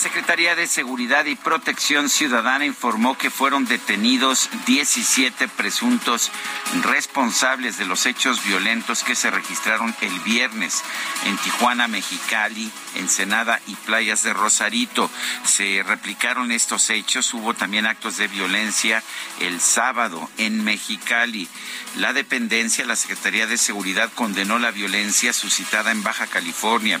Secretaría de Seguridad y Protección Ciudadana informó que fueron detenidos 17 presuntos responsables de los hechos violentos que se registraron el viernes en Tijuana, Mexicali, Ensenada y playas de Rosarito. Se replicaron estos hechos. Hubo también actos de violencia el sábado en Mexicali. La dependencia, la Secretaría de Seguridad condenó la violencia suscitada en Baja California.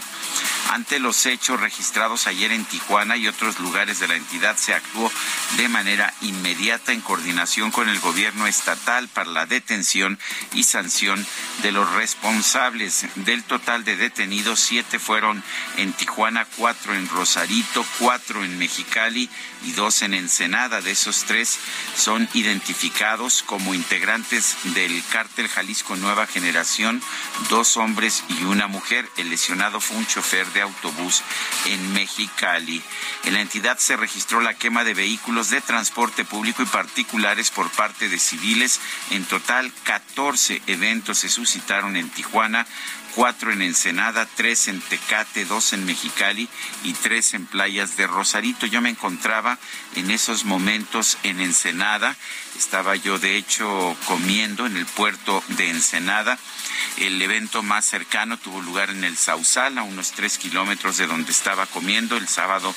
Ante los hechos registrados ayer en Tijuana y otros lugares de la entidad, se actuó de manera inmediata en coordinación con el gobierno estatal para la detención y sanción de los responsables. Del total de detenidos, siete fueron en Tijuana, cuatro en Rosarito, cuatro en Mexicali y dos en Ensenada. De esos tres son identificados como integrantes del cártel Jalisco Nueva Generación, dos hombres y una mujer. El lesionado fue un chofer de autobús en Mexicali. En la entidad se registró la quema de vehículos de transporte público y particulares por parte de civiles. En total, 14 eventos se suscitaron en Tijuana cuatro en Ensenada, tres en Tecate, dos en Mexicali y tres en playas de Rosarito. Yo me encontraba en esos momentos en Ensenada, estaba yo de hecho comiendo en el puerto de Ensenada. El evento más cercano tuvo lugar en el Sausal, a unos tres kilómetros de donde estaba comiendo. El sábado,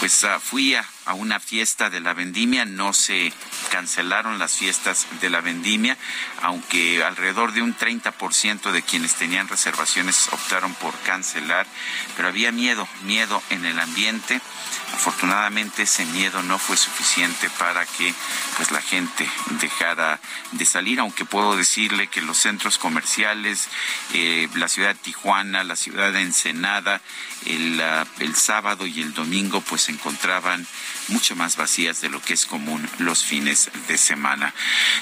pues uh, fui a, a una fiesta de la vendimia, no se cancelaron las fiestas de la vendimia, aunque alrededor de un 30% de quienes tenían reservaciones optaron por cancelar, pero había miedo, miedo en el ambiente. Afortunadamente ese miedo no fue suficiente para que pues la gente dejara de salir, aunque puedo decirle que los centros comerciales, eh, la ciudad de Tijuana, la ciudad de Ensenada, el, el sábado y el domingo pues se encontraban mucho más vacías de lo que es común los fines de semana.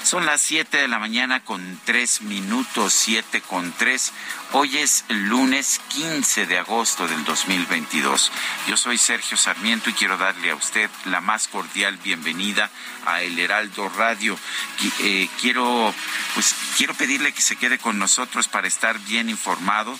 Son las 7 de la mañana con 3 minutos, 7 con 3. Hoy es lunes 15 de agosto del 2022. Yo soy Sergio Sarmiento y quiero darle a usted la más cordial bienvenida a El Heraldo Radio. Eh, quiero, pues, quiero pedirle que se quede con nosotros para estar bien informado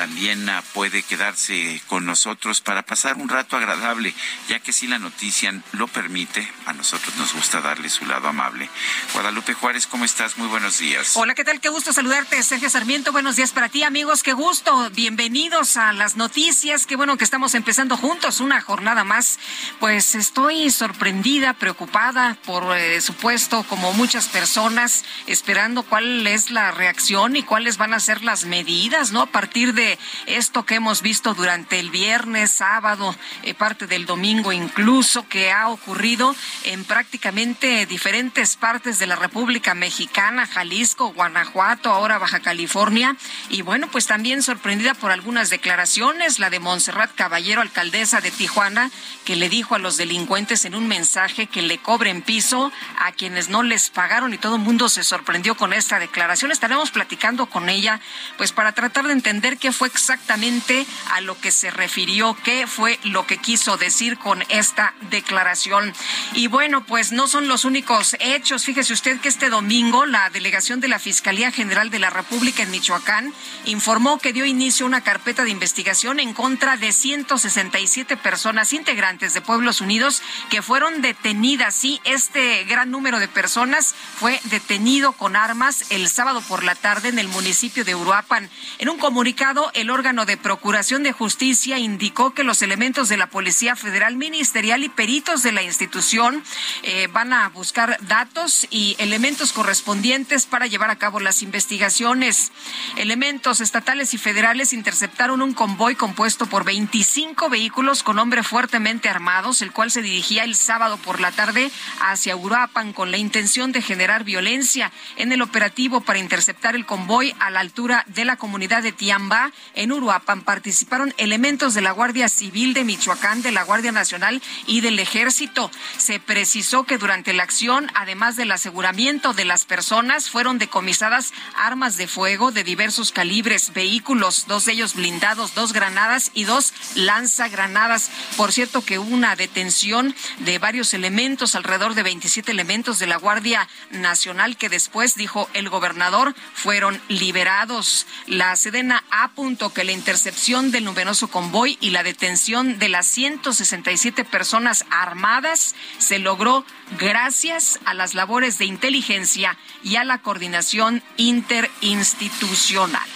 también uh, puede quedarse con nosotros para pasar un rato agradable, ya que si la noticia lo permite, a nosotros nos gusta darle su lado amable. Guadalupe Juárez, ¿cómo estás? Muy buenos días. Hola, ¿qué tal? Qué gusto saludarte, Sergio Sarmiento. Buenos días para ti, amigos. Qué gusto. Bienvenidos a las noticias. Qué bueno que estamos empezando juntos una jornada más. Pues estoy sorprendida, preocupada, por eh, supuesto, como muchas personas, esperando cuál es la reacción y cuáles van a ser las medidas, ¿no? A partir de esto que hemos visto durante el viernes, sábado, eh, parte del domingo incluso, que ha ocurrido en prácticamente diferentes partes de la República Mexicana, Jalisco, Guanajuato, ahora Baja California. Y bueno, pues también sorprendida por algunas declaraciones, la de Montserrat Caballero, alcaldesa de Tijuana, que le dijo a los delincuentes en un mensaje que le cobren piso a quienes no les pagaron y todo el mundo se sorprendió con esta declaración. Estaremos platicando con ella, pues para tratar de entender qué qué fue exactamente a lo que se refirió, qué fue lo que quiso decir con esta declaración. Y bueno, pues no son los únicos hechos. Fíjese usted que este domingo la delegación de la Fiscalía General de la República en Michoacán informó que dio inicio a una carpeta de investigación en contra de 167 personas integrantes de Pueblos Unidos que fueron detenidas. Sí, este gran número de personas fue detenido con armas el sábado por la tarde en el municipio de Uruapan. En un comunicado, el órgano de Procuración de Justicia indicó que los elementos de la Policía Federal Ministerial y peritos de la institución eh, van a buscar datos y elementos correspondientes para llevar a cabo las investigaciones. Elementos estatales y federales interceptaron un convoy compuesto por 25 vehículos con hombres fuertemente armados, el cual se dirigía el sábado por la tarde hacia Uruapan con la intención de generar violencia. En el operativo para interceptar el convoy a la altura de la comunidad de Tiamba, en Uruapan, participaron elementos de la Guardia Civil de Michoacán, de la Guardia Nacional y del Ejército. Se precisó que durante la acción, además del aseguramiento de las personas, fueron decomisadas armas de fuego de diversos calibres, vehículos, dos de ellos blindados, dos granadas y dos lanzagranadas. Por cierto que una detención de varios elementos, alrededor de 27 elementos de la Guardia Nacional que después, dijo el gobernador, fueron liberados. La Sedena apuntó que la intercepción del numeroso convoy y la detención de las 167 personas armadas se logró gracias a las labores de inteligencia y a la coordinación interinstitucional.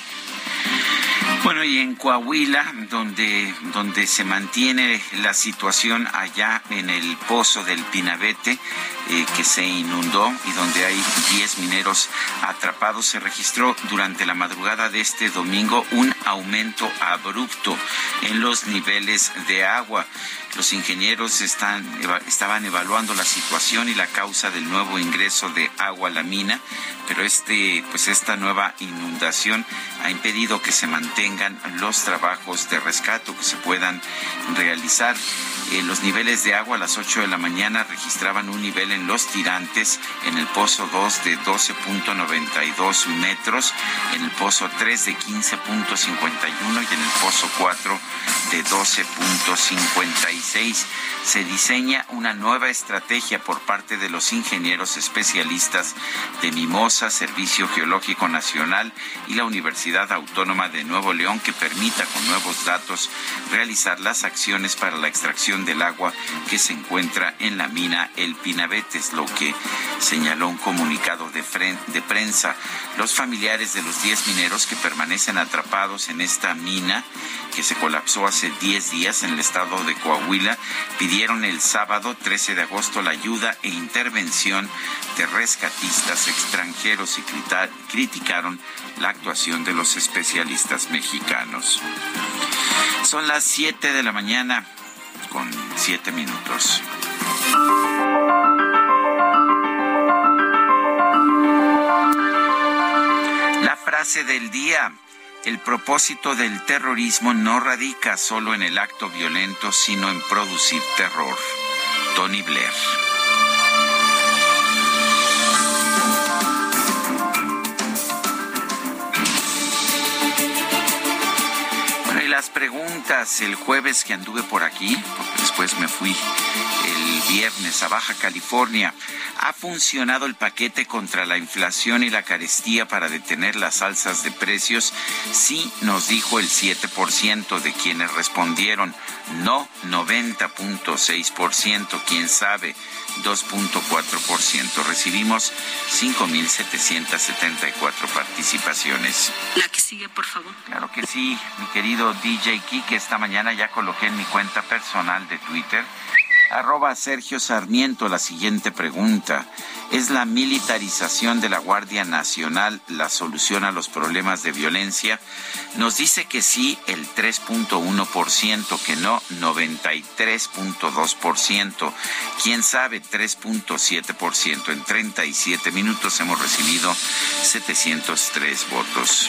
Bueno, y en Coahuila, donde, donde se mantiene la situación allá en el pozo del Pinabete, eh, que se inundó y donde hay 10 mineros atrapados, se registró durante la madrugada de este domingo un aumento abrupto en los niveles de agua. Los ingenieros están, estaban evaluando la situación y la causa del nuevo ingreso de agua a la mina, pero este, pues esta nueva inundación ha impedido que se mantengan los trabajos de rescate que se puedan realizar. Eh, los niveles de agua a las 8 de la mañana registraban un nivel en los tirantes, en el pozo 2 de 12.92 metros, en el pozo 3 de 15.51 y en el pozo 4 de 12.56. Se diseña una nueva estrategia por parte de los ingenieros especialistas de Mimosa, Servicio Geológico Nacional y la Universidad Autónoma de Nuevo León que permita con nuevos datos realizar las acciones para la extracción del agua que se encuentra en la mina El Pinabetes, lo que señaló un comunicado de, de prensa. Los familiares de los 10 mineros que permanecen atrapados en esta mina que se colapsó hace 10 días en el estado de Coahuila, pidieron el sábado 13 de agosto la ayuda e intervención de rescatistas extranjeros y criticaron la actuación de los especialistas mexicanos. Son las 7 de la mañana con 7 minutos. La frase del día. El propósito del terrorismo no radica solo en el acto violento, sino en producir terror. Tony Blair. Las preguntas el jueves que anduve por aquí, después me fui el viernes a Baja California. ¿Ha funcionado el paquete contra la inflación y la carestía para detener las alzas de precios? Sí, nos dijo el 7% de quienes respondieron. No, 90.6%. ¿Quién sabe? 2.4%. Recibimos 5.774 participaciones. La que sigue, por favor. Claro que sí, mi querido DJ Kike. Esta mañana ya coloqué en mi cuenta personal de Twitter Arroba Sergio Sarmiento la siguiente pregunta. ¿Es la militarización de la Guardia Nacional la solución a los problemas de violencia? Nos dice que sí el 3.1%, que no 93.2%. ¿Quién sabe 3.7%? En 37 minutos hemos recibido 703 votos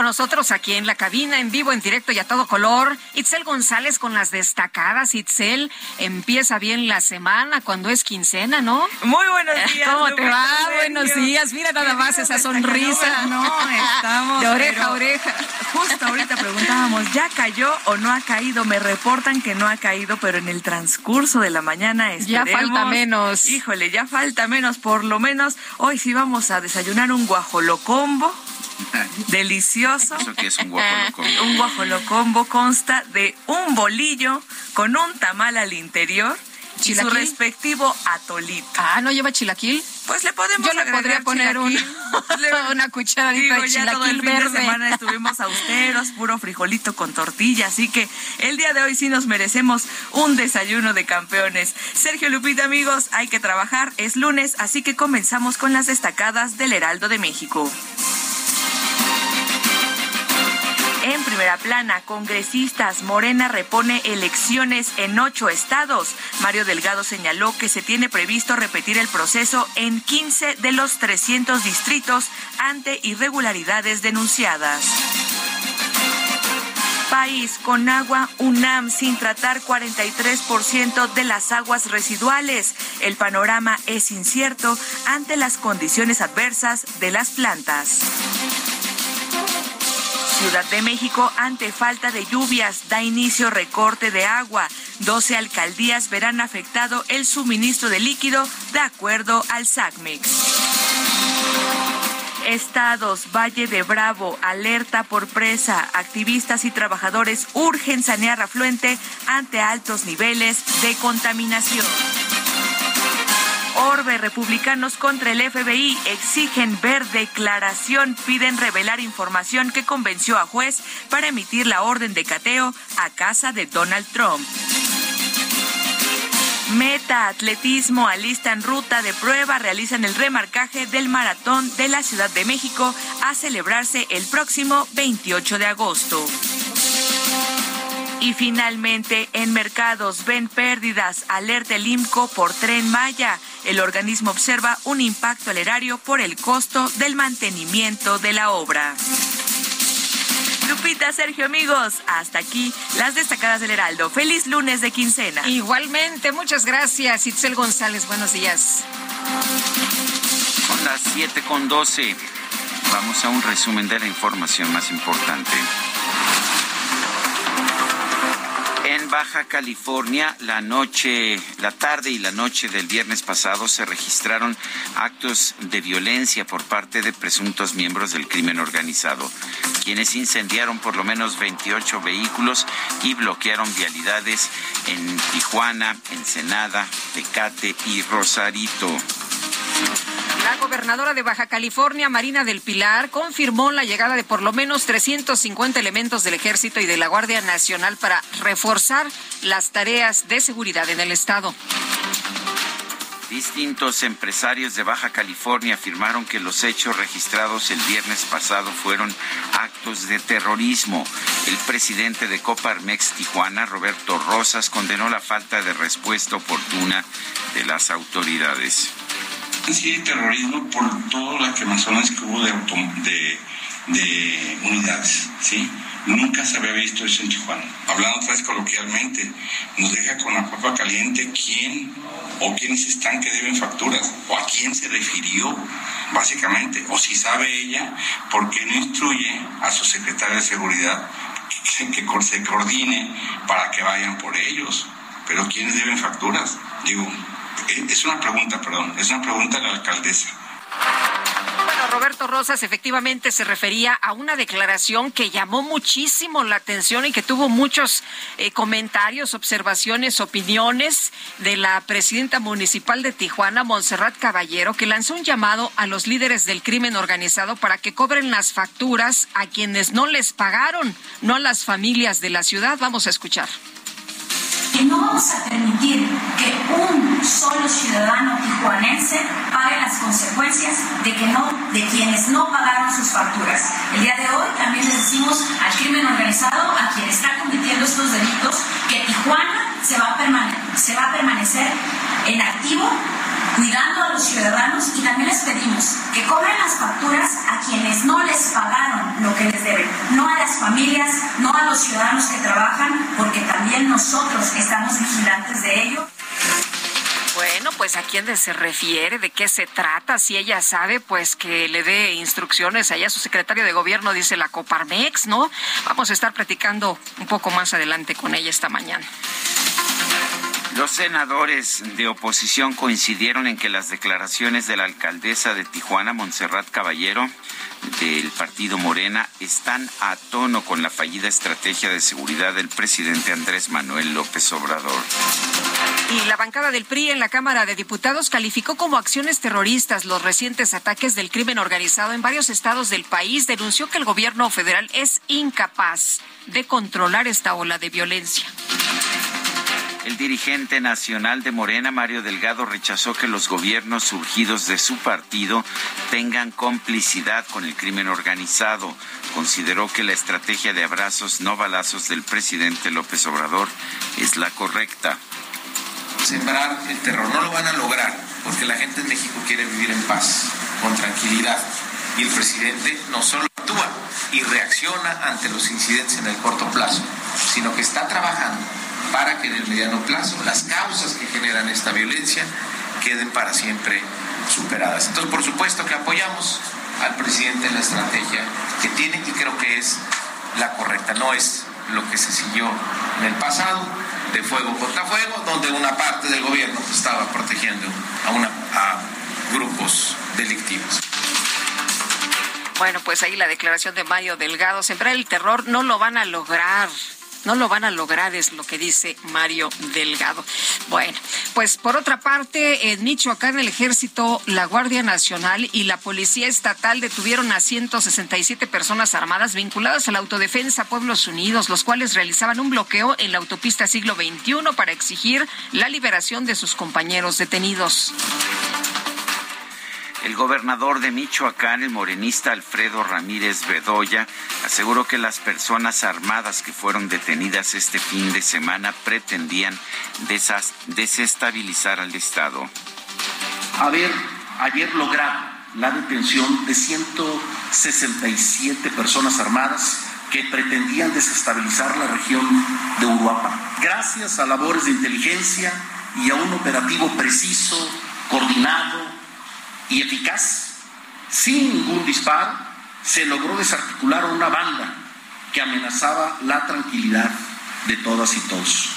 Con nosotros aquí en la cabina, en vivo, en directo y a todo color. Itzel González con las destacadas. Itzel, empieza bien la semana cuando es quincena, ¿no? Muy buenos días. ¿Cómo te va? Buenos días. Mira nada más esa sonrisa. No, estamos. De oreja a oreja. Justo ahorita preguntábamos, ¿ya cayó o no ha caído? Me reportan que no ha caído, pero en el transcurso de la mañana esperemos. Ya falta menos. Híjole, ya falta menos. Por lo menos hoy sí vamos a desayunar un guajolocombo delicioso. ¿Eso qué es un guajolocombo? Un guajolocombo consta de un bolillo con un tamal al interior y su respectivo atolito. Ah, ¿no lleva chilaquil? Pues le podemos Yo le podría poner un, una cucharadita Digo, de ya todo el fin verde. de semana estuvimos austeros, puro frijolito con tortilla, así que el día de hoy sí nos merecemos un desayuno de campeones. Sergio Lupita, amigos, hay que trabajar, es lunes, así que comenzamos con las destacadas del Heraldo de México. En primera plana, congresistas, Morena repone elecciones en ocho estados. Mario Delgado señaló que se tiene previsto repetir el proceso en 15 de los 300 distritos ante irregularidades denunciadas. País con agua UNAM sin tratar 43% de las aguas residuales. El panorama es incierto ante las condiciones adversas de las plantas. Ciudad de México, ante falta de lluvias, da inicio recorte de agua. 12 alcaldías verán afectado el suministro de líquido de acuerdo al SACMEX. Estados, Valle de Bravo, alerta por presa. Activistas y trabajadores urgen sanear afluente ante altos niveles de contaminación. Orbe, republicanos contra el FBI exigen ver declaración, piden revelar información que convenció a juez para emitir la orden de cateo a casa de Donald Trump. Meta Atletismo alistan ruta de prueba, realizan el remarcaje del maratón de la Ciudad de México a celebrarse el próximo 28 de agosto. Y finalmente, en mercados ven pérdidas, alerta el IMCO por tren Maya. El organismo observa un impacto al erario por el costo del mantenimiento de la obra. Lupita, Sergio, amigos, hasta aquí las destacadas del Heraldo. Feliz lunes de quincena. Igualmente, muchas gracias, Itzel González. Buenos días. Son las 7 con 12. Vamos a un resumen de la información más importante. En Baja California, la noche, la tarde y la noche del viernes pasado se registraron actos de violencia por parte de presuntos miembros del crimen organizado, quienes incendiaron por lo menos 28 vehículos y bloquearon vialidades en Tijuana, Ensenada, Tecate y Rosarito. La gobernadora de Baja California, Marina del Pilar, confirmó la llegada de por lo menos 350 elementos del Ejército y de la Guardia Nacional para reforzar las tareas de seguridad en el Estado. Distintos empresarios de Baja California afirmaron que los hechos registrados el viernes pasado fueron actos de terrorismo. El presidente de Coparmex Tijuana, Roberto Rosas, condenó la falta de respuesta oportuna de las autoridades. Sí, terrorismo por todas las quemazones que hubo de, de, de unidades, ¿sí? Nunca se había visto eso en Tijuana. Hablando otra vez coloquialmente, nos deja con la papa caliente quién o quiénes están que deben facturas o a quién se refirió, básicamente. O si sabe ella, ¿por qué no instruye a su secretaria de seguridad que, que se coordine para que vayan por ellos? Pero ¿quiénes deben facturas? Digo, es una pregunta, perdón, es una pregunta a la alcaldesa. Bueno, Roberto Rosas efectivamente se refería a una declaración que llamó muchísimo la atención y que tuvo muchos eh, comentarios, observaciones, opiniones de la presidenta municipal de Tijuana, Montserrat Caballero, que lanzó un llamado a los líderes del crimen organizado para que cobren las facturas a quienes no les pagaron, no a las familias de la ciudad. Vamos a escuchar que no vamos a permitir que un solo ciudadano tijuanense pague las consecuencias de que no de quienes no pagaron sus facturas. El día de hoy también les decimos al crimen organizado, a quien está cometiendo estos delitos, que Tijuana se va a, se va a permanecer en activo cuidando a los ciudadanos y también les pedimos que cobren las facturas a quienes no les pagaron lo que les deben, no a las familias, no a los ciudadanos que trabajan, porque también nosotros estamos vigilantes de ello. Bueno, pues a quién se refiere, de qué se trata, si ella sabe, pues que le dé instrucciones allá su secretario de gobierno, dice la Coparmex, ¿no? Vamos a estar platicando un poco más adelante con ella esta mañana. Los senadores de oposición coincidieron en que las declaraciones de la alcaldesa de Tijuana, Montserrat Caballero, del partido Morena, están a tono con la fallida estrategia de seguridad del presidente Andrés Manuel López Obrador. Y la bancada del PRI en la Cámara de Diputados calificó como acciones terroristas los recientes ataques del crimen organizado en varios estados del país. Denunció que el gobierno federal es incapaz de controlar esta ola de violencia. El dirigente nacional de Morena, Mario Delgado, rechazó que los gobiernos surgidos de su partido tengan complicidad con el crimen organizado. Consideró que la estrategia de abrazos, no balazos del presidente López Obrador es la correcta. Sembrar el terror no lo van a lograr porque la gente en México quiere vivir en paz, con tranquilidad. Y el presidente no solo actúa y reacciona ante los incidentes en el corto plazo, sino que está trabajando para que en el mediano plazo las causas que generan esta violencia queden para siempre superadas. Entonces, por supuesto que apoyamos al presidente en la estrategia que tiene y creo que es la correcta, no es lo que se siguió en el pasado de fuego contra fuego, donde una parte del gobierno estaba protegiendo a, una, a grupos delictivos. Bueno, pues ahí la declaración de Mario Delgado, sembrar el terror no lo van a lograr. No lo van a lograr, es lo que dice Mario Delgado. Bueno, pues por otra parte, en Michoacán el ejército, la Guardia Nacional y la Policía Estatal detuvieron a 167 personas armadas vinculadas a la autodefensa Pueblos Unidos, los cuales realizaban un bloqueo en la autopista siglo XXI para exigir la liberación de sus compañeros detenidos. El gobernador de Michoacán, el morenista Alfredo Ramírez Bedoya, aseguró que las personas armadas que fueron detenidas este fin de semana pretendían desestabilizar al Estado. Haber ayer logrado la detención de 167 personas armadas que pretendían desestabilizar la región de Uruapan. Gracias a labores de inteligencia y a un operativo preciso, coordinado, y eficaz, sin ningún disparo, se logró desarticular una banda que amenazaba la tranquilidad de todas y todos.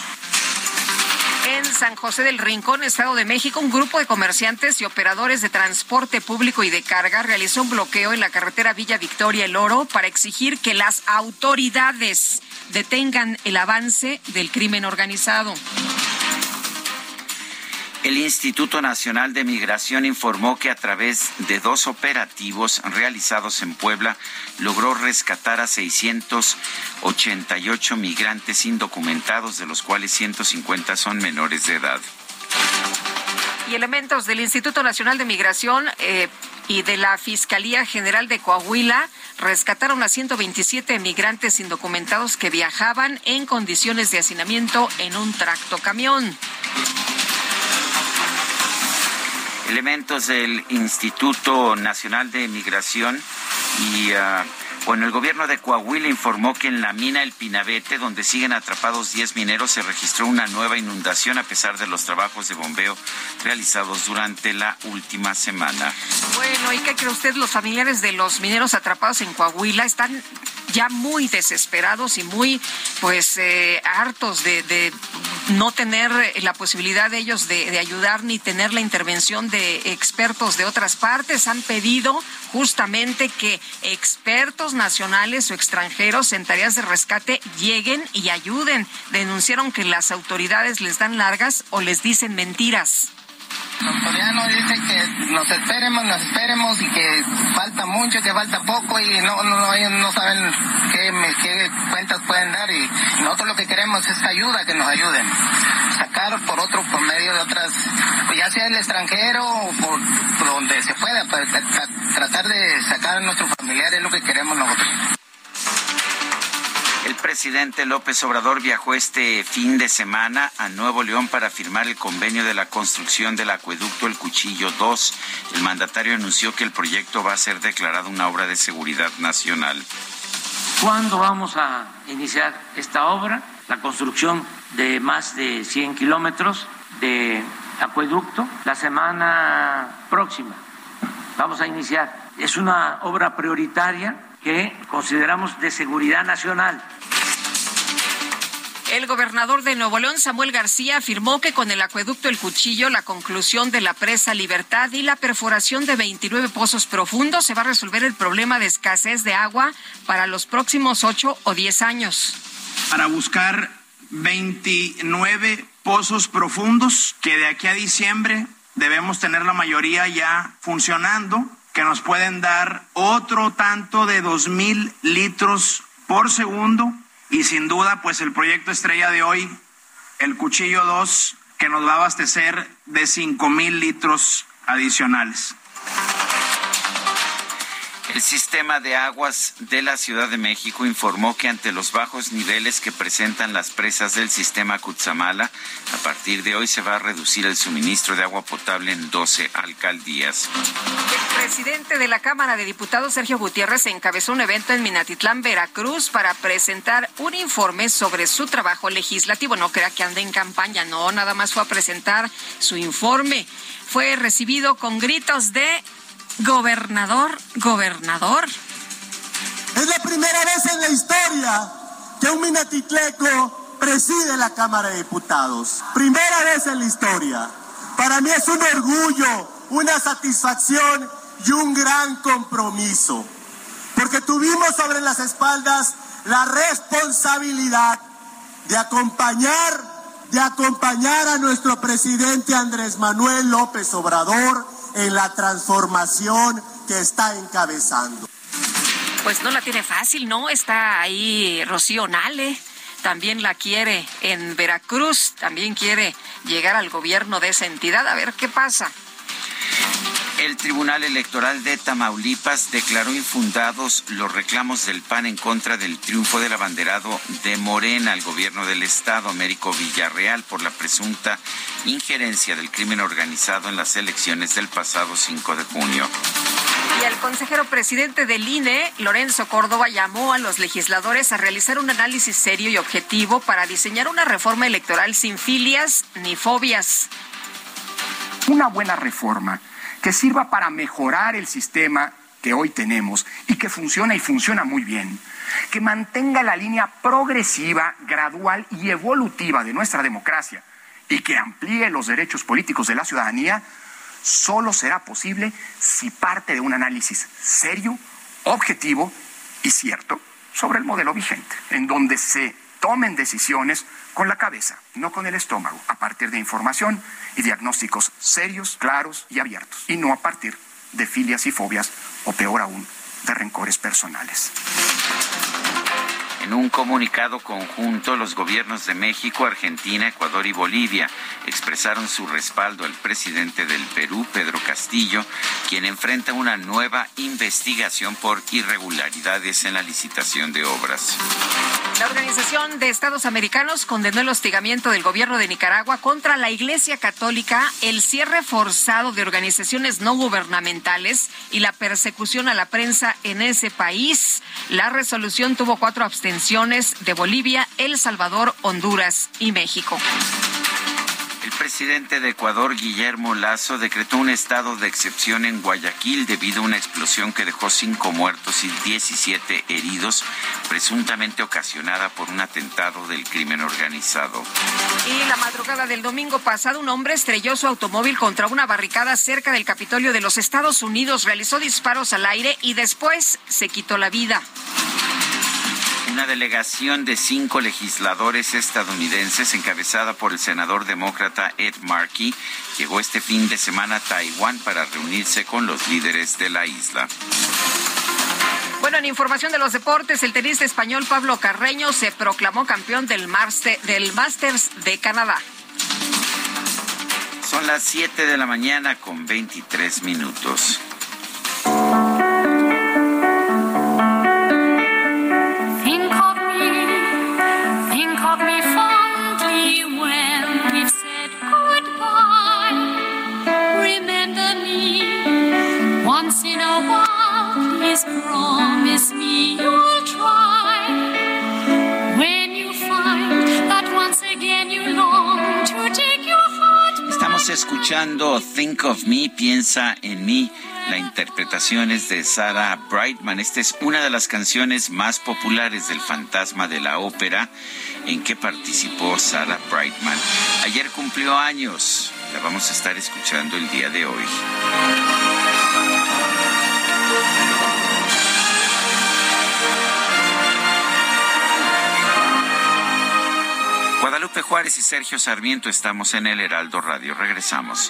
En San José del Rincón, Estado de México, un grupo de comerciantes y operadores de transporte público y de carga realizó un bloqueo en la carretera Villa Victoria El Oro para exigir que las autoridades detengan el avance del crimen organizado. El Instituto Nacional de Migración informó que a través de dos operativos realizados en Puebla logró rescatar a 688 migrantes indocumentados, de los cuales 150 son menores de edad. Y elementos del Instituto Nacional de Migración eh, y de la Fiscalía General de Coahuila rescataron a 127 migrantes indocumentados que viajaban en condiciones de hacinamiento en un tractocamión. Elementos del Instituto Nacional de Migración y ah, bueno, el gobierno de Coahuila informó que en la mina El Pinabete, donde siguen atrapados 10 mineros, se registró una nueva inundación a pesar de los trabajos de bombeo realizados durante la última semana. Bueno, ¿y qué cree usted? Los familiares de los mineros atrapados en Coahuila están ya muy desesperados y muy pues eh, hartos de, no tener la posibilidad de ellos de, de, ayudar ni tener la intervención de expertos de otras partes. Han pedido justamente que expertos nacionales o extranjeros en tareas de rescate lleguen y ayuden. Denunciaron que las autoridades les dan largas o les dicen mentiras. Los coreanos dicen que nos esperemos, nos esperemos y que falta mucho, que falta poco y no, no, ellos no saben qué, qué cuentas pueden dar y nosotros lo que queremos es ayuda, que nos ayuden. Sacar por otro, por medio de otras, pues ya sea el extranjero o por, donde se pueda, para tratar de sacar a nuestros familiares lo que queremos nosotros. El presidente López Obrador viajó este fin de semana a Nuevo León para firmar el convenio de la construcción del acueducto El Cuchillo 2. El mandatario anunció que el proyecto va a ser declarado una obra de seguridad nacional. ¿Cuándo vamos a iniciar esta obra? La construcción de más de 100 kilómetros de acueducto la semana próxima. Vamos a iniciar. Es una obra prioritaria que consideramos de seguridad nacional. El gobernador de Nuevo León, Samuel García, afirmó que con el acueducto El Cuchillo, la conclusión de la presa Libertad y la perforación de 29 pozos profundos se va a resolver el problema de escasez de agua para los próximos 8 o 10 años. Para buscar 29 pozos profundos que de aquí a diciembre debemos tener la mayoría ya funcionando, que nos pueden dar otro tanto de 2.000 litros por segundo y sin duda, pues el proyecto estrella de hoy, el Cuchillo 2, que nos va a abastecer de 5 mil litros adicionales. El sistema de aguas de la Ciudad de México informó que ante los bajos niveles que presentan las presas del sistema Cutzamala, a partir de hoy se va a reducir el suministro de agua potable en 12 alcaldías. El presidente de la Cámara de Diputados, Sergio Gutiérrez, encabezó un evento en Minatitlán, Veracruz, para presentar un informe sobre su trabajo legislativo. No crea que ande en campaña, no, nada más fue a presentar su informe. Fue recibido con gritos de Gobernador, gobernador. Es la primera vez en la historia que un minatitleco preside la Cámara de Diputados. Primera vez en la historia. Para mí es un orgullo, una satisfacción y un gran compromiso. Porque tuvimos sobre las espaldas la responsabilidad de acompañar, de acompañar a nuestro presidente Andrés Manuel López Obrador en la transformación que está encabezando. Pues no la tiene fácil, ¿no? Está ahí Rocío Nale, también la quiere en Veracruz, también quiere llegar al gobierno de esa entidad. A ver qué pasa. El Tribunal Electoral de Tamaulipas declaró infundados los reclamos del PAN en contra del triunfo del abanderado de Morena al gobierno del Estado, Américo Villarreal, por la presunta injerencia del crimen organizado en las elecciones del pasado 5 de junio. Y el consejero presidente del INE, Lorenzo Córdoba, llamó a los legisladores a realizar un análisis serio y objetivo para diseñar una reforma electoral sin filias ni fobias. Una buena reforma que sirva para mejorar el sistema que hoy tenemos y que funciona y funciona muy bien, que mantenga la línea progresiva, gradual y evolutiva de nuestra democracia y que amplíe los derechos políticos de la ciudadanía, solo será posible si parte de un análisis serio, objetivo y cierto sobre el modelo vigente, en donde se tomen decisiones con la cabeza, no con el estómago, a partir de información y diagnósticos serios, claros y abiertos, y no a partir de filias y fobias, o peor aún, de rencores personales. En un comunicado conjunto, los gobiernos de México, Argentina, Ecuador y Bolivia expresaron su respaldo al presidente del Perú, Pedro Castillo, quien enfrenta una nueva investigación por irregularidades en la licitación de obras. La Organización de Estados Americanos condenó el hostigamiento del gobierno de Nicaragua contra la Iglesia Católica, el cierre forzado de organizaciones no gubernamentales y la persecución a la prensa en ese país. La resolución tuvo cuatro abstenciones de Bolivia, El Salvador, Honduras y México. El presidente de Ecuador, Guillermo Lazo, decretó un estado de excepción en Guayaquil debido a una explosión que dejó cinco muertos y 17 heridos, presuntamente ocasionada por un atentado del crimen organizado. Y la madrugada del domingo pasado, un hombre estrelló su automóvil contra una barricada cerca del Capitolio de los Estados Unidos, realizó disparos al aire y después se quitó la vida. Una delegación de cinco legisladores estadounidenses, encabezada por el senador demócrata Ed Markey, llegó este fin de semana a Taiwán para reunirse con los líderes de la isla. Bueno, en información de los deportes, el tenista español Pablo Carreño se proclamó campeón del, del Masters de Canadá. Son las 7 de la mañana con 23 minutos. Estamos escuchando Think of Me, piensa en mí. La interpretación es de Sarah Brightman. Esta es una de las canciones más populares del Fantasma de la Ópera en que participó Sarah Brightman. Ayer cumplió años. La vamos a estar escuchando el día de hoy. Guadalupe Juárez y Sergio Sarmiento estamos en el Heraldo Radio. Regresamos.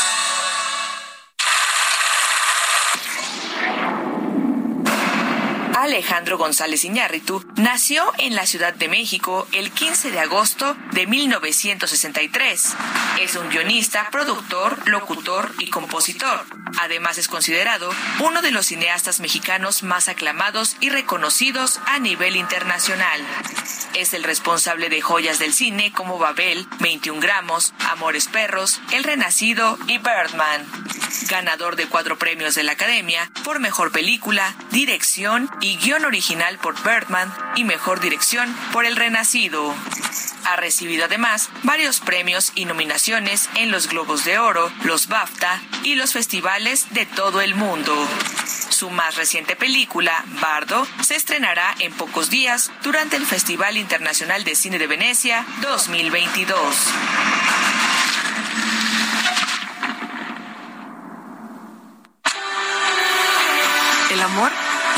Alejandro González Iñárritu nació en la Ciudad de México el 15 de agosto de 1963. Es un guionista, productor, locutor y compositor. Además es considerado uno de los cineastas mexicanos más aclamados y reconocidos a nivel internacional. Es el responsable de joyas del cine como Babel, 21 gramos, Amores Perros, El Renacido y Birdman. Ganador de cuatro premios de la Academia por Mejor Película, Dirección y Guión Original por Birdman y Mejor Dirección por El Renacido. Ha recibido además varios premios y nominaciones en los Globos de Oro, los BAFTA y los festivales de todo el mundo. Su más reciente película, Bardo, se estrenará en pocos días durante el Festival Internacional de Cine de Venecia 2022. El amor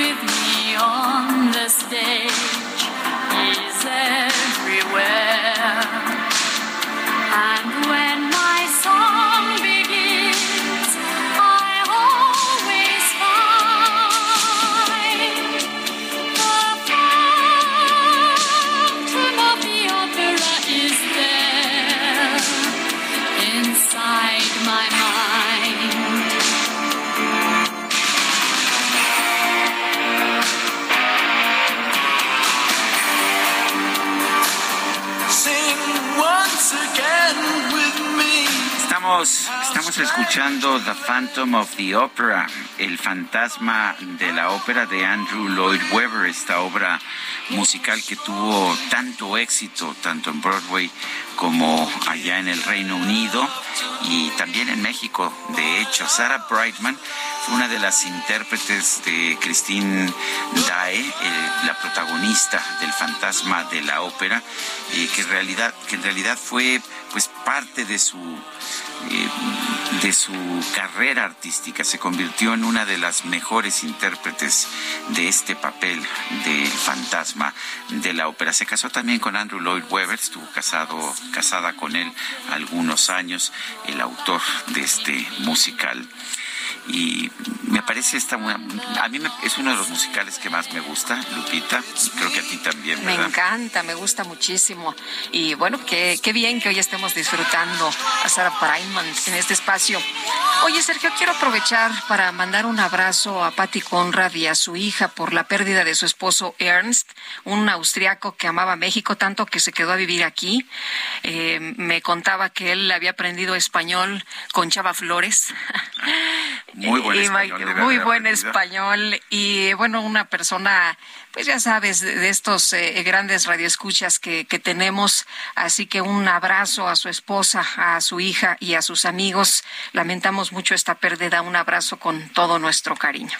With me on the stage. He's everywhere. And when escuchando The Phantom of the Opera, el fantasma de la ópera de Andrew Lloyd Webber, esta obra musical que tuvo tanto éxito, tanto en Broadway como allá en el Reino Unido y también en México. De hecho, Sarah Brightman fue una de las intérpretes de Christine Dae, la protagonista del fantasma de la ópera, eh, que, en realidad, que en realidad fue pues parte de su eh, de su carrera artística se convirtió en una de las mejores intérpretes de este papel del fantasma de la ópera. Se casó también con Andrew Lloyd Webber, estuvo casado, casada con él algunos años, el autor de este musical. Y me parece esta una, a mí es uno de los musicales que más me gusta, Lupita, creo que a ti también. Me encanta, me gusta muchísimo y bueno, qué, qué bien que hoy estemos disfrutando a Sarah Brightman en este espacio. Oye, Sergio, quiero aprovechar para mandar un abrazo a Patty Conrad y a su hija por la pérdida de su esposo Ernst, un austriaco que amaba México tanto que se quedó a vivir aquí. Eh, me contaba que él había aprendido español con Chava Flores. Muy buen español. Muy buen español y bueno, una persona pues ya sabes, de, estos eh, grandes radioescuchas que, que tenemos. Así que un abrazo a su esposa, a su hija y a sus amigos. Lamentamos mucho esta pérdida. Un abrazo con todo nuestro cariño.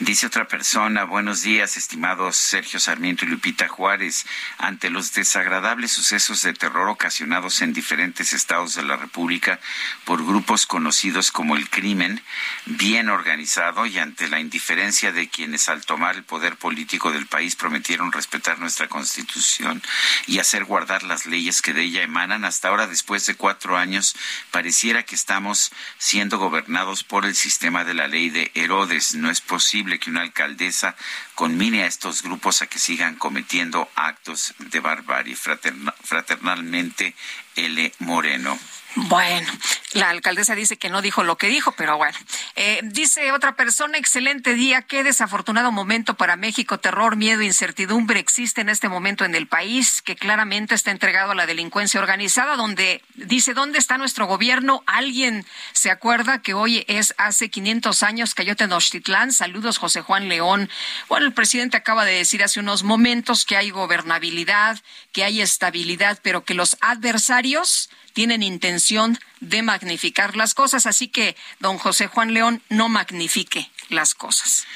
Dice otra persona, buenos días, estimados Sergio Sarmiento y Lupita Juárez. Ante los desagradables sucesos de terror ocasionados en diferentes estados de la República por grupos conocidos como el crimen, bien organizado y ante la indiferencia de quienes al tomar el poder político del país prometieron respetar nuestra constitución y hacer guardar las leyes que de ella emanan. Hasta ahora, después de cuatro años, pareciera que estamos siendo gobernados por el sistema de la ley de Herodes. No es posible que una alcaldesa conmine a estos grupos a que sigan cometiendo actos de barbarie. fraternalmente, L. Moreno. Bueno, la alcaldesa dice que no dijo lo que dijo, pero bueno. Eh, dice otra persona, excelente día, qué desafortunado momento para México, terror, miedo, incertidumbre existe en este momento en el país, que claramente está entregado a la delincuencia organizada, donde dice, ¿dónde está nuestro gobierno? ¿Alguien se acuerda que hoy es hace 500 años cayó Tenochtitlán? Saludos, José Juan León. Bueno, el presidente acaba de decir hace unos momentos que hay gobernabilidad, que hay estabilidad, pero que los adversarios tienen intención atención de magnificar las cosas. Así que, don José Juan León, no magnifique las cosas.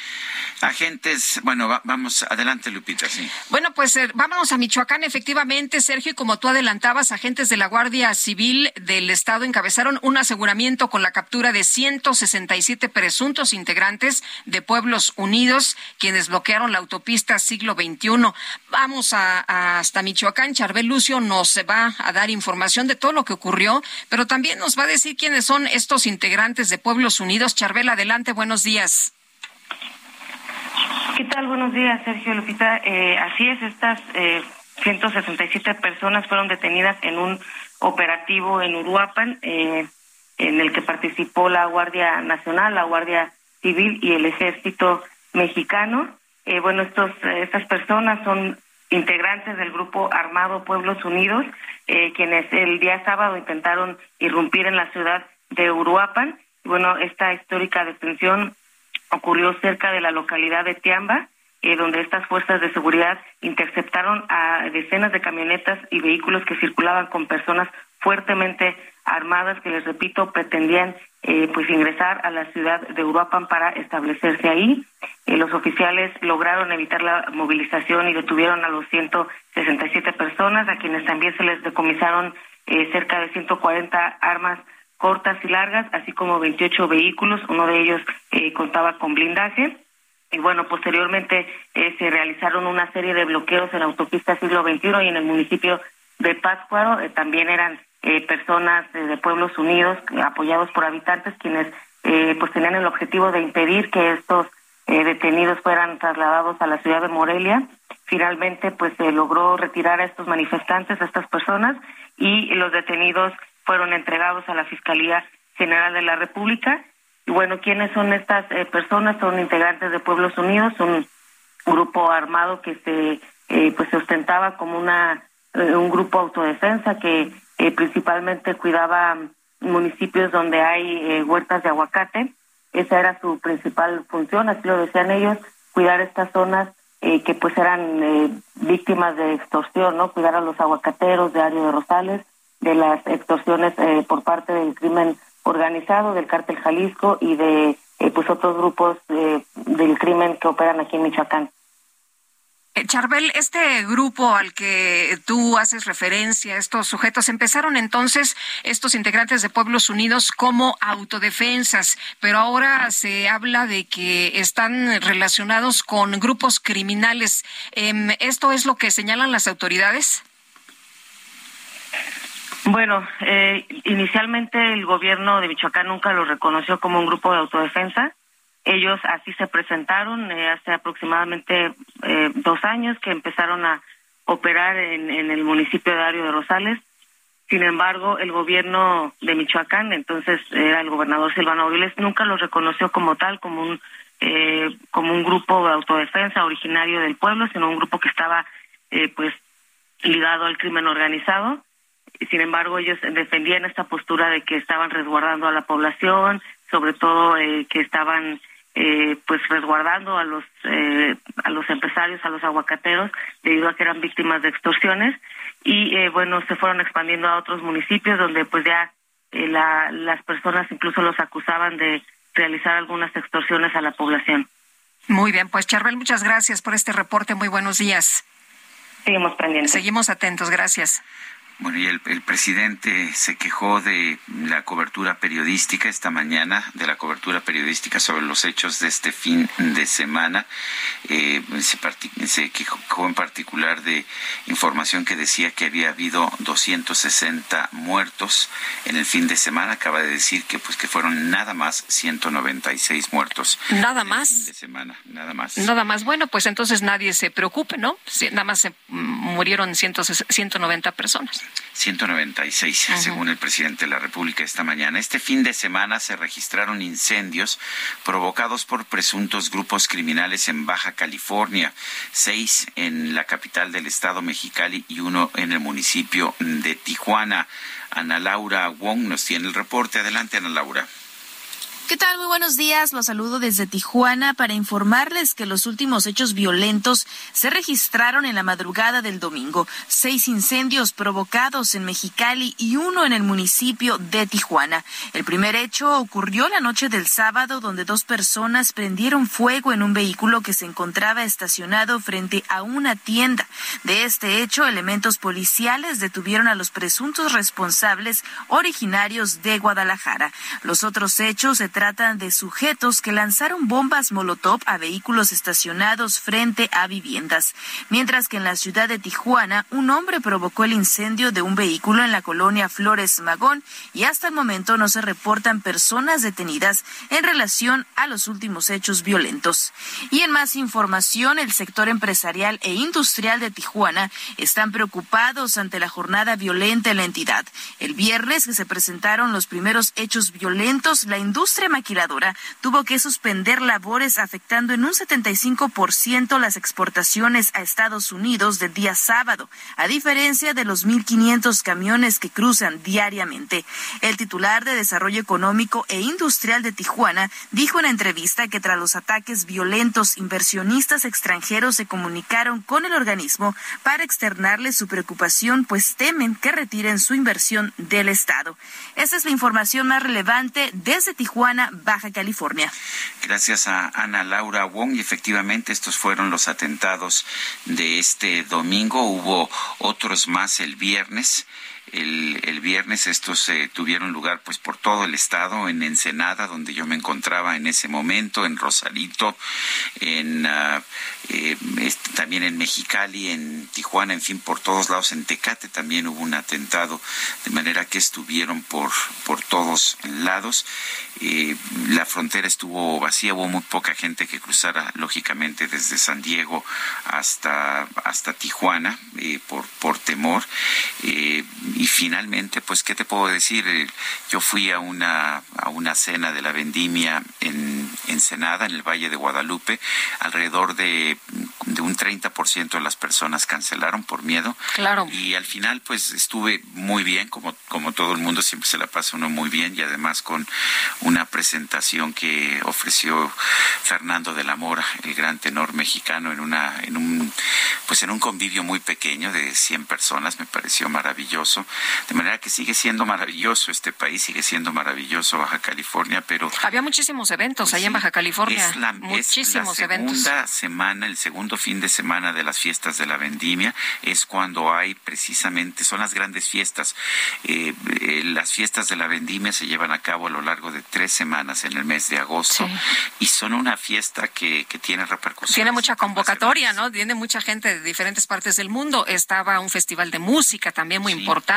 Agentes, bueno, vamos, adelante Lupita, sí. Bueno, pues eh, vámonos a Michoacán, efectivamente, Sergio, y como tú adelantabas, agentes de la Guardia Civil del Estado encabezaron un aseguramiento con la captura de 167 presuntos integrantes de Pueblos Unidos, quienes bloquearon la autopista siglo XXI. Vamos a, hasta Michoacán, Charbel Lucio nos va a dar información de todo lo que ocurrió, pero también nos va a decir quiénes son estos integrantes de Pueblos Unidos. Charbel, adelante, buenos días. ¿Qué tal? Buenos días, Sergio Lupita. Eh, así es, estas eh, 167 personas fueron detenidas en un operativo en Uruapan, eh, en el que participó la Guardia Nacional, la Guardia Civil y el Ejército Mexicano. Eh, bueno, estos, estas personas son integrantes del grupo armado Pueblos Unidos, quienes el día sábado intentaron irrumpir en la ciudad de Uruapan. Bueno, esta histórica detención ocurrió cerca de la localidad de Tiamba, eh, donde estas fuerzas de seguridad interceptaron a decenas de camionetas y vehículos que circulaban con personas fuertemente armadas que les repito pretendían eh, pues ingresar a la ciudad de Uruapan para establecerse ahí. Eh, los oficiales lograron evitar la movilización y detuvieron a los 167 personas, a quienes también se les decomisaron cerca de 140 armas cortas y largas, así como 28 vehículos, uno de ellos eh, contaba con blindaje. Y bueno, posteriormente eh, se realizaron una serie de bloqueos en la autopista siglo XXI y en el municipio de Pátzcuaro. Eh, también eran personas de Pueblos Unidos apoyados por habitantes quienes pues tenían el objetivo de impedir que estos detenidos fueran trasladados a la ciudad de Morelia. Finalmente, pues se logró retirar a estos manifestantes, a estas personas, y los detenidos fueron entregados a la Fiscalía General de la República. Y bueno, ¿quiénes son estas eh, personas? Son integrantes de Pueblos Unidos, un grupo armado que se eh, pues se ostentaba como una eh, un grupo autodefensa que principalmente cuidaba municipios donde hay huertas de aguacate. Esa era su principal función, así lo decían ellos, cuidar estas zonas que pues eran víctimas de extorsión, ¿no? Cuidar a los aguacateros de Ario de Rosales, de las extorsiones eh, por parte del crimen organizado, del cártel Jalisco y de eh, pues otros grupos eh, del crimen que operan aquí en Michoacán. Charbel, este grupo al que tú haces referencia, estos sujetos, empezaron entonces estos integrantes de Pueblos Unidos como autodefensas, pero ahora se habla de que están relacionados con grupos criminales. Em, ¿Esto es lo que señalan las autoridades? Bueno, eh, inicialmente el gobierno de Michoacán nunca lo reconoció como un grupo de autodefensa. Ellos así se presentaron eh, hace aproximadamente eh, dos años que empezaron a operar en, en el municipio de Ario de Rosales. Sin embargo, el gobierno de Michoacán, entonces era el gobernador Silvano Aureoles, nunca los reconoció como tal, como un eh, como un grupo de autodefensa originario del pueblo, sino un grupo que estaba eh, pues ligado al crimen organizado. Sin embargo, ellos defendían esta postura de que estaban resguardando a la población, sobre todo eh, que estaban eh, pues resguardando a los eh, a los empresarios, a los aguacateros, debido a que eran víctimas de extorsiones y eh, bueno se fueron expandiendo a otros municipios donde pues ya eh, la, las personas incluso los acusaban de realizar algunas extorsiones a la población. Muy bien, pues Charbel, muchas gracias por este reporte. Muy buenos días. Seguimos pendientes. Seguimos atentos, gracias. Bueno, y el, el, presidente se quejó de la cobertura periodística esta mañana, de la cobertura periodística sobre los hechos de este fin de semana. Eh, se, se, quejó en particular de información que decía que había habido 260 muertos en el fin de semana. Acaba de decir que pues que fueron nada más 196 muertos. Nada más. fin de semana, nada más. Nada más. Bueno, pues entonces nadie se preocupe, ¿no? Nada más se murieron 190 personas. 196, uh -huh. según el presidente de la República esta mañana. Este fin de semana se registraron incendios provocados por presuntos grupos criminales en Baja California, seis en la capital del estado Mexicali y uno en el municipio de Tijuana. Ana Laura Wong nos tiene el reporte. Adelante, Ana Laura. ¿Qué tal? Muy buenos días. Los saludo desde Tijuana para informarles que los últimos hechos violentos se registraron en la madrugada del domingo. Seis incendios provocados en Mexicali y uno en el municipio de Tijuana. El primer hecho ocurrió la noche del sábado donde dos personas prendieron fuego en un vehículo que se encontraba estacionado frente a una tienda. De este hecho, elementos policiales detuvieron a los presuntos responsables originarios de Guadalajara. Los otros hechos se de sujetos que lanzaron bombas Molotov a vehículos estacionados frente a viviendas. Mientras que en la ciudad de Tijuana, un hombre provocó el incendio de un vehículo en la colonia Flores Magón y hasta el momento no se reportan personas detenidas en relación a los últimos hechos violentos. Y en más información, el sector empresarial e industrial de Tijuana están preocupados ante la jornada violenta en la entidad. El viernes que se presentaron los primeros hechos violentos, la industria maquiladora tuvo que suspender labores afectando en un 75% las exportaciones a Estados Unidos del día sábado, a diferencia de los 1.500 camiones que cruzan diariamente. El titular de Desarrollo Económico e Industrial de Tijuana dijo en entrevista que tras los ataques violentos, inversionistas extranjeros se comunicaron con el organismo para externarle su preocupación, pues temen que retiren su inversión del Estado. Esa es la información más relevante desde Tijuana, Gracias a Ana Laura Wong y efectivamente estos fueron los atentados de este domingo. Hubo otros más el viernes. El, el, viernes estos eh, tuvieron lugar pues por todo el estado, en Ensenada, donde yo me encontraba en ese momento, en Rosarito, en uh, también en Mexicali, en Tijuana, en fin, por todos lados, en Tecate también hubo un atentado, de manera que estuvieron por, por todos lados. Eh, la frontera estuvo vacía, hubo muy poca gente que cruzara, lógicamente, desde San Diego hasta, hasta Tijuana, eh, por, por temor. Eh, y finalmente, pues, ¿qué te puedo decir? yo fui a una, a una cena de la vendimia en Ensenada, en el Valle de Guadalupe, alrededor de, de un 30% de las personas cancelaron por miedo. Claro. Y al final, pues, estuve muy bien, como, como todo el mundo, siempre se la pasa uno muy bien, y además con una presentación que ofreció Fernando de la Mora, el gran tenor mexicano, en una, en un, pues en un convivio muy pequeño de 100 personas, me pareció maravilloso. De manera que sigue siendo maravilloso este país, sigue siendo maravilloso Baja California, pero había muchísimos eventos pues, ahí en Baja California. Es la, muchísimos es la segunda eventos. semana, el segundo segundo fin de semana de las fiestas de la vendimia es cuando hay precisamente, son las grandes fiestas. Eh, eh, las fiestas de la vendimia se llevan a cabo a lo largo de tres semanas en el mes de agosto y son una fiesta que, que tiene repercusiones. Tiene mucha convocatoria, ¿no? Tiene mucha gente de diferentes partes del mundo. Estaba un festival de música también muy importante.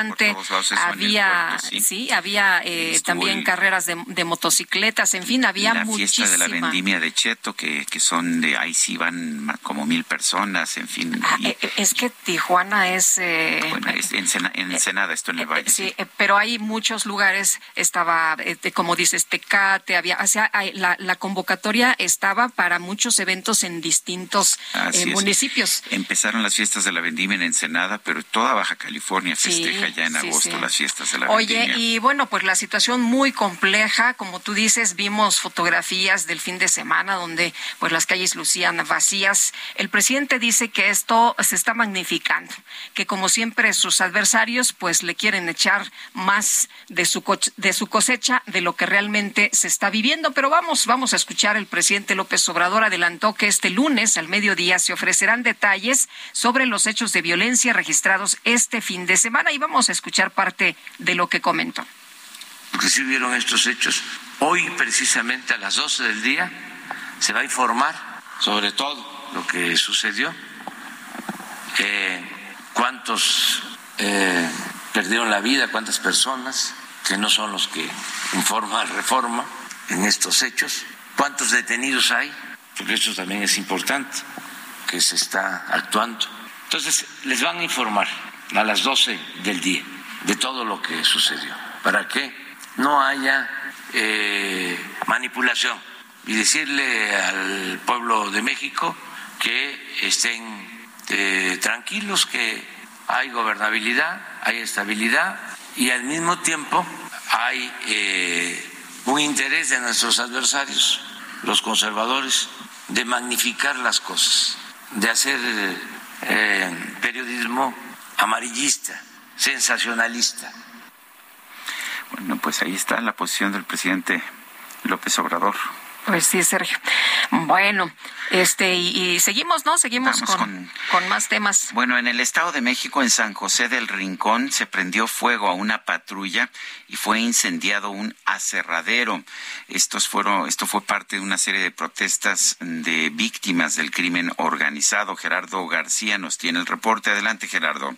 Había, sí. había eh, también carreras de, de, motocicletas, en fin, había la fiesta de la vendimia de Cheto, que, que son de ahí sí van como mil personas, en fin. Ah, eh, es que Tijuana es... Eh, bueno, es en, Ensenada, esto en el Valle. Sí, pero hay muchos lugares, estaba, como dices, Tecate, había, o sea, la, la convocatoria estaba para muchos eventos en distintos municipios. Empezaron las fiestas de la vendimia en Ensenada, pero toda Baja California festeja ya en agosto las fiestas de la vendimia. Oye, y bueno, pues la situación muy compleja, como tú dices, vimos fotografías del fin de semana donde pues las calles lucían vacías. El presidente dice que esto se está magnificando, que como siempre sus adversarios pues le quieren echar más de su de su cosecha de lo que realmente se está viviendo, pero vamos, vamos a escuchar el presidente López Obrador adelantó que este lunes al mediodía se ofrecerán detalles sobre los hechos de violencia registrados este fin de semana y vamos a escuchar parte de lo que comentó. Porque si hubieron estos hechos, hoy precisamente a las 12 del día se va a informar sobre todo lo que sucedió, eh, cuántos eh, perdieron la vida, cuántas personas, que no son los que informa Reforma en estos hechos, cuántos detenidos hay, porque eso también es importante, que se está actuando. Entonces, les van a informar a las 12 del día de todo lo que sucedió, para que no haya eh, manipulación. Y decirle al pueblo de México que estén eh, tranquilos, que hay gobernabilidad, hay estabilidad y al mismo tiempo hay eh, un interés de nuestros adversarios, los conservadores, de magnificar las cosas, de hacer periodismo amarillista, sensacionalista. Bueno, pues ahí está la posición del presidente López Obrador. Pues sí, Sergio. Bueno, este y, seguimos, ¿no? Seguimos con, con, más temas. Bueno, en el Estado de México, en San José del Rincón, se prendió fuego a una patrulla y fue incendiado un aserradero. Estos fueron, esto fue parte de una serie de protestas de víctimas del crimen organizado. Gerardo García nos tiene el reporte. Adelante, Gerardo.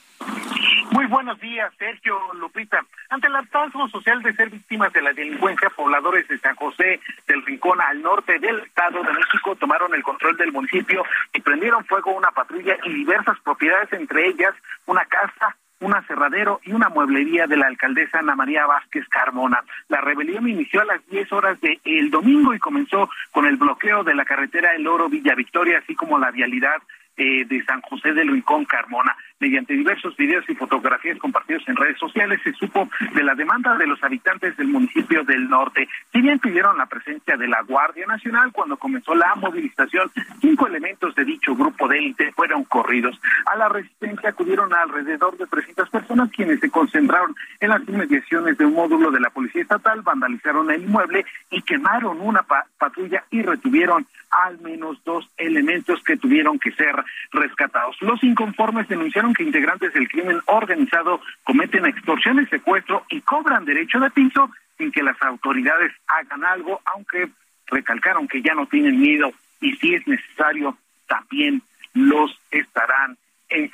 Muy buenos días, Sergio Lupita. Ante el hartazgo social de ser víctimas de la delincuencia, pobladores de San José del Rincón al norte del Estado de México tomaron el control del municipio y prendieron fuego una patrulla y diversas propiedades, entre ellas una casa, un aserradero y una mueblería de la alcaldesa Ana María Vázquez Carmona. La rebelión inició a las 10 horas del el domingo y comenzó con el bloqueo de la carretera El Oro Villa Victoria, así como la vialidad eh, de San José del Rincón Carmona. Mediante diversos videos y fotografías compartidos en redes sociales se supo de la demanda de los habitantes del municipio del norte. Si bien pidieron la presencia de la Guardia Nacional cuando comenzó la movilización, cinco elementos de dicho grupo de élite fueron corridos. A la resistencia acudieron alrededor de 300 personas quienes se concentraron en las inmediaciones de un módulo de la Policía Estatal, vandalizaron el inmueble y quemaron una patrulla y retuvieron al menos dos elementos que tuvieron que ser rescatados. Los inconformes denunciaron que integrantes del crimen organizado cometen extorsiones, secuestro y cobran derecho de piso sin que las autoridades hagan algo, aunque recalcaron que ya no tienen miedo y si es necesario también los estarán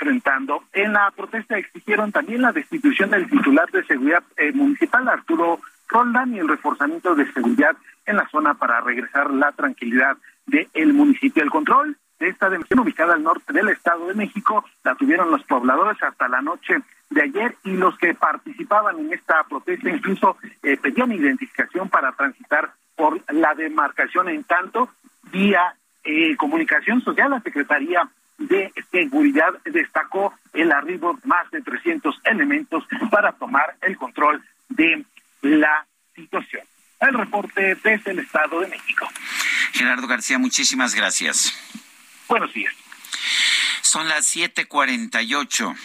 enfrentando. En la protesta exigieron también la destitución del titular de seguridad eh, municipal, Arturo Roldán, y el reforzamiento de seguridad en la zona para regresar la tranquilidad del municipio. El control de esta demarcación ubicada al norte del Estado de México la tuvieron los pobladores hasta la noche de ayer y los que participaban en esta protesta incluso eh, pedían identificación para transitar por la demarcación. En tanto, vía eh, comunicación social, la Secretaría de Seguridad destacó el arribo más de 300 elementos para tomar el control de la situación. El reporte desde el Estado de México. Gerardo García, muchísimas gracias. Buenos días. Son las 7:48.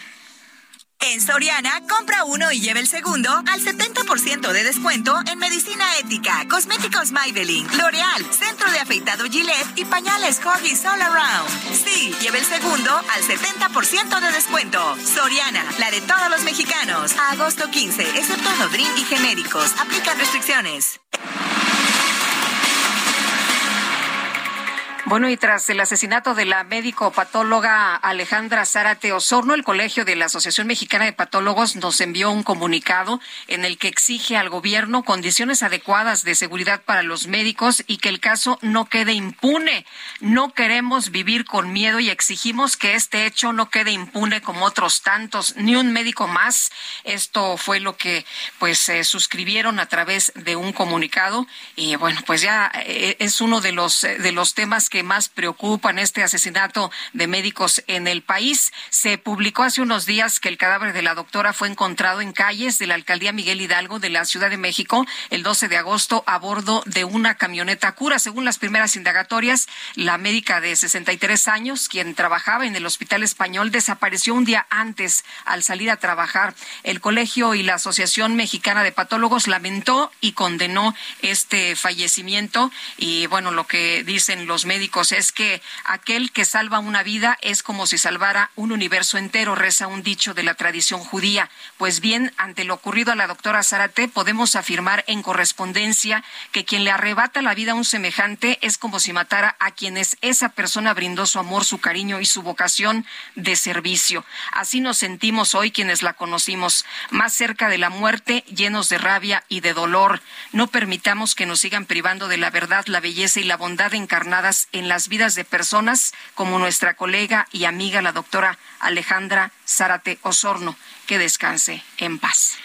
En Soriana, compra uno y lleve el segundo al 70% de descuento en medicina ética, cosméticos Maybelline, L'Oreal, centro de afeitado Gillette y pañales Huggies All Around. Sí, lleve el segundo al 70% de descuento. Soriana, la de todos los mexicanos. Agosto 15, excepto Nodrim y genéricos. Aplican restricciones. Bueno, y tras el asesinato de la médico patóloga Alejandra Zárate Osorno, el Colegio de la Asociación Mexicana de Patólogos nos envió un comunicado en el que exige al gobierno condiciones adecuadas de seguridad para los médicos y que el caso no quede impune. No queremos vivir con miedo y exigimos que este hecho no quede impune como otros tantos, ni un médico más. Esto fue lo que pues suscribieron a través de un comunicado y bueno, pues ya eh, es uno de los de los temas que más preocupan este asesinato de médicos en el país. Se publicó hace unos días que el cadáver de la doctora fue encontrado en calles de la alcaldía Miguel Hidalgo de la Ciudad de México el 12 de agosto a bordo de una camioneta cura. Según las primeras indagatorias, la médica de 63 años, quien trabajaba en el Hospital Español, desapareció un día antes al salir a trabajar. El colegio y la Asociación Mexicana de Patólogos lamentó y condenó este fallecimiento. Y bueno, lo que dicen los médicos es que aquel que salva una vida es como si salvara un universo entero, reza un dicho de la tradición judía. Pues bien, ante lo ocurrido a la doctora Zárate, podemos afirmar en correspondencia que quien le arrebata la vida a un semejante es como si matara a quienes esa persona brindó su amor, su cariño y su vocación de servicio. Así nos sentimos hoy quienes la conocimos, más cerca de la muerte, llenos de rabia y de dolor. No permitamos que nos sigan privando de la verdad, la belleza y la bondad encarnadas en las vidas de personas como nuestra colega y amiga la doctora Alejandra Zárate Osorno. Que descanse en paz.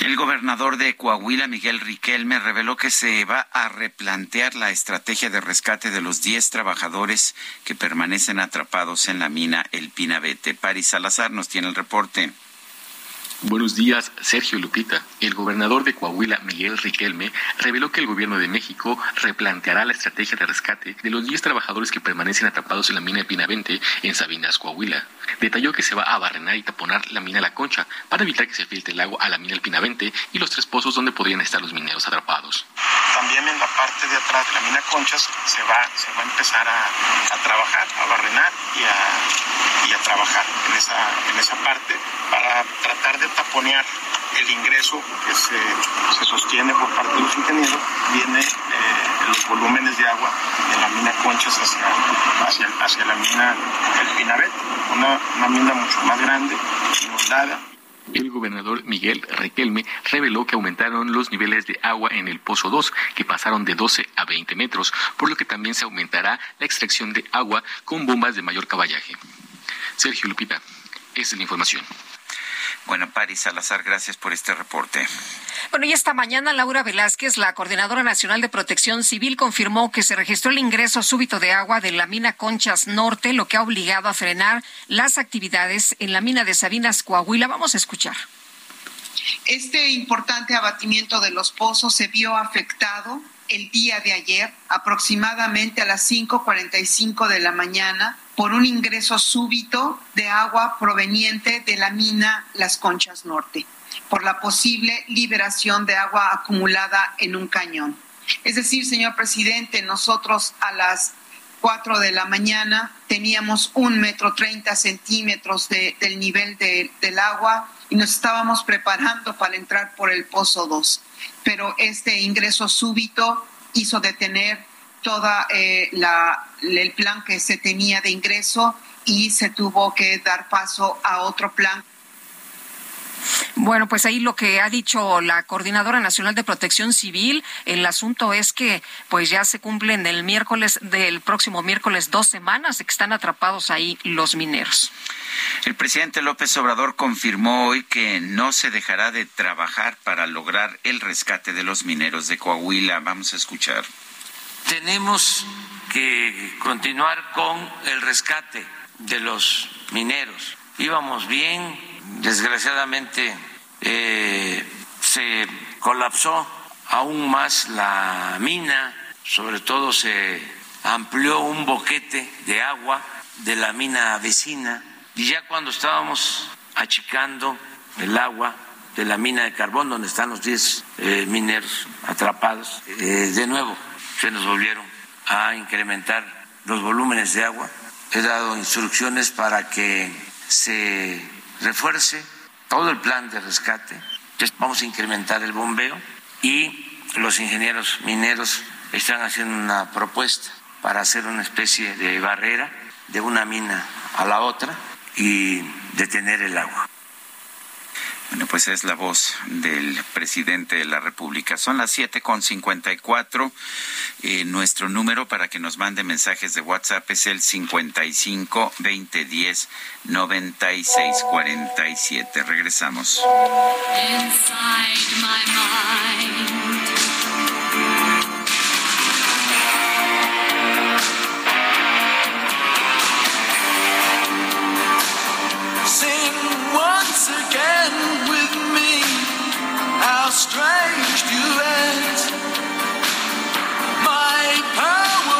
El gobernador de Coahuila, Miguel Riquelme, reveló que se va a replantear la estrategia de rescate de los 10 trabajadores que permanecen atrapados en la mina El Pinabete. Paris Salazar nos tiene el reporte. Buenos días, Sergio Lupita. El gobernador de Coahuila, Miguel Riquelme, reveló que el gobierno de México replanteará la estrategia de rescate de los 10 trabajadores que permanecen atrapados en la mina de Pinavente en Sabinas, Coahuila. Detalló que se va a barrenar y taponar la mina La Concha para evitar que se filtre el agua a la mina El Pinavente y los tres pozos donde podrían estar los mineros atrapados. También en la parte de atrás de la mina Conchas se va, se va a empezar a, trabajar, a barrenar y a, y a trabajar en esa, en esa parte para tratar de taponear el ingreso que se, sostiene por parte de los ingenieros, viene eh, los volúmenes de agua de la mina Conchas hacia, hacia, la mina El Pinabet, una, una mina mucho más grande, inundada. El gobernador Miguel Requelme reveló que aumentaron los niveles de agua en el Pozo 2, que pasaron de 12 a 20 metros, por lo que también se aumentará la extracción de agua con bombas de mayor caballaje. Sergio Lupita, esa es la información. Bueno, Paris Salazar, gracias por este reporte. Bueno, y esta mañana Laura Velázquez, la Coordinadora Nacional de Protección Civil, confirmó que se registró el ingreso súbito de agua de la mina Conchas Norte, lo que ha obligado a frenar las actividades en la mina de Sabinas, Coahuila. Vamos a escuchar. Este importante abatimiento de los pozos se vio afectado el día de ayer, aproximadamente a las 5.45 de la mañana, por un ingreso súbito de agua proveniente de la mina Las Conchas Norte, por la posible liberación de agua acumulada en un cañón. Es decir, señor presidente, nosotros a las 4 de la mañana teníamos un metro treinta centímetros del nivel del agua y nos estábamos preparando para entrar por el pozo 2. Pero este ingreso súbito hizo detener toda eh, la, el plan que se tenía de ingreso y se tuvo que dar paso a otro plan. Bueno, pues ahí lo que ha dicho la Coordinadora Nacional de Protección Civil, el asunto es que pues ya se cumplen el miércoles del próximo miércoles dos semanas de que están atrapados ahí los mineros. El presidente López Obrador confirmó hoy que no se dejará de trabajar para lograr el rescate de los mineros de Coahuila. Vamos a escuchar. Tenemos que continuar con el rescate de los mineros. Íbamos bien, desgraciadamente eh, se colapsó aún más la mina, sobre todo se amplió un boquete de agua de la mina vecina y ya cuando estábamos achicando el agua de la mina de carbón donde están los 10 eh, mineros atrapados. Eh, de nuevo se nos volvieron a incrementar los volúmenes de agua. He dado instrucciones para que se refuerce todo el plan de rescate. Vamos a incrementar el bombeo y los ingenieros mineros están haciendo una propuesta para hacer una especie de barrera de una mina a la otra y detener el agua. Bueno, pues es la voz del presidente de la República. Son las siete con cincuenta y cuatro. Eh, nuestro número para que nos mande mensajes de WhatsApp es el 55 20 10 96 47. Regresamos. again with me. How strange you duet. My power.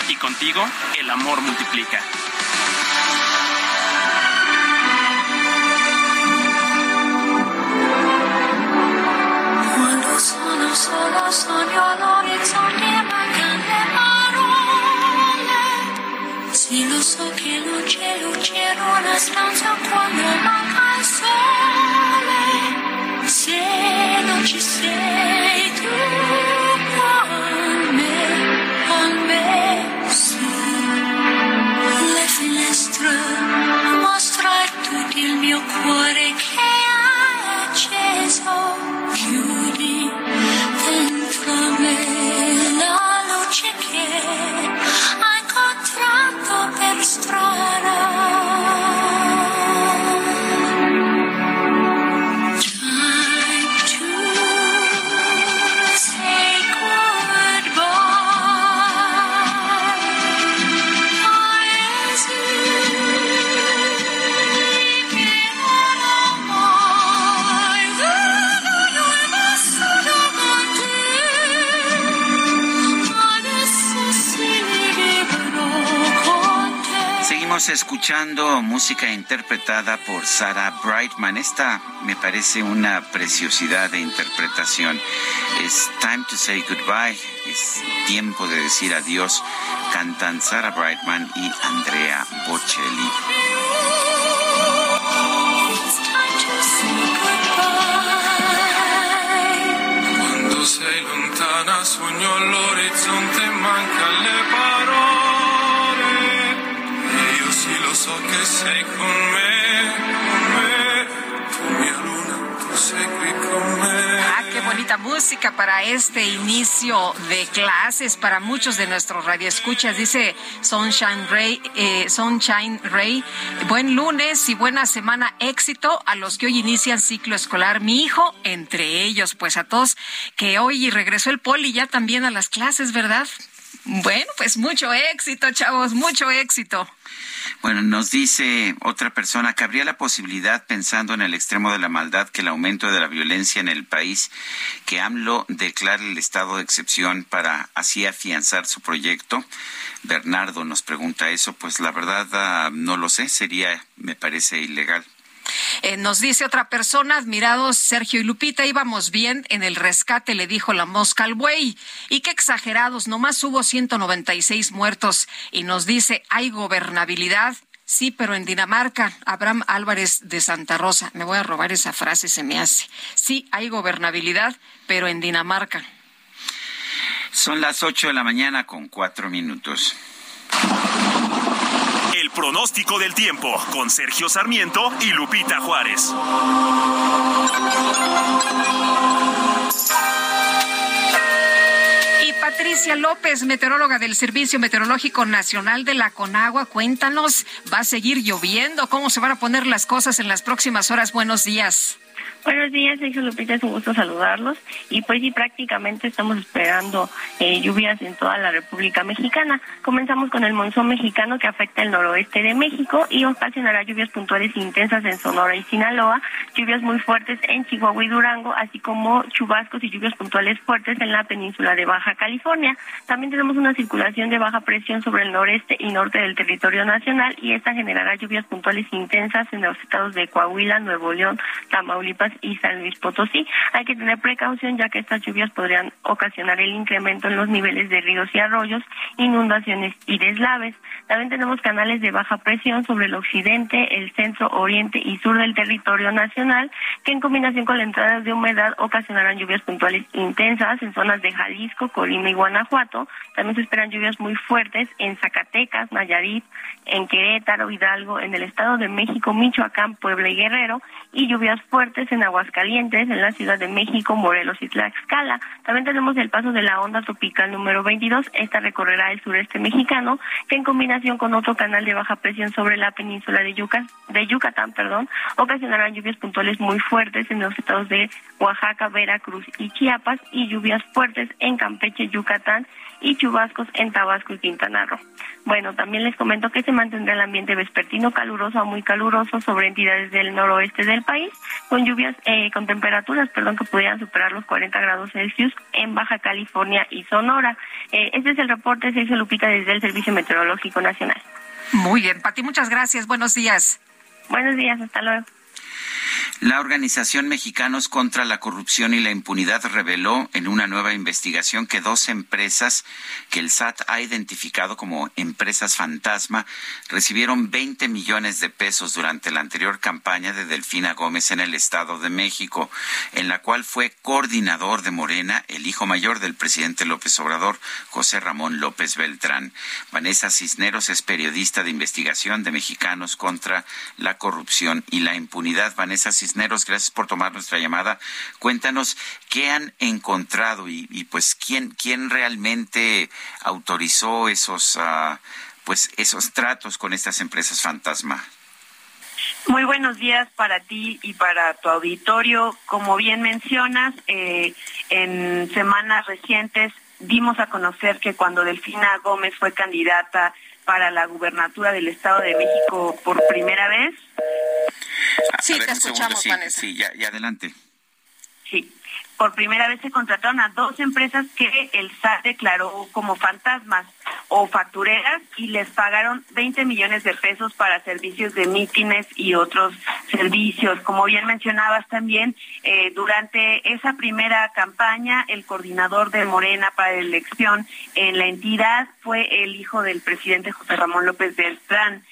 y contigo el amor multiplica. Quando sono solo sogno all'orizzonte mancano le parole Sì lo so che non c'è luce in una stanza quando manca il sole Se non ci finestre mostra tutto il mio cuore che hai acceso chiudi dentro me la luce che hai incontrato per strada. Escuchando música interpretada por Sarah Brightman. Esta me parece una preciosidad de interpretación. Es Time to Say Goodbye. Es tiempo de decir adiós. Cantan Sarah Brightman y Andrea Bocelli. Quando sei lontana sogno all'orizzonte manca Ah, qué bonita música para este inicio de clases para muchos de nuestros radioescuchas. Dice Sunshine Ray, eh, Sunshine Ray, buen lunes y buena semana, éxito a los que hoy inician ciclo escolar. Mi hijo, entre ellos, pues a todos que hoy regresó el poli ya también a las clases, ¿verdad? Bueno, pues mucho éxito, chavos, mucho éxito. Bueno, nos dice otra persona que habría la posibilidad, pensando en el extremo de la maldad, que el aumento de la violencia en el país, que AMLO declare el estado de excepción para así afianzar su proyecto. Bernardo nos pregunta eso, pues la verdad ah, no lo sé, sería, me parece, ilegal. Eh, nos dice otra persona, admirados Sergio y Lupita, íbamos bien en el rescate, le dijo la mosca al buey. Y qué exagerados, nomás hubo 196 muertos. Y nos dice, hay gobernabilidad. Sí, pero en Dinamarca, Abraham Álvarez de Santa Rosa, me voy a robar esa frase, se me hace. Sí, hay gobernabilidad, pero en Dinamarca. Son las 8 de la mañana con cuatro minutos. Pronóstico del tiempo con Sergio Sarmiento y Lupita Juárez. Y Patricia López, meteoróloga del Servicio Meteorológico Nacional de la Conagua, cuéntanos, ¿va a seguir lloviendo? ¿Cómo se van a poner las cosas en las próximas horas? Buenos días. Buenos días, Sergio Lupita, es un gusto saludarlos. Y pues sí, prácticamente estamos esperando eh, lluvias en toda la República Mexicana. Comenzamos con el monzón mexicano que afecta el noroeste de México y ocasionará lluvias puntuales intensas en Sonora y Sinaloa, lluvias muy fuertes en Chihuahua y Durango, así como chubascos y lluvias puntuales fuertes en la península de Baja California. También tenemos una circulación de baja presión sobre el noreste y norte del territorio nacional y esta generará lluvias puntuales intensas en los estados de Coahuila, Nuevo León, Tamaulipas, y San Luis Potosí. Hay que tener precaución ya que estas lluvias podrían ocasionar el incremento en los niveles de ríos y arroyos, inundaciones y deslaves. También tenemos canales de baja presión sobre el occidente, el centro, oriente y sur del territorio nacional, que en combinación con la entrada de humedad ocasionarán lluvias puntuales intensas en zonas de Jalisco, Colima y Guanajuato. También se esperan lluvias muy fuertes en Zacatecas, Nayarit, en Querétaro, Hidalgo, en el Estado de México, Michoacán, Puebla y Guerrero, y lluvias fuertes en Aguascalientes, en la Ciudad de México, Morelos y Tlaxcala. También tenemos el paso de la onda tropical número 22. Esta recorrerá el sureste mexicano, que en combinación con otro canal de baja presión sobre la península de, Yucatán, de Yucatán, perdón, ocasionarán lluvias puntuales muy fuertes en los estados de Oaxaca, Veracruz y Chiapas, y lluvias fuertes en Campeche, Yucatán y chubascos en Tabasco y Quintana Roo. Bueno, también les comento que se mantendrá el ambiente vespertino caluroso a muy caluroso sobre entidades del noroeste del país, con lluvias, eh, con temperaturas, perdón, que pudieran superar los 40 grados Celsius en Baja California y Sonora. Eh, este es el reporte, se hizo Lupita desde el Servicio Meteorológico Nacional. Muy bien, Pati, muchas gracias. Buenos días. Buenos días, hasta luego. La Organización Mexicanos contra la Corrupción y la Impunidad reveló en una nueva investigación que dos empresas que el SAT ha identificado como empresas fantasma recibieron 20 millones de pesos durante la anterior campaña de Delfina Gómez en el Estado de México, en la cual fue coordinador de Morena el hijo mayor del presidente López Obrador, José Ramón López Beltrán. Vanessa Cisneros es periodista de investigación de Mexicanos contra la Corrupción y la Impunidad. Cisneros gracias por tomar nuestra llamada. Cuéntanos qué han encontrado y, pues quién, quién realmente autorizó esos, uh, pues esos tratos con estas empresas fantasma. Muy buenos días para ti y para tu auditorio. Como bien mencionas, eh, en semanas recientes dimos a conocer que cuando Delfina Gómez fue candidata para la gubernatura del Estado de México por primera vez, Sí, te escuchamos, Vanessa. Sí, ya, ya adelante. Sí, por primera vez se contrataron a dos empresas que el SAT declaró como fantasmas o factureras y les pagaron 20 millones de pesos para servicios de mítines y otros servicios. Como bien mencionabas también, eh, durante esa primera campaña, el coordinador de Morena para la elección en la entidad fue el hijo del presidente José Ramón López Beltrán.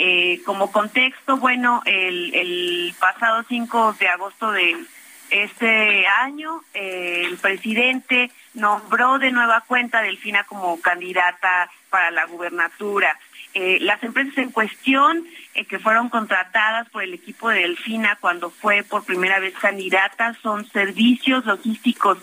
Eh, como contexto, bueno, el, pasado 5 de agosto de este año, eh, el presidente nombró de nueva cuenta a Delfina como candidata para la gubernatura. Eh, las empresas en cuestión que fueron contratadas por el equipo de Delfina cuando fue por primera vez candidata son Servicios Logísticos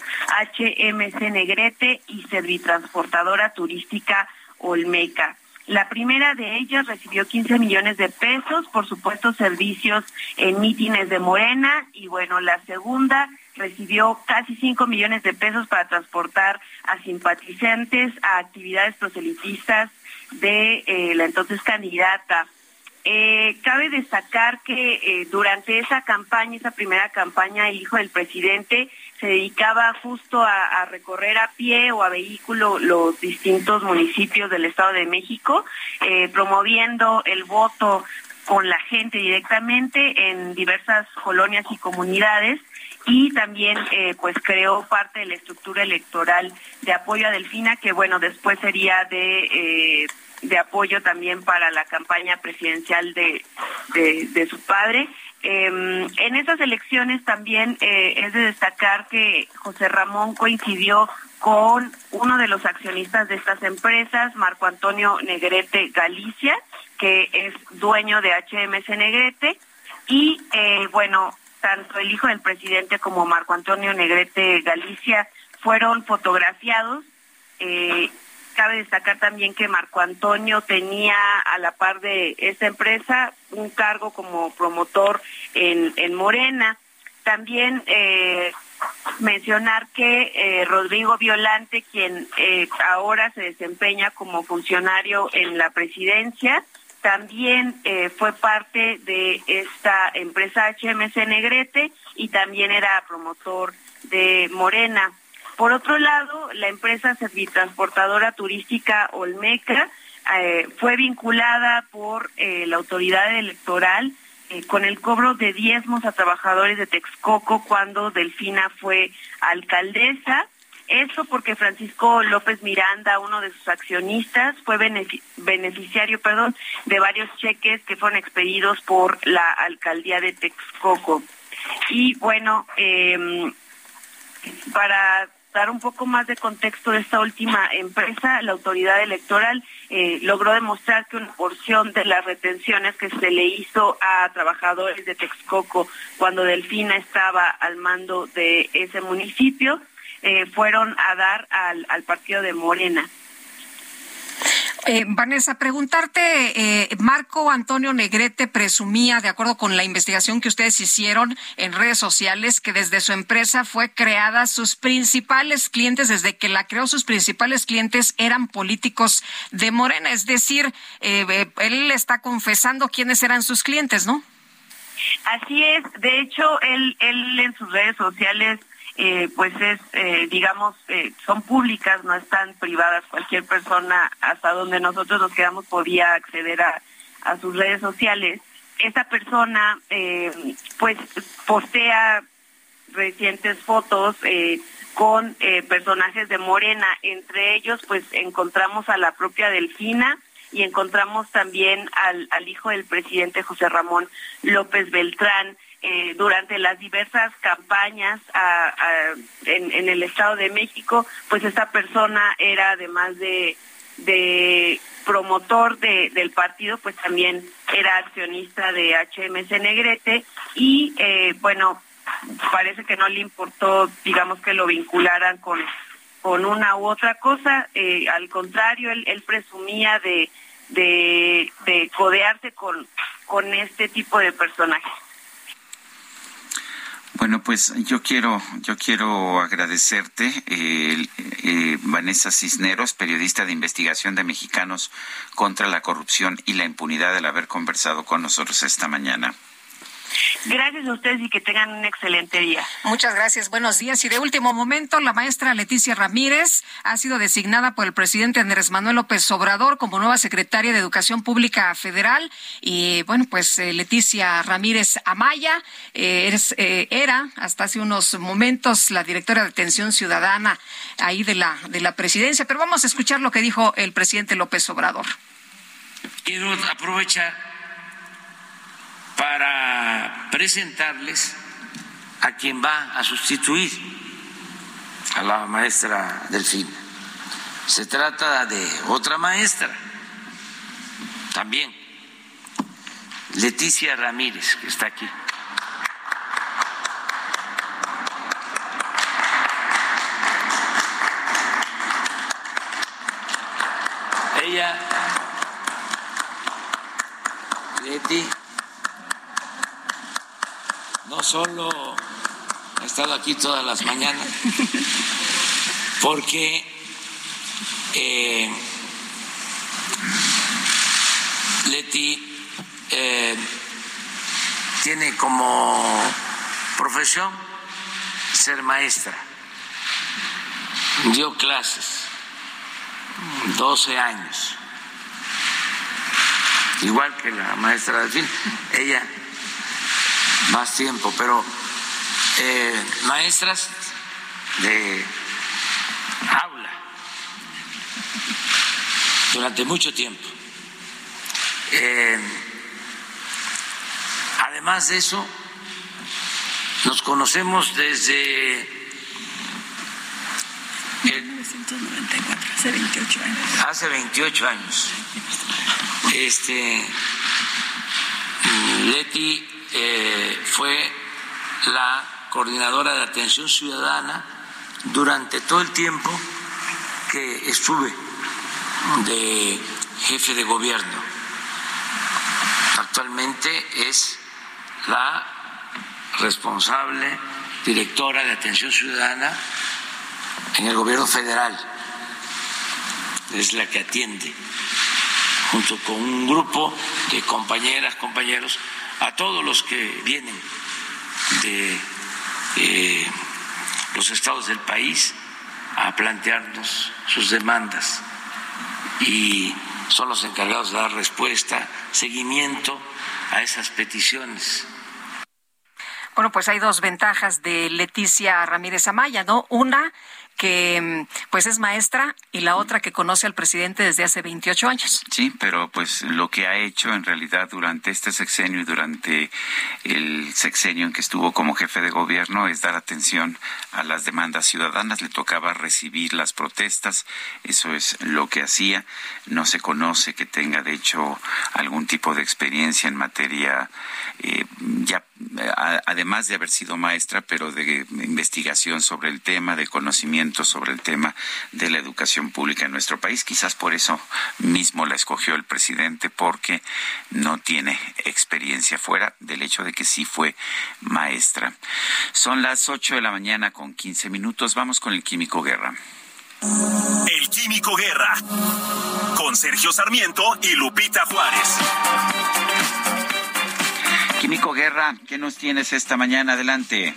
HMC Negrete y Servitransportadora Turística Olmeca. La primera de ellas recibió 15 millones de pesos, por supuesto, servicios en mítines de Morena, y bueno, la segunda recibió casi 5 millones de pesos para transportar a simpatizantes a actividades proselitistas de eh, la entonces candidata. Eh, cabe destacar que eh, durante esa campaña, esa primera campaña, el hijo del presidente se dedicaba justo a, recorrer a pie o a vehículo los distintos municipios del Estado de México, eh, promoviendo el voto con la gente directamente en diversas colonias y comunidades y también eh, pues creó parte de la estructura electoral de apoyo a Delfina que bueno después sería de eh, de apoyo también para la campaña presidencial de, de, su padre. Em, en esas elecciones también eh, es de destacar que José Ramón coincidió con uno de los accionistas de estas empresas, Marco Antonio Negrete Galicia, que es dueño de HMS Negrete, y eh, bueno, tanto el hijo del presidente como Marco Antonio Negrete Galicia fueron fotografiados eh, Cabe destacar también que Marco Antonio tenía a la par de esta empresa un cargo como promotor en, Morena. También eh, mencionar que eh, Rodrigo Violante, quien eh, ahora se desempeña como funcionario en la presidencia, también fue parte de esta empresa HMC Negrete y también era promotor de Morena. Por otro lado, la empresa servitransportadora turística Olmeca eh, fue vinculada por eh, la autoridad electoral eh, con el cobro de diezmos a trabajadores de Texcoco cuando Delfina fue alcaldesa. Eso porque Francisco López Miranda, uno de sus accionistas, fue beneficiario, perdón, de varios cheques que fueron expedidos por la alcaldía de Texcoco. Y bueno, em, para dar un poco más de contexto de esta última empresa, la autoridad electoral eh, logró demostrar que una porción de las retenciones que se le hizo a trabajadores de Texcoco cuando Delfina estaba al mando de ese municipio eh, fueron a dar al, al partido de Morena. Eh, Vanessa, preguntarte, eh, Marco Antonio Negrete presumía, de acuerdo con la investigación que ustedes hicieron en redes sociales, que desde su empresa fue creada sus principales clientes, desde que la creó sus principales clientes eran políticos de Morena, es decir, eh, él está confesando quiénes eran sus clientes, ¿no? Así es, de hecho, él, él en sus redes sociales eh, pues es, eh, digamos, eh, son públicas, no están privadas. Cualquier persona, hasta donde nosotros nos quedamos, podía acceder a, a sus redes sociales. Esta persona, pues, postea recientes fotos con personajes de Morena. Entre ellos, pues, encontramos a la propia Delfina y encontramos también al, al hijo del presidente José Ramón López Beltrán. Eh, durante las diversas campañas en, el Estado de México, pues esta persona era además de, promotor del partido, pues también era accionista de HMC Negrete y eh, bueno, parece que no le importó, digamos, que lo vincularan con, con una u otra cosa, eh, al contrario, él, presumía de, de, de codearse con, con este tipo de personajes. Bueno, pues yo quiero, yo quiero agradecerte, eh, Vanessa Cisneros, periodista de investigación de Mexicanos contra la Corrupción y la Impunidad, el haber conversado con nosotros esta mañana. Gracias a ustedes y que tengan un excelente día. Muchas gracias. Buenos días. Y de último momento, la maestra Leticia Ramírez ha sido designada por el presidente Andrés Manuel López Obrador como nueva secretaria de Educación Pública Federal. Y bueno, pues eh, Leticia Ramírez Amaya eh, eh, era hasta hace unos momentos la directora de Atención Ciudadana ahí de la, de la presidencia. Pero vamos a escuchar lo que dijo el presidente López Obrador. Quiero aprovechar para presentarles a quien va a sustituir a la maestra Delfín. Se trata de otra maestra, también, Leticia Ramírez, que está aquí. Ella, Leti, no solo ha estado aquí todas las mañanas, porque eh, Leti eh, tiene como profesión ser maestra. Dio clases 12 años igual que la maestra Delfín, ella más tiempo, pero eh, maestras de aula durante mucho tiempo. Eh, además de eso, nos conocemos desde el 1994, hace 28 años. Hace 28 años. Este, Leti eh, fue la coordinadora de atención ciudadana durante todo el tiempo que estuve de jefe de gobierno. Actualmente es la responsable directora de atención ciudadana en el gobierno federal. Es la que atiende, junto con un grupo de compañeras, compañeros, a todos los que vienen de eh, los estados del país a plantearnos sus demandas y son los encargados de dar respuesta, seguimiento a esas peticiones. Bueno, pues hay dos ventajas de Leticia Ramírez Amaya, ¿no? Una, que mm, pues es maestra y la otra que conoce al presidente desde hace 28 años. Sí, pero pues lo que ha hecho en realidad durante este sexenio y durante el sexenio en que estuvo como jefe de gobierno es dar atención a las demandas ciudadanas. Le tocaba recibir las protestas, eso es lo que hacía. No se conoce que tenga de hecho algún tipo de experiencia en materia eh, ya además de haber sido maestra, pero de investigación sobre el tema, de conocimiento sobre el tema de la educación pública en nuestro país. Quizás por eso mismo la escogió el presidente, porque no tiene experiencia fuera del hecho de que sí fue maestra. Son las ocho de la mañana con quince minutos. Vamos con el Químico Guerra. El Químico Guerra, con Sergio Sarmiento y Lupita Juárez. Químico Guerra, ¿qué nos tienes esta mañana? Adelante.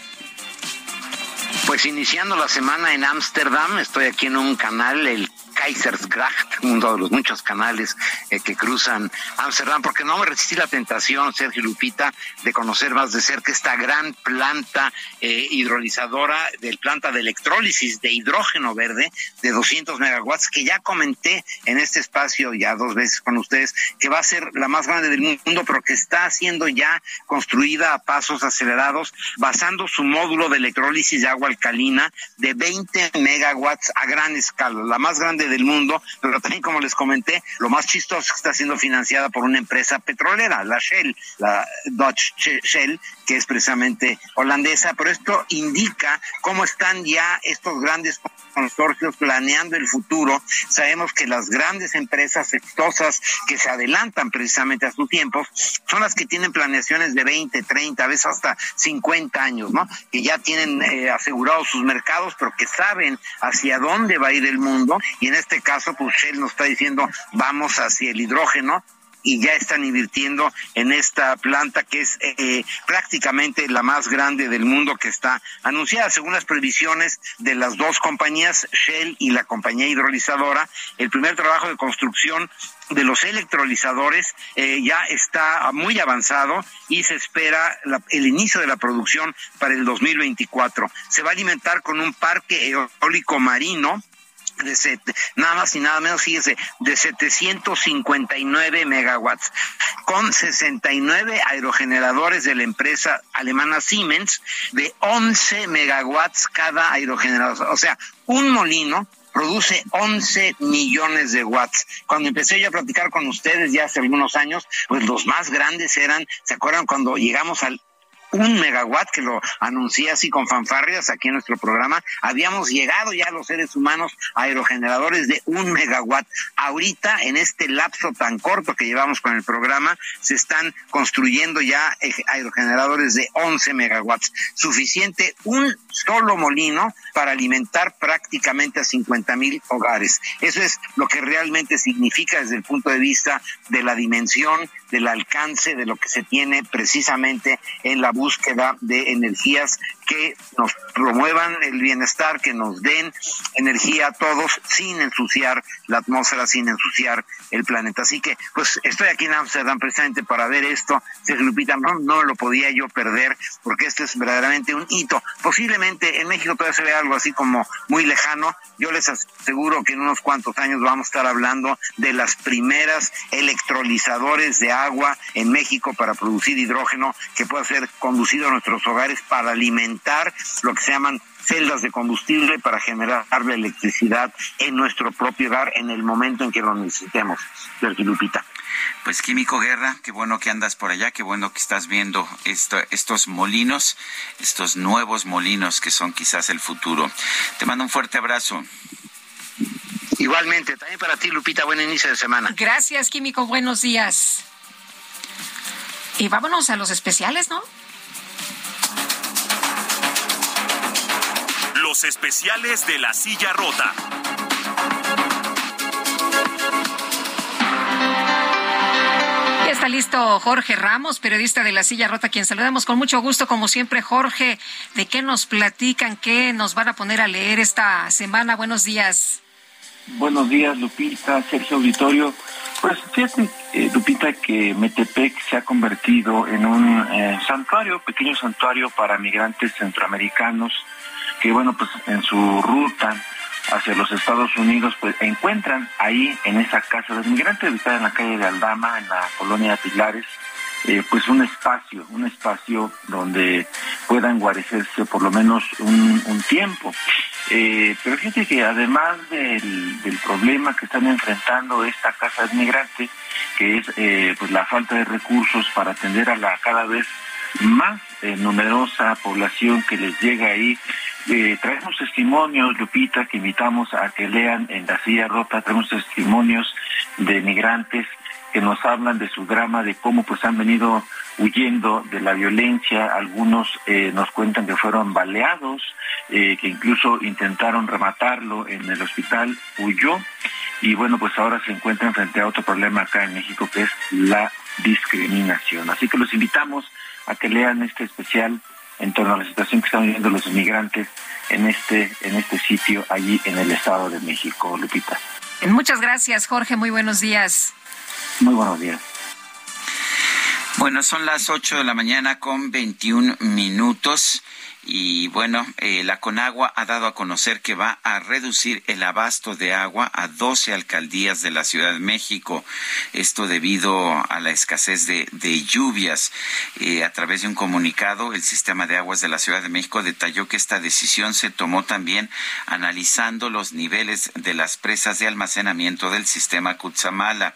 Pues iniciando la semana en Ámsterdam, estoy aquí en un canal, el Kaisersgracht, uno de los muchos canales eh, que cruzan Amsterdam, porque no me resistí la tentación, Sergio Lupita, de conocer más de cerca esta gran planta eh, hidrolizadora, del planta de electrólisis de hidrógeno verde de 200 megawatts, que ya comenté en este espacio ya dos veces con ustedes, que va a ser la más grande del mundo, pero que está siendo ya construida a pasos acelerados, basando su módulo de electrólisis de agua alcalina de 20 megawatts a gran escala, la más grande del mundo, pero también como les comenté, lo más chistoso es que está siendo financiada por una empresa petrolera, la Shell, la Dutch Shell, que es precisamente holandesa, pero esto indica cómo están ya estos grandes consorcios planeando el futuro. Sabemos que las grandes empresas exitosas que se adelantan precisamente a sus tiempos son las que tienen planeaciones de 20, 30, a veces hasta 50 años, ¿no? Que ya tienen eh, asegurados sus mercados, pero que saben hacia dónde va a ir el mundo y en este caso, pues Shell nos está diciendo vamos hacia el hidrógeno, y ya están invirtiendo en esta planta que es eh, prácticamente la más grande del mundo que está anunciada. Según las previsiones de las dos compañías, Shell y la compañía hidrolizadora, el primer trabajo de construcción de los electrolizadores eh, ya está muy avanzado y se espera el inicio de la producción para el 2024. Se va a alimentar con un parque eólico marino de nada más y nada menos, fíjese, de 759 megawatts, con 69 aerogeneradores de la empresa alemana Siemens de 11 megawatts cada aerogenerador. O sea, un molino produce 11 millones de watts. Cuando empecé yo a platicar con ustedes ya hace algunos años, pues los más grandes eran, ¿se acuerdan cuando llegamos al un megawatt, que lo anuncié así con fanfarrias aquí en nuestro programa, habíamos llegado ya los seres humanos a aerogeneradores de un megawatt. Ahorita, en este lapso tan corto que llevamos con el programa, se están construyendo ya aerogeneradores de 11 megawatts. Suficiente un solo molino para alimentar prácticamente a 50 mil hogares. Eso es lo que realmente significa desde el punto de vista de la dimensión, del alcance de lo que se tiene precisamente en la búsqueda de energías que nos promuevan el bienestar, que nos den energía a todos sin ensuciar la atmósfera, sin ensuciar el planeta. Así que, pues estoy aquí en Amsterdam precisamente para ver esto. Se Lupita, no, no lo podía yo perder porque esto es verdaderamente un hito. Posiblemente en México todavía se ve algo así como muy lejano. Yo les aseguro que en unos cuantos años vamos a estar hablando de las primeras electrolizadores de agua en México para producir hidrógeno que pueda ser conducido a nuestros hogares para alimentar lo que se llaman celdas de combustible para generar la electricidad en nuestro propio hogar en el momento en que lo necesitemos. Sergio Lupita. Pues Químico Guerra, qué bueno que andas por allá, qué bueno que estás viendo estos molinos, estos nuevos molinos que son quizás el futuro. Te mando un fuerte abrazo. Igualmente, también para ti, Lupita, buen inicio de semana. Gracias, Químico, buenos días. Y vámonos a los especiales, ¿no? Los especiales de la silla rota. Ya está listo Jorge Ramos, periodista de La Silla Rota, quien saludamos con mucho gusto, como siempre. Jorge, ¿de qué nos platican? ¿Qué nos van a poner a leer esta semana? Buenos días. Buenos días, Lupita, Sergio Auditorio. Pues fíjate, eh, Lupita, que Metepec se ha convertido en un eh, santuario, pequeño santuario para migrantes centroamericanos que, bueno, pues en su ruta hacia los Estados Unidos, pues encuentran ahí en esa casa de migrantes ubicada en la calle de Aldama, en la colonia de Pilares, eh, pues un espacio, un espacio donde puedan guarecerse por lo menos un, tiempo. Eh, pero fíjate que además del, del, problema que están enfrentando esta casa de migrantes, que es eh, pues la falta de recursos para atender a la cada vez más numerosa población que les llega ahí eh, traemos testimonios, Lupita, que invitamos a que lean en la silla rota, traemos testimonios de migrantes que nos hablan de su drama, de cómo pues han venido huyendo de la violencia, algunos eh, nos cuentan que fueron baleados, eh, que incluso intentaron rematarlo en el hospital, huyó y bueno pues ahora se encuentran frente a otro problema acá en México que es la discriminación. Así que los invitamos a que lean este especial en torno a la situación que están viviendo los inmigrantes en este, en este sitio allí en el Estado de México, Lupita. Muchas gracias, Jorge. Muy buenos días. Muy buenos días. Bueno, son las 8 de la mañana con 21 minutos. Y bueno, eh, la Conagua ha dado a conocer que va a reducir el abasto de agua a 12 alcaldías de la Ciudad de México. Esto debido a la escasez de, lluvias. Eh, a través de un comunicado, el sistema de aguas de la Ciudad de México detalló que esta decisión se tomó también analizando los niveles de las presas de almacenamiento del sistema Cutzamala.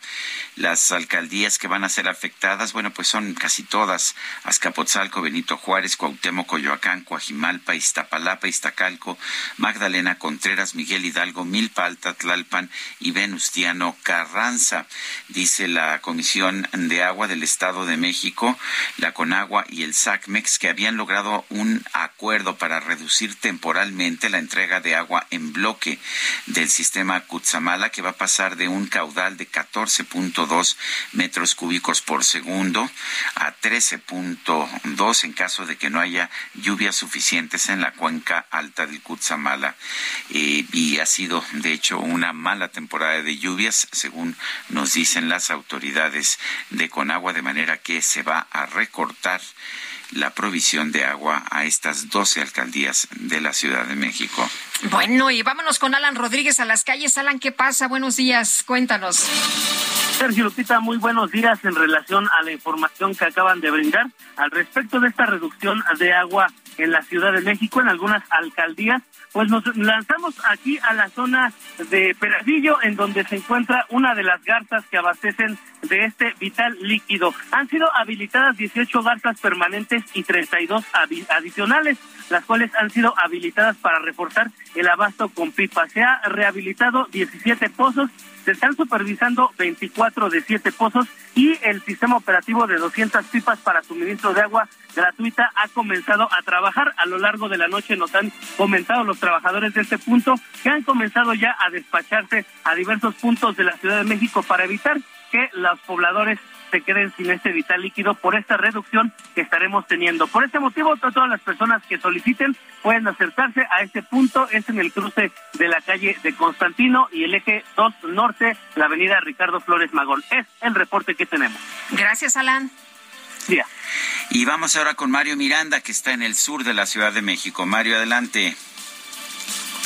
Las alcaldías que van a ser afectadas, bueno, pues son casi todas. Azcapotzalco, Benito Juárez, Cuauhtémoc, Coyoacán, Coajimalpa, Iztapalapa, Iztacalco, Magdalena Contreras, Miguel Hidalgo, Milpa Alta, Tlalpan y Venustiano Carranza. Dice la Comisión de Agua del Estado de México, la Conagua y el SACMEX que habían logrado un acuerdo para reducir temporalmente la entrega de agua en bloque del sistema Cutzamala, que va a pasar de un caudal de 14.2 metros cúbicos por segundo a 13.2 en caso de que no haya lluvias suficientes en la cuenca alta del Cutzamala. Eh, y ha sido de hecho una mala temporada de lluvias según nos dicen las autoridades de Conagua de manera que se va a recortar la provisión de agua a estas 12 alcaldías de la Ciudad de México. Bueno, y vámonos con Alan Rodríguez a las calles. Alan, ¿qué pasa? Buenos días, cuéntanos. Sergio Lupita, muy buenos días en relación a la información que acaban de brindar al respecto de esta reducción de agua en la Ciudad de México, en algunas alcaldías, pues nos lanzamos aquí a la zona de Peradillo, en donde se encuentra una de las garzas que abastecen de este vital líquido. Han sido habilitadas 18 garzas permanentes y 32 adicionales, las cuales han sido habilitadas para reforzar el abasto con pipa. Se ha rehabilitado 17 pozos se están supervisando 24 de 7 pozos y el sistema operativo de 200 pipas para suministro de agua gratuita ha comenzado a trabajar. A lo largo de la noche nos han comentado los trabajadores de este punto que han comenzado ya a despacharse a diversos puntos de la Ciudad de México para evitar que los pobladores se queden sin este vital líquido por esta reducción que estaremos teniendo. Por este motivo, todas las personas que soliciten pueden acercarse a este punto, es en el cruce de la calle de Constantino y el eje 2 norte, la avenida Ricardo Flores Magón. Es el reporte que tenemos. Gracias, Alan. Y vamos ahora con Mario Miranda, que está en el sur de la Ciudad de México. Mario, adelante.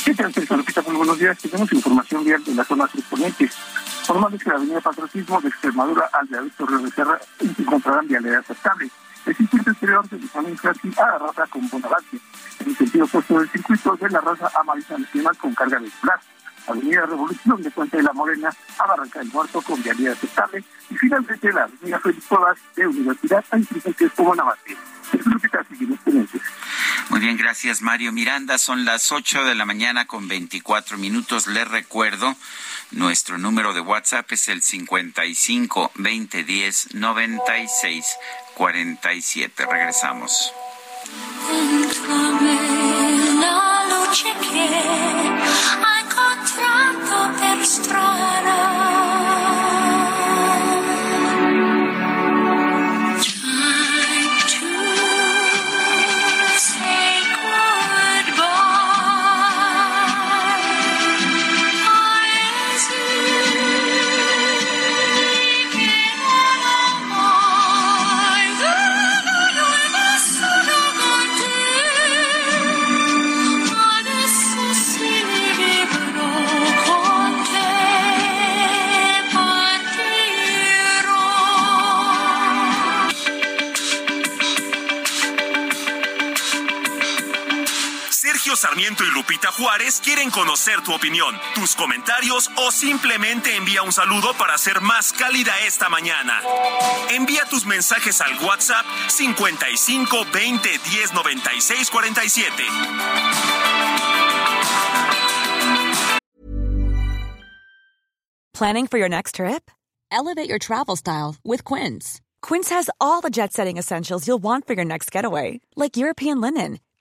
¿Qué tal, Lupita? Muy buenos días. Tenemos información vial de las zonas Formales que la avenida Patriotismo de Extremadura al de Río de Serra se encontrarán vialidades estables. El circuito exterior se también casi a la raza con Bonavanti. En el sentido opuesto del circuito de la raza a Marisa Nacional con carga vehicular. Avenida Revolución de Puente de la Morena a Barranca del Muerto con vialidad aceptable y finalmente la Avenida Félix Porras de Universidad a Insurgentes como Navate. Muy bien, gracias Mario Miranda. Son las 8 de la mañana con 24 minutos. Les recuerdo, nuestro número de WhatsApp es el 55 2010 96 47. Regresamos. La luce che strana Sarmiento y Lupita Juárez quieren conocer tu opinión, tus comentarios o simplemente envía un saludo para hacer más cálida esta mañana. Envía tus mensajes al WhatsApp 55 20 10 96 47. Planning for your next trip? Elevate your travel style with Quince. Quince has all the jet setting essentials you'll want for your next getaway, like European linen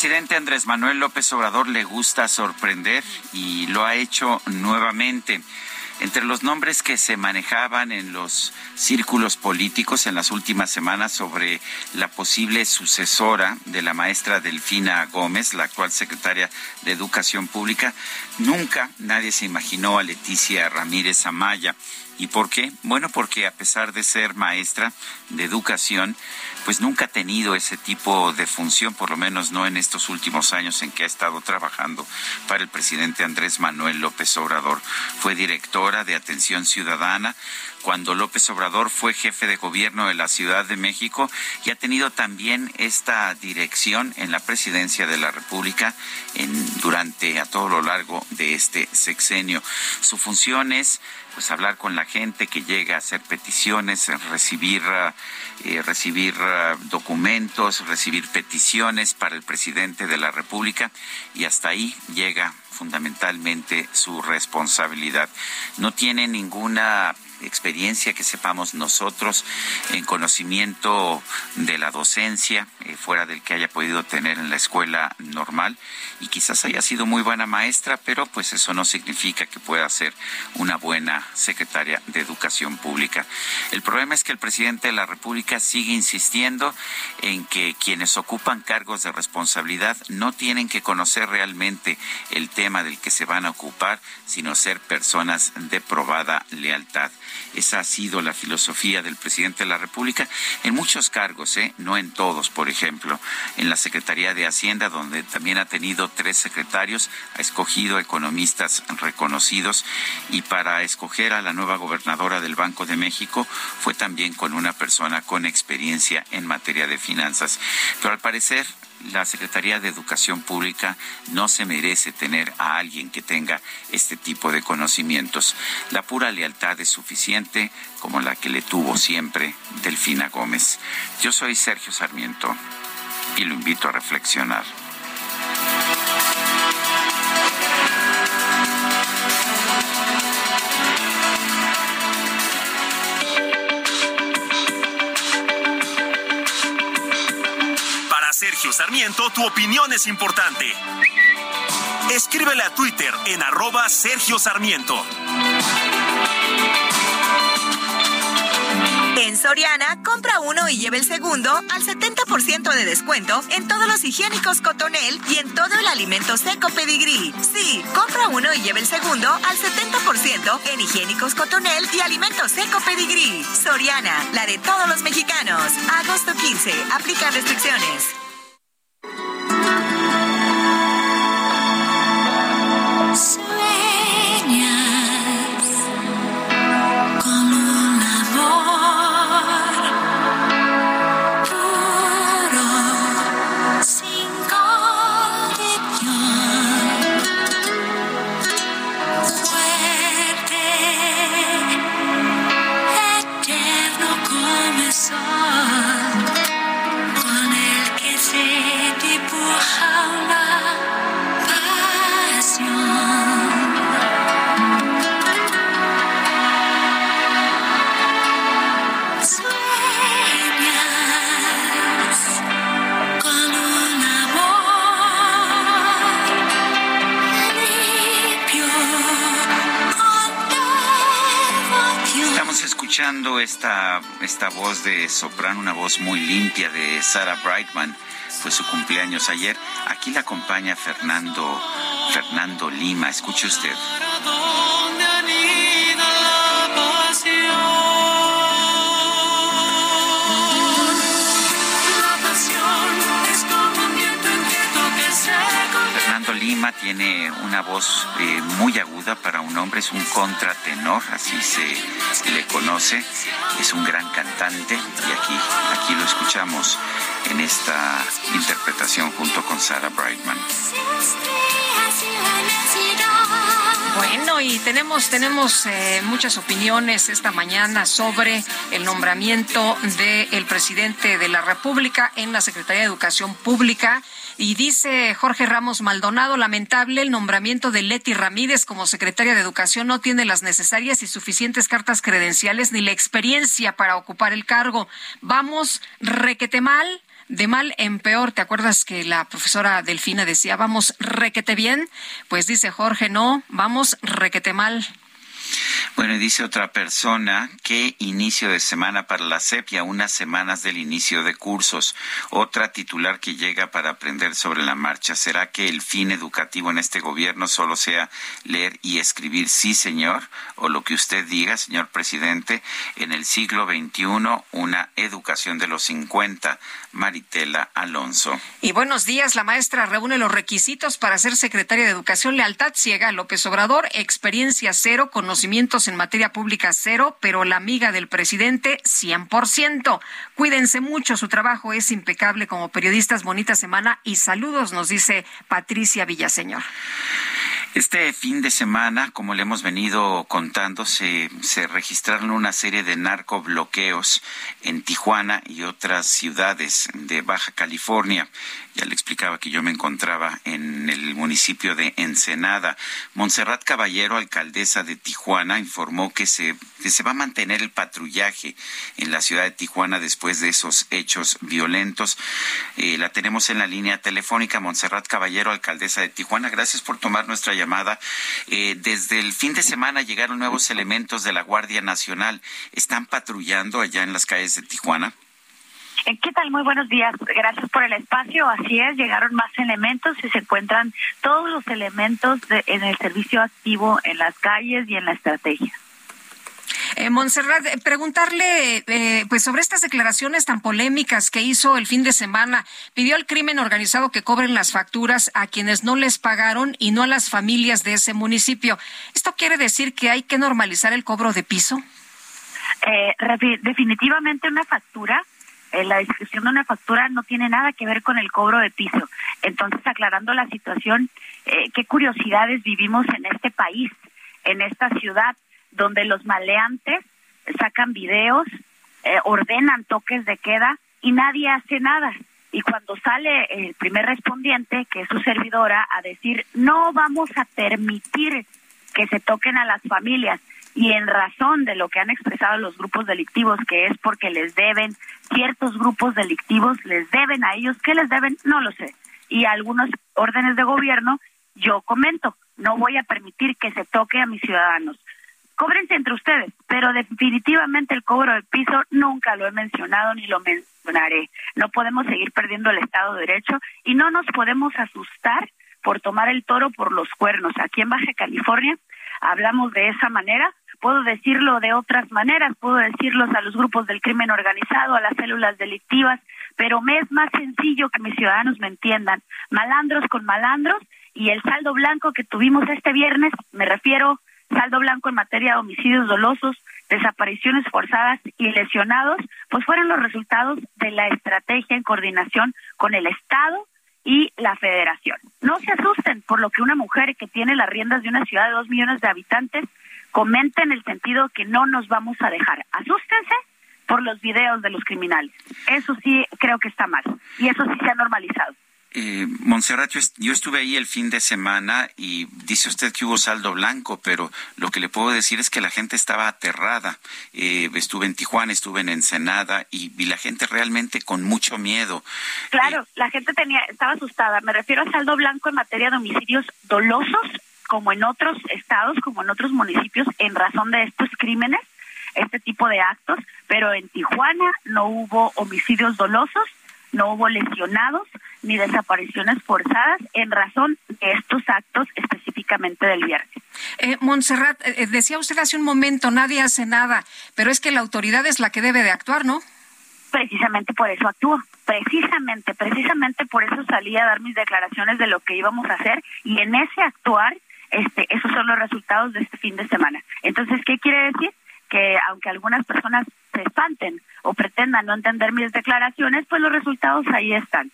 Presidente Andrés Manuel López Obrador le gusta sorprender y lo ha hecho nuevamente. Entre los nombres que se manejaban en los círculos políticos en las últimas semanas sobre la posible sucesora de la maestra Delfina Gómez, la actual secretaria de Educación Pública, nunca nadie se imaginó a Leticia Ramírez Amaya. ¿Y por qué? Bueno, porque a pesar de ser maestra de educación, pues nunca ha tenido ese tipo de función, por lo menos no en estos últimos años en que ha estado trabajando para el presidente Andrés Manuel López Obrador. Fue directora de Atención Ciudadana cuando López Obrador fue jefe de gobierno de la Ciudad de México y ha tenido también esta dirección en la presidencia de la República durante a todo lo largo de este sexenio. Su función es pues hablar con la gente que llega a hacer peticiones, recibir eh, recibir eh, documentos, recibir peticiones para el presidente de la República y hasta ahí llega fundamentalmente su responsabilidad. No tiene ninguna experiencia que sepamos nosotros en conocimiento de la docencia, eh, fuera del que haya podido tener en la escuela normal, y quizás haya sido muy buena maestra, pero pues eso no significa que pueda ser una buena secretaria de educación pública. El problema es que el presidente de la República sigue insistiendo en que quienes ocupan cargos de responsabilidad no tienen que conocer realmente el tema del que se van a ocupar, sino ser personas de probada lealtad. Esa ha sido la filosofía del presidente de la República en muchos cargos, ¿eh? no en todos, por ejemplo. En la Secretaría de Hacienda, donde también ha tenido tres secretarios, ha escogido economistas reconocidos y para escoger a la nueva gobernadora del Banco de México fue también con una persona con experiencia en materia de finanzas. Pero al parecer la Secretaría de Educación Pública no se merece tener a alguien que tenga este tipo de conocimientos. La pura lealtad es suficiente como la que le tuvo siempre Delfina Gómez. Yo soy Sergio Sarmiento y lo invito a reflexionar. Sergio Sarmiento, tu opinión es importante. Escríbele a Twitter en arroba Sergio Sarmiento. En Soriana, compra uno y lleve el segundo al 70% de descuento en todos los higiénicos Cotonel y en todo el alimento seco Pedigree. Sí, compra uno y lleve el segundo al 70% en higiénicos Cotonel y alimento seco Pedigree. Soriana, la de todos los mexicanos. Agosto 15, aplica restricciones. Sueñas con una voz. Esta, esta voz de soprano, una voz muy limpia de Sarah Brightman. Fue su cumpleaños ayer. Aquí la acompaña Fernando, Fernando Lima. Escuche usted. Tiene una voz eh, muy aguda para un hombre, es un contratenor, así se le conoce, es un gran cantante y aquí, aquí lo escuchamos en esta interpretación junto con Sarah Brightman. Bueno, y tenemos, tenemos eh, muchas opiniones esta mañana sobre el nombramiento del presidente de la República en la Secretaría de Educación Pública. Y dice Jorge Ramos Maldonado, lamentable el nombramiento de Leti Ramírez como secretaria de Educación no tiene las necesarias y suficientes cartas credenciales ni la experiencia para ocupar el cargo. Vamos requete mal, de mal en peor. ¿Te acuerdas que la profesora Delfina decía, vamos requete bien? Pues dice Jorge, no, vamos requete mal. Bueno, y dice otra persona que inicio de semana para la sepia, unas semanas del inicio de cursos. Otra titular que llega para aprender sobre la marcha. ¿Será que el fin educativo en este gobierno solo sea leer y escribir sí, señor? O lo que usted diga, señor presidente, en el siglo XXI, una educación de los 50. Maritela Alonso. Y buenos días, la maestra reúne los requisitos para ser secretaria de Educación, lealtad ciega, López Obrador, experiencia cero, conocimientos en materia pública cero, pero la amiga del presidente 100%. Cuídense mucho, su trabajo es impecable como periodistas. Bonita semana y saludos, nos dice Patricia Villaseñor. Este fin de semana, como le hemos venido contando, se, se registraron una serie de narcobloqueos en Tijuana y otras ciudades de Baja California. Ya le explicaba que yo me encontraba en el municipio de Ensenada. Montserrat Caballero, alcaldesa de Tijuana, informó que se, se va a mantener el patrullaje en la ciudad de Tijuana después de esos hechos violentos. Eh, la tenemos en la línea telefónica. Montserrat Caballero, alcaldesa de Tijuana, gracias por tomar nuestra llamada. Eh, desde el fin de semana llegaron nuevos elementos de la Guardia Nacional. ¿Están patrullando allá en las calles de Tijuana? Eh, ¿Qué tal? Muy buenos días. Gracias por el espacio. Así es, llegaron más elementos y se encuentran todos los elementos en el servicio activo en las calles y en la estrategia. Eh, Montserrat, eh, preguntarle eh, pues sobre estas declaraciones tan polémicas que hizo el fin de semana. Pidió al crimen organizado que cobren las facturas a quienes no les pagaron y no a las familias de ese municipio. ¿Esto quiere decir que hay que normalizar el cobro de piso? Eh, definitivamente una factura la descripción de una factura no tiene nada que ver con el cobro de piso. Entonces, aclarando la situación, eh, qué curiosidades vivimos en este país, en esta ciudad, donde los maleantes sacan videos, eh, ordenan toques de queda y nadie hace nada. Y cuando sale el primer respondiente, que es su servidora, a decir, no vamos a permitir que se toquen a las familias, y en razón de lo que han expresado los grupos delictivos, que es porque les deben, ciertos grupos delictivos les deben a ellos, ¿qué les deben? No lo sé. Y algunos órdenes de gobierno, yo comento, no voy a permitir que se toque a mis ciudadanos. Cóbrense entre ustedes, pero definitivamente el cobro de piso nunca lo he mencionado ni lo mencionaré. No podemos seguir perdiendo el Estado de Derecho y no nos podemos asustar por tomar el toro por los cuernos. Aquí en Baja California hablamos de esa manera puedo decirlo de otras maneras, puedo decirlos a los grupos del crimen organizado, a las células delictivas, pero me es más sencillo que mis ciudadanos me entiendan. Malandros con malandros y el saldo blanco que tuvimos este viernes, me refiero saldo blanco en materia de homicidios dolosos, desapariciones forzadas y lesionados, pues fueron los resultados de la estrategia en coordinación con el Estado y la Federación. No se asusten por lo que una mujer que tiene las riendas de una ciudad de dos millones de habitantes comenta en el sentido que no nos vamos a dejar. Asústense por los videos de los criminales. Eso sí creo que está mal y eso sí se ha normalizado. Eh, Montserrat, yo, estuve ahí el fin de semana y dice usted que hubo saldo blanco, pero lo que le puedo decir es que la gente estaba aterrada. Eh, estuve en Tijuana, estuve en Ensenada y, vi la gente realmente con mucho miedo. Claro, eh, la gente tenía, estaba asustada. Me refiero a saldo blanco en materia de homicidios dolosos como en otros estados, como en otros municipios, en razón de estos crímenes, este tipo de actos, pero en Tijuana no hubo homicidios dolosos, no hubo lesionados ni desapariciones forzadas en razón de estos actos específicamente del viernes. Eh, Montserrat, eh, eh, decía usted hace un momento, nadie hace nada, pero es que la autoridad es la que debe de actuar, ¿no? Precisamente por eso actúo, precisamente, precisamente por eso salí a dar mis declaraciones de lo que íbamos a hacer y en ese actuar este, esos son los resultados de este fin de semana. Entonces, ¿qué quiere decir? Que aunque algunas personas se espanten o pretendan no entender mis declaraciones, pues los resultados ahí están.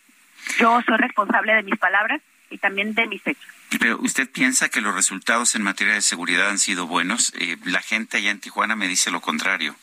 Yo soy responsable de mis palabras y también de mis hechos. Pero usted piensa que los resultados en materia de seguridad han sido buenos. Eh, la gente allá en Tijuana me dice lo contrario.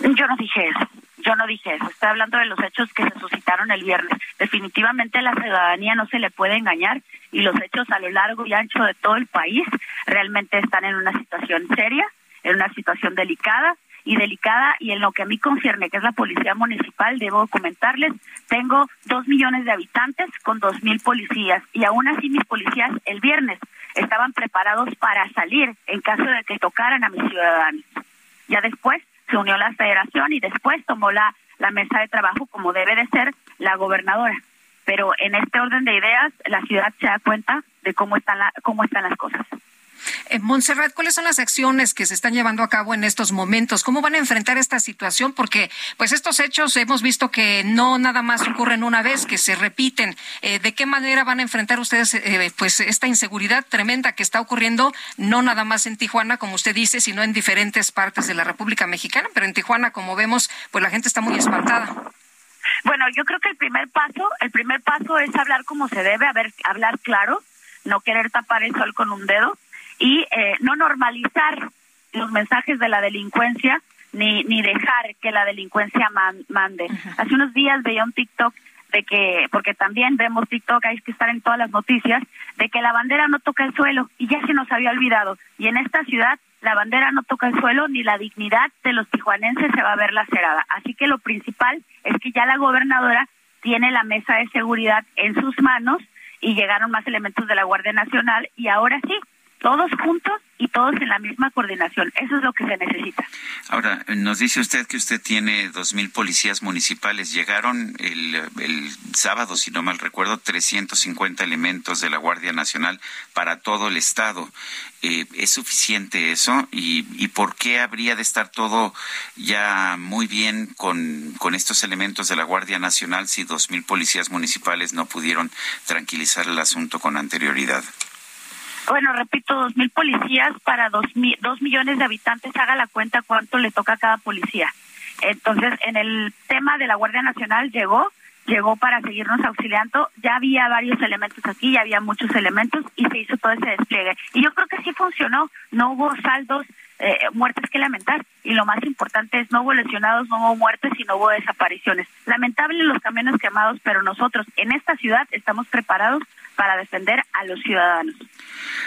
Yo no dije eso. Yo no dije eso. Estoy hablando de los hechos que se suscitaron el viernes. Definitivamente la ciudadanía no se le puede engañar y los hechos a lo largo y ancho de todo el país realmente están en una situación seria, en una situación delicada y delicada y en lo que a mí concierne, que es la policía municipal, debo comentarles, tengo dos millones de habitantes con dos mil policías y aún así mis policías el viernes estaban preparados para salir en caso de que tocaran a mis ciudadanos. Ya después se unió la federación y después tomó la, la mesa de trabajo como debe de ser la gobernadora pero en este orden de ideas la ciudad se da cuenta de cómo están, la, cómo están las cosas. Eh, Montserrat, ¿cuáles son las acciones que se están llevando a cabo en estos momentos? ¿Cómo van a enfrentar esta situación? Porque, pues, estos hechos hemos visto que no nada más ocurren una vez, que se repiten. Eh, ¿De qué manera van a enfrentar ustedes, eh, pues, esta inseguridad tremenda que está ocurriendo, no nada más en Tijuana, como usted dice, sino en diferentes partes de la República Mexicana? Pero en Tijuana, como vemos, pues la gente está muy espantada. Bueno, yo creo que el primer paso, el primer paso es hablar como se debe, hablar claro, no querer tapar el sol con un dedo y eh, no normalizar los mensajes de la delincuencia ni, ni dejar que la delincuencia mande. Hace unos días veía un TikTok de que, porque también vemos TikTok, hay que estar en todas las noticias, de que la bandera no toca el suelo y ya se nos había olvidado. Y en esta ciudad la bandera no toca el suelo ni la dignidad de los tijuanenses se va a ver lacerada. Así que lo principal es que ya la gobernadora tiene la mesa de seguridad en sus manos y llegaron más elementos de la Guardia Nacional y ahora sí, todos juntos y todos en la misma coordinación. Eso es lo que se necesita. Ahora, nos dice usted que usted tiene dos mil policías municipales. Llegaron el, sábado, si no mal recuerdo, 350 elementos de la Guardia Nacional para todo el estado. Eh, ¿Es suficiente eso? ¿Y, ¿Y por qué habría de estar todo ya muy bien con, con estos elementos de la Guardia Nacional si dos mil policías municipales no pudieron tranquilizar el asunto con anterioridad? Bueno, repito, dos mil policías para dos, dos millones de habitantes, haga la cuenta cuánto le toca a cada policía. Entonces, en el tema de la Guardia Nacional llegó, llegó para seguirnos auxiliando, ya había varios elementos aquí, ya había muchos elementos y se hizo todo ese despliegue. Y yo creo que sí funcionó, no hubo saldos, eh, muertes que lamentar y lo más importante es no hubo lesionados, no hubo muertes y no hubo desapariciones. Lamentable los camiones quemados, pero nosotros en esta ciudad estamos preparados para defender a los ciudadanos.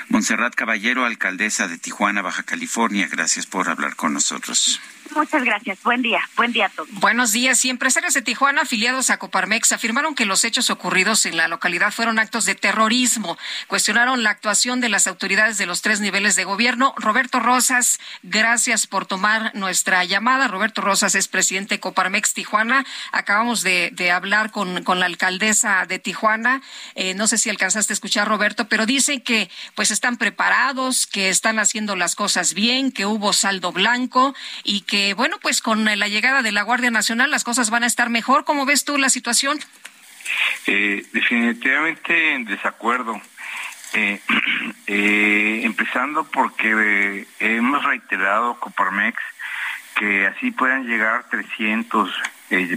Montserrat Caballero, alcaldesa de Tijuana, Baja California, gracias por hablar con nosotros. Muchas gracias. Buen día. Buen día a todos. Buenos días. Y empresarios de Tijuana afiliados a Coparmex afirmaron que los hechos ocurridos en la localidad fueron actos de terrorismo. Cuestionaron la actuación de las autoridades de los tres niveles de gobierno. Roberto Rosas, gracias por tomar nuestra llamada. Roberto Rosas es presidente de Coparmex Tijuana. Acabamos de, hablar con, con, la alcaldesa de Tijuana. Eh, no sé si alcanzaste a escuchar, Roberto, pero dicen que pues están preparados, que están haciendo las cosas bien, que hubo saldo blanco y que bueno, pues con la llegada de la Guardia Nacional las cosas van a estar mejor. ¿Cómo ves tú la situación? Eh, definitivamente en desacuerdo. Eh, eh, empezando porque hemos reiterado Coparmex que así puedan llegar 300,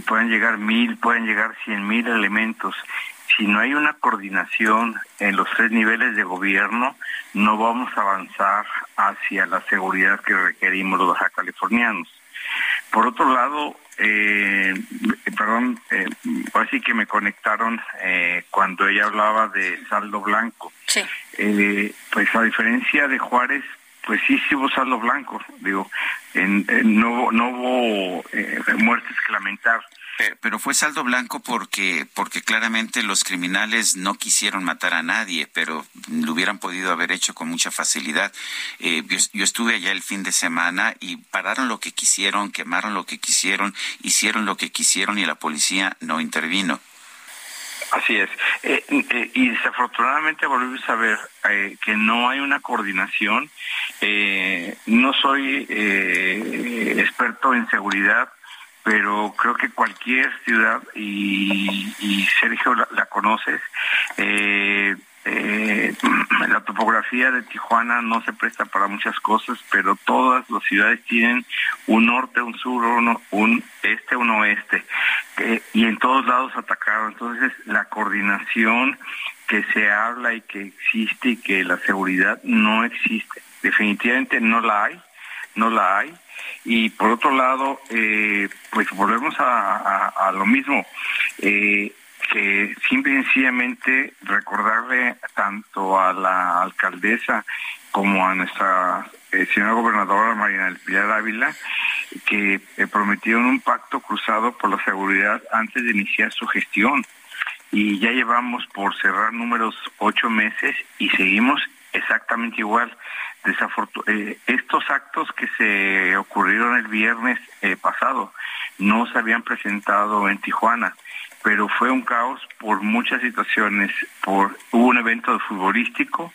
puedan llegar mil, pueden llegar cien mil elementos. Si no hay una coordinación en los tres niveles de gobierno, no vamos a avanzar hacia la seguridad que requerimos los californianos. Por otro lado, eh, perdón, eh, así que me conectaron eh, cuando ella hablaba de saldo blanco. Sí. Eh, pues a diferencia de Juárez, pues sí, sí hubo saldo blanco. Digo, en, no, no hubo muertes que lamentar. Pero fue saldo blanco porque, porque claramente los criminales no quisieron matar a nadie, pero lo hubieran podido haber hecho con mucha facilidad. Eh, yo, estuve allá el fin de semana y pararon lo que quisieron, quemaron lo que quisieron, hicieron lo que quisieron y la policía no intervino. Así es. Eh, eh, y desafortunadamente volvimos a ver que no hay una coordinación. no soy experto en seguridad, pero creo que cualquier ciudad, y, Sergio la, conoces, eh, eh, la topografía de Tijuana no se presta para muchas cosas, pero todas las ciudades tienen un norte, un sur, un este, un oeste, y en todos lados atacaron. Entonces, la coordinación que se habla y que existe y que la seguridad no existe. Definitivamente no la hay, no la hay y por otro lado, eh, pues volvemos a, lo mismo, eh, que simple y sencillamente recordarle tanto a la alcaldesa como a nuestra eh, señora gobernadora Marina del Pilar Ávila, que prometieron un pacto cruzado por la seguridad antes de iniciar su gestión. Y ya llevamos por cerrar números ocho meses y seguimos exactamente igual. Eh, estos actos que se ocurrieron el viernes eh, pasado no se habían presentado en Tijuana, pero fue un caos por muchas situaciones. Por hubo un evento futbolístico,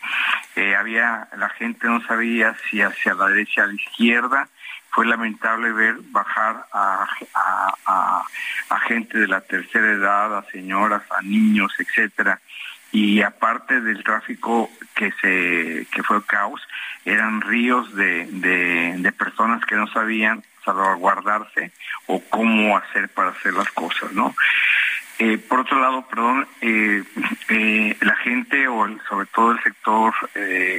eh, había la gente no sabía si hacia la derecha o la izquierda. Fue lamentable ver bajar a, a, a gente de la tercera edad, a señoras, a niños, etcétera y aparte del tráfico que se que fue caos eran ríos de, de, personas que no sabían salvaguardarse o cómo hacer para hacer las cosas no eh, por otro lado perdón eh, eh, la gente o sobre todo el sector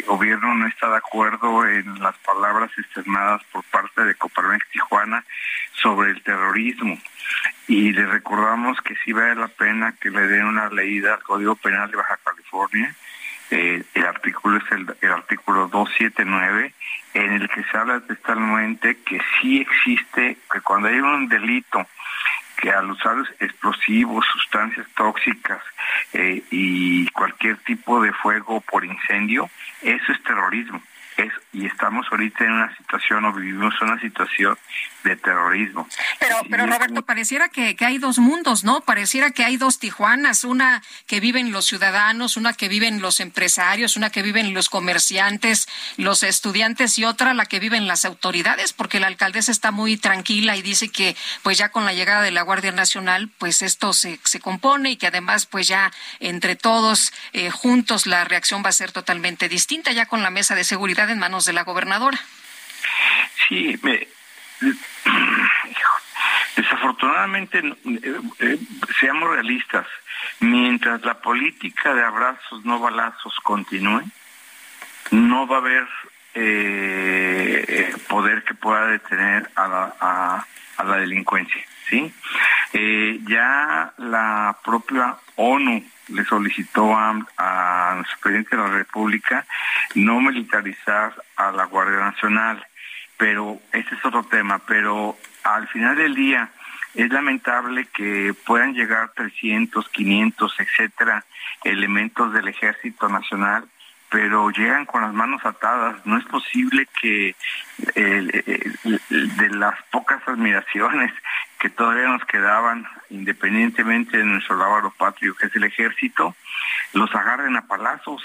gobierno no está de acuerdo en las palabras externadas por parte de Coparmex Tijuana sobre el terrorismo y le recordamos que sí vale la pena que le den una leída al Código Penal de Baja California. El artículo es el, el, artículo 279, en el que se habla textualmente que sí existe, que cuando hay un delito que al usar explosivos, sustancias tóxicas eh, y cualquier tipo de fuego por incendio, eso es terrorismo y estamos ahorita en una situación o vivimos una situación de terrorismo. Pero, pero Roberto, pareciera que, que, hay dos mundos, ¿no? Pareciera que hay dos Tijuanas, una que viven los ciudadanos, una que viven los empresarios, una que viven los comerciantes, los estudiantes y otra la que viven las autoridades, porque la alcaldesa está muy tranquila y dice que pues ya con la llegada de la Guardia Nacional, pues esto se, se compone y que además pues ya entre todos eh, juntos la reacción va a ser totalmente distinta ya con la mesa de seguridad en manos de la gobernadora. Sí, me, desafortunadamente, eh, eh, seamos realistas, mientras la política de abrazos, no balazos continúe, no va a haber eh, poder que pueda detener a, la delincuencia. ¿Sí? ya la propia ONU le solicitó a, a nuestro presidente de la República no militarizar a la Guardia Nacional, pero ese es otro tema, pero al final del día es lamentable que puedan llegar 300, 500, etcétera, elementos del Ejército Nacional pero llegan con las manos atadas. No es posible que de las pocas admiraciones que todavía nos quedaban, independientemente de nuestro lábaro patrio, que es el ejército, los agarren a palazos,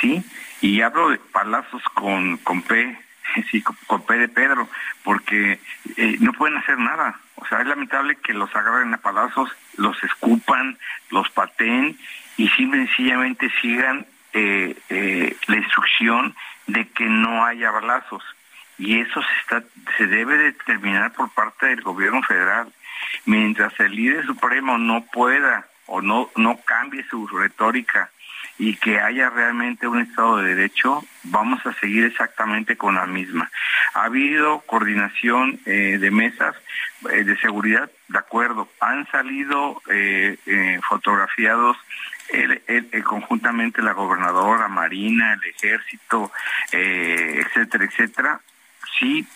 ¿sí? Y hablo de palazos con, con P, sí, con, P de Pedro, porque eh, no pueden hacer nada. O sea, es lamentable que los agarren a palazos, los escupan, los pateen y sencillamente sigan eh, eh, la instrucción de que no haya balazos y eso se está se debe determinar por parte del gobierno federal. Mientras el líder supremo no pueda o no no cambie su retórica y que haya realmente un Estado de Derecho, vamos a seguir exactamente con la misma. Ha habido coordinación eh, de mesas eh, de seguridad, de acuerdo, han salido eh, fotografiados el, conjuntamente la gobernadora, Marina, el ejército, etcétera, etcétera, sí,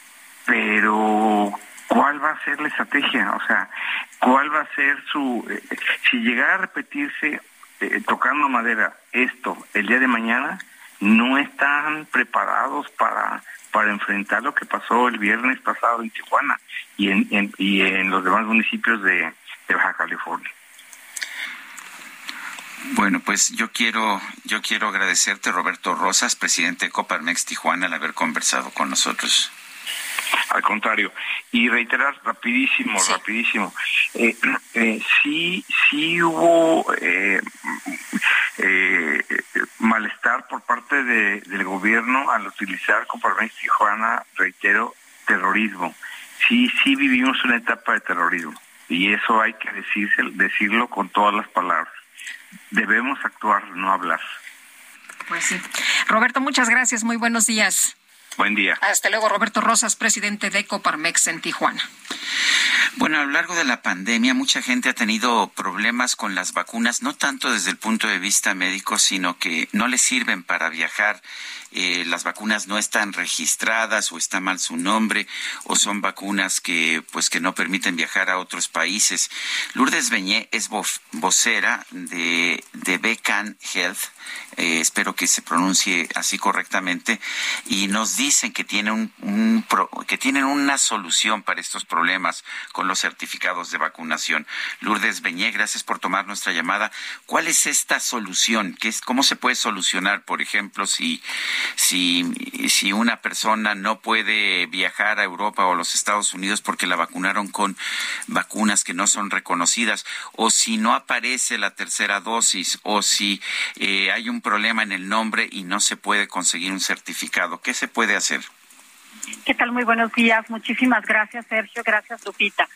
pero ¿cuál va a ser la estrategia? O sea, ¿cuál va a ser su... si llegara a repetirse eh, tocando madera, esto el día de mañana, no están preparados para, para enfrentar lo que pasó el viernes pasado en Tijuana y en, y en los demás municipios de Baja California. Bueno, pues yo quiero, yo quiero agradecerte, Roberto Rosas, presidente de Coparmex Tijuana, al haber conversado con nosotros. Al contrario, y reiterar rapidísimo, rapidísimo, eh, eh, sí, sí hubo eh, eh, malestar por parte de, del gobierno al utilizar Coparmex Tijuana, reitero, terrorismo. Sí, sí vivimos una etapa de terrorismo y eso hay que decirse, decirlo con todas las palabras. Debemos actuar, no hablar. Pues sí. Roberto, muchas gracias. Muy buenos días. Buen día. Hasta luego, Roberto Rosas, presidente de Coparmex en Tijuana. Bueno, a lo largo de la pandemia mucha gente ha tenido problemas con las vacunas, no tanto desde el punto de vista médico, sino que no les sirven para viajar. Eh, las vacunas no están registradas o está mal su nombre o son vacunas que pues que no permiten viajar a otros países. Lourdes Beñé es vocera de, de Becan Health eh, espero que se pronuncie así correctamente, y nos dicen que, tiene un, que tienen una solución para estos problemas con los certificados de vacunación. Lourdes Beñé, gracias por tomar nuestra llamada. ¿Cuál es esta solución? ¿Qué es, ¿Cómo se puede solucionar, por ejemplo, si, si, si una persona no puede viajar a Europa o a los Estados Unidos porque la vacunaron con vacunas que no son reconocidas, o si no aparece la tercera dosis, o si eh, hay un problema en el nombre y no se puede conseguir un certificado. ¿Qué se puede hacer? ¿Qué tal? Muy buenos días. Muchísimas gracias, Sergio. Gracias, Lupita.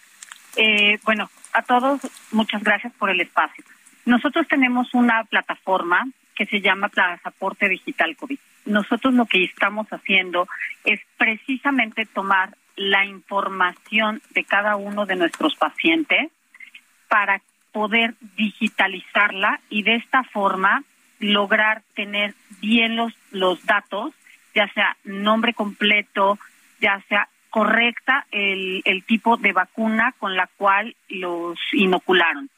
Eh, bueno, a todos, muchas gracias por el espacio. Nosotros tenemos una plataforma que se llama Pasaporte Digital COVID. Nosotros lo que estamos haciendo es precisamente tomar la información de cada uno de nuestros pacientes para poder digitalizarla y de esta forma lograr tener bien los, los datos, ya sea nombre completo, ya sea correcta el, el tipo de vacuna con la cual los inocularon.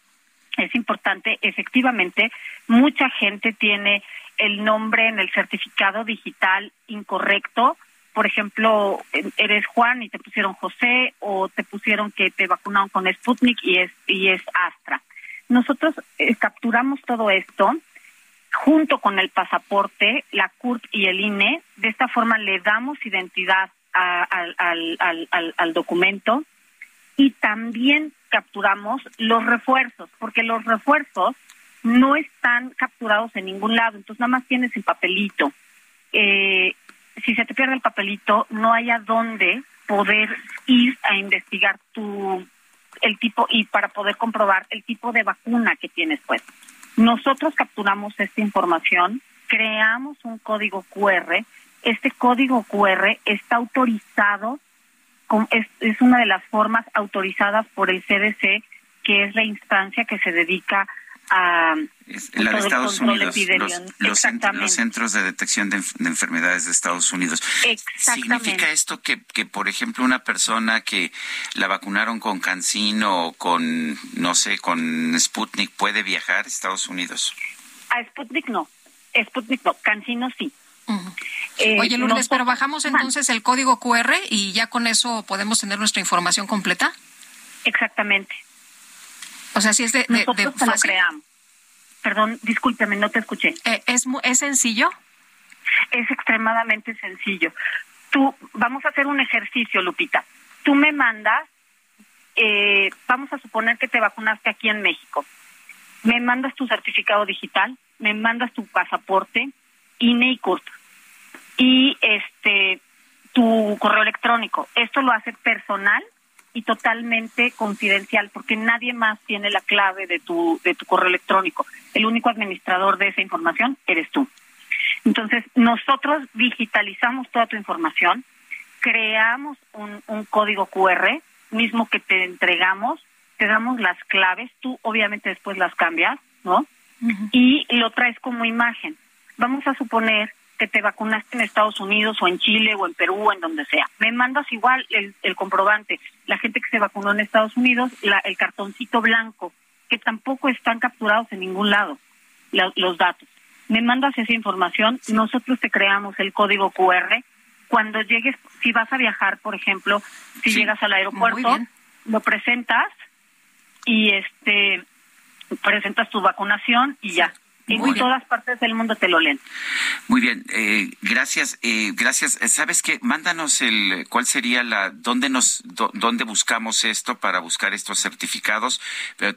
Es importante, efectivamente, mucha gente tiene el nombre en el certificado digital incorrecto. Por ejemplo, eres Juan y te pusieron José o te pusieron que te vacunaron con Sputnik y es y es Astra. Nosotros eh, capturamos todo esto junto con el pasaporte, la CURP y el INE. De esta forma le damos identidad al, al, al, al documento y también capturamos los refuerzos, porque los refuerzos no están capturados en ningún lado, entonces nada más tienes el papelito. Eh, si se te pierde el papelito, no hay a dónde poder ir a investigar tu el tipo y para poder comprobar el tipo de vacuna que tienes pues. Nosotros capturamos esta información, creamos un código QR, este código QR está autorizado, es, es una de las formas autorizadas por el CDC, que es la instancia que se dedica a la de Estados Unidos, los, centros de detección de, enfermedades de Estados Unidos. ¿Significa esto que, que, por ejemplo, una persona que la vacunaron con Cancino o con, no sé, con Sputnik puede viajar a Estados Unidos? A Sputnik no, Sputnik no, Cancino sí. Eh, Oye, Lourdes, pero bajamos entonces el código QR y ya con eso podemos tener nuestra información completa. Exactamente. O sea, si es de, Nosotros lo creamos. Perdón, discúlpeme, no te escuché. Eh, ¿Es, ¿Es sencillo? Es extremadamente sencillo. Tú, vamos a hacer un ejercicio, Lupita. Tú me mandas, eh, vamos a suponer que te vacunaste aquí en México. Me mandas tu certificado digital, me mandas tu pasaporte, INE y CURP. Y este, tu correo electrónico. Esto lo hace personal y totalmente confidencial porque nadie más tiene la clave de tu de tu correo electrónico. El único administrador de esa información eres tú. Entonces, nosotros digitalizamos toda tu información, creamos un, un código QR mismo que te entregamos, te damos las claves, tú obviamente después las cambias, ¿no? Y lo traes como imagen. Vamos a suponer que te vacunaste en Estados Unidos o en Chile o en Perú o en donde sea. Me mandas igual el, comprobante. La gente que se vacunó en Estados Unidos, la, el cartoncito blanco, que tampoco están capturados en ningún lado los datos. Me mandas esa información, nosotros te creamos el código QR. Cuando llegues, si vas a viajar, por ejemplo, si llegas al aeropuerto, lo presentas y este presentas tu vacunación y ya en todas partes del mundo te lo leen. Muy bien, eh, gracias, eh, gracias. ¿Sabes qué? Mándanos el, cuál sería la, dónde nos, dónde buscamos esto para buscar estos certificados. Pero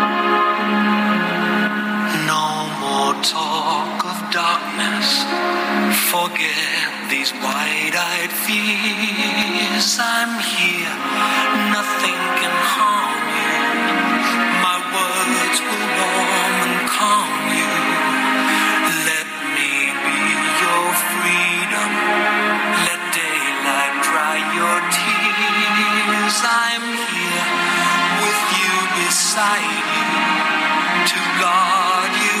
Talk of darkness. Forget these wide eyed fears. I'm here, nothing can harm you. My words will warm and calm you. Let me be your freedom. Let daylight dry your tears. I'm here with you beside you to guard you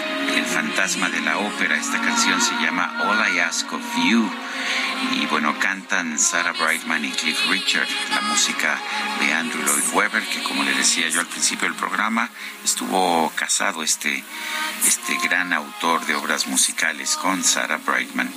El fantasma de la ópera. Esta canción se llama All I Ask of You. Y bueno, cantan Sarah Brightman y Cliff Richard, la música de Andrew Lloyd Webber, que como le decía yo al principio del programa, estuvo casado este, este gran autor de obras musicales con Sarah Brightman.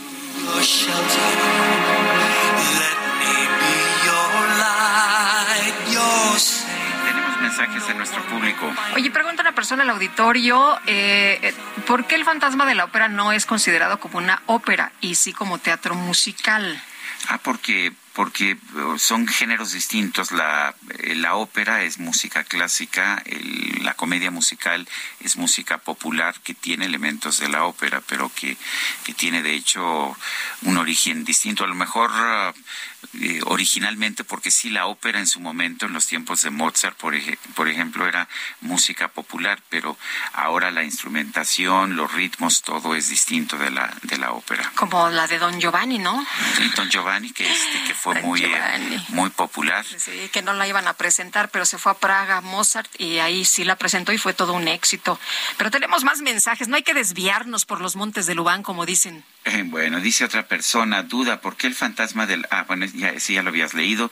Mensajes de nuestro público. Oye, pregunta una persona al auditorio, eh, ¿por qué el fantasma de la ópera no es considerado como una ópera y sí como teatro musical? Ah, porque porque uh, son géneros distintos. La, eh, la ópera es música clásica, el- la comedia musical es música popular que tiene elementos de la ópera, pero que, que tiene de hecho un origen distinto. A lo mejor ah, eh, originalmente, porque sí, la ópera en su momento, en los tiempos de Mozart, por, ej- por ejemplo, era música popular, pero ahora la instrumentación, los ritmos, todo es distinto de la, de la ópera. Como la de Don Giovanni, ¿no? Sí, Don Giovanni, que, este, que fue Don muy, eh, muy popular. Sí, que no la iban a presentar, pero se fue a Praga, Mozart, y ahí sí la presentó y fue todo un éxito. Pero tenemos más mensajes, no hay que desviarnos por los montes de Lubán, como dicen. Eh, bueno, dice otra persona, duda, ¿por qué el fantasma del... Ah, bueno, ya, sí, ya lo habías leído.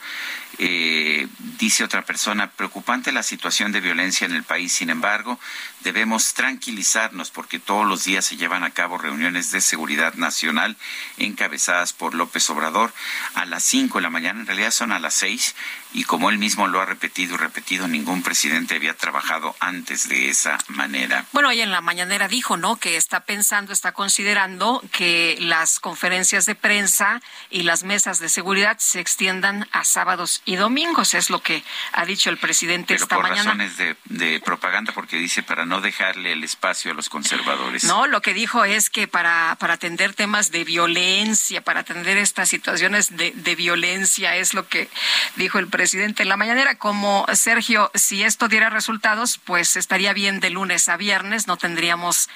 Eh, dice otra persona, preocupante la situación de violencia en el país, sin embargo, debemos tranquilizarnos porque todos los días se llevan a cabo reuniones de seguridad nacional encabezadas por López Obrador a las 5 de la mañana, en realidad son a las 6, y como él mismo lo ha repetido y repetido, ningún presidente había trabajado antes de esa manera. Bueno, hoy en la mañanera dijo, ¿no? Que está pensando, está considerando que las conferencias de prensa y las mesas de seguridad se extiendan a sábados y domingos. Es lo que ha dicho el presidente Pero esta por mañana. razones de, de propaganda, porque dice para no dejarle el espacio a los conservadores. No, lo que dijo es que para, para atender temas de violencia, para atender estas situaciones de, de violencia, es lo que dijo el presidente en la mañanera. Como Sergio, si esto diera resultados, pues estaría bien de lunes a viernes, no tendríamos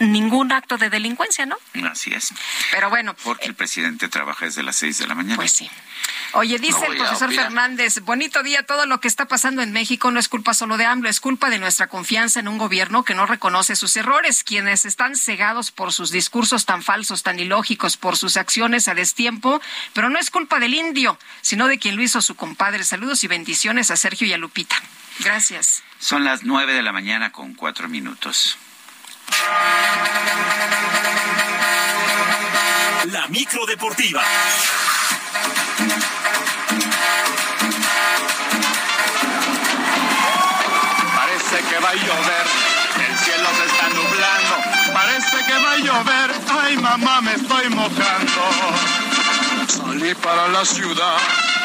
ningún acto de delincuencia, ¿no? Así es. Pero bueno. Porque el presidente trabaja desde las 6 de la mañana. Pues sí. Oye, dice No el profesor. Fernández, bonito día, todo lo que está pasando en México no es culpa solo de AMLO, es culpa de nuestra confianza en un gobierno que no reconoce sus errores, quienes están cegados por sus discursos tan falsos, tan ilógicos, por sus acciones a destiempo, pero no es culpa del indio, sino de quien lo hizo su compadre. Saludos y bendiciones a Sergio y a Lupita. Gracias. Son las 9 de la mañana con 4 minutos. La micro deportiva. Parece que va a llover, el cielo se está nublando. Parece que va a llover, ay mamá me estoy mojando. Salí para la ciudad,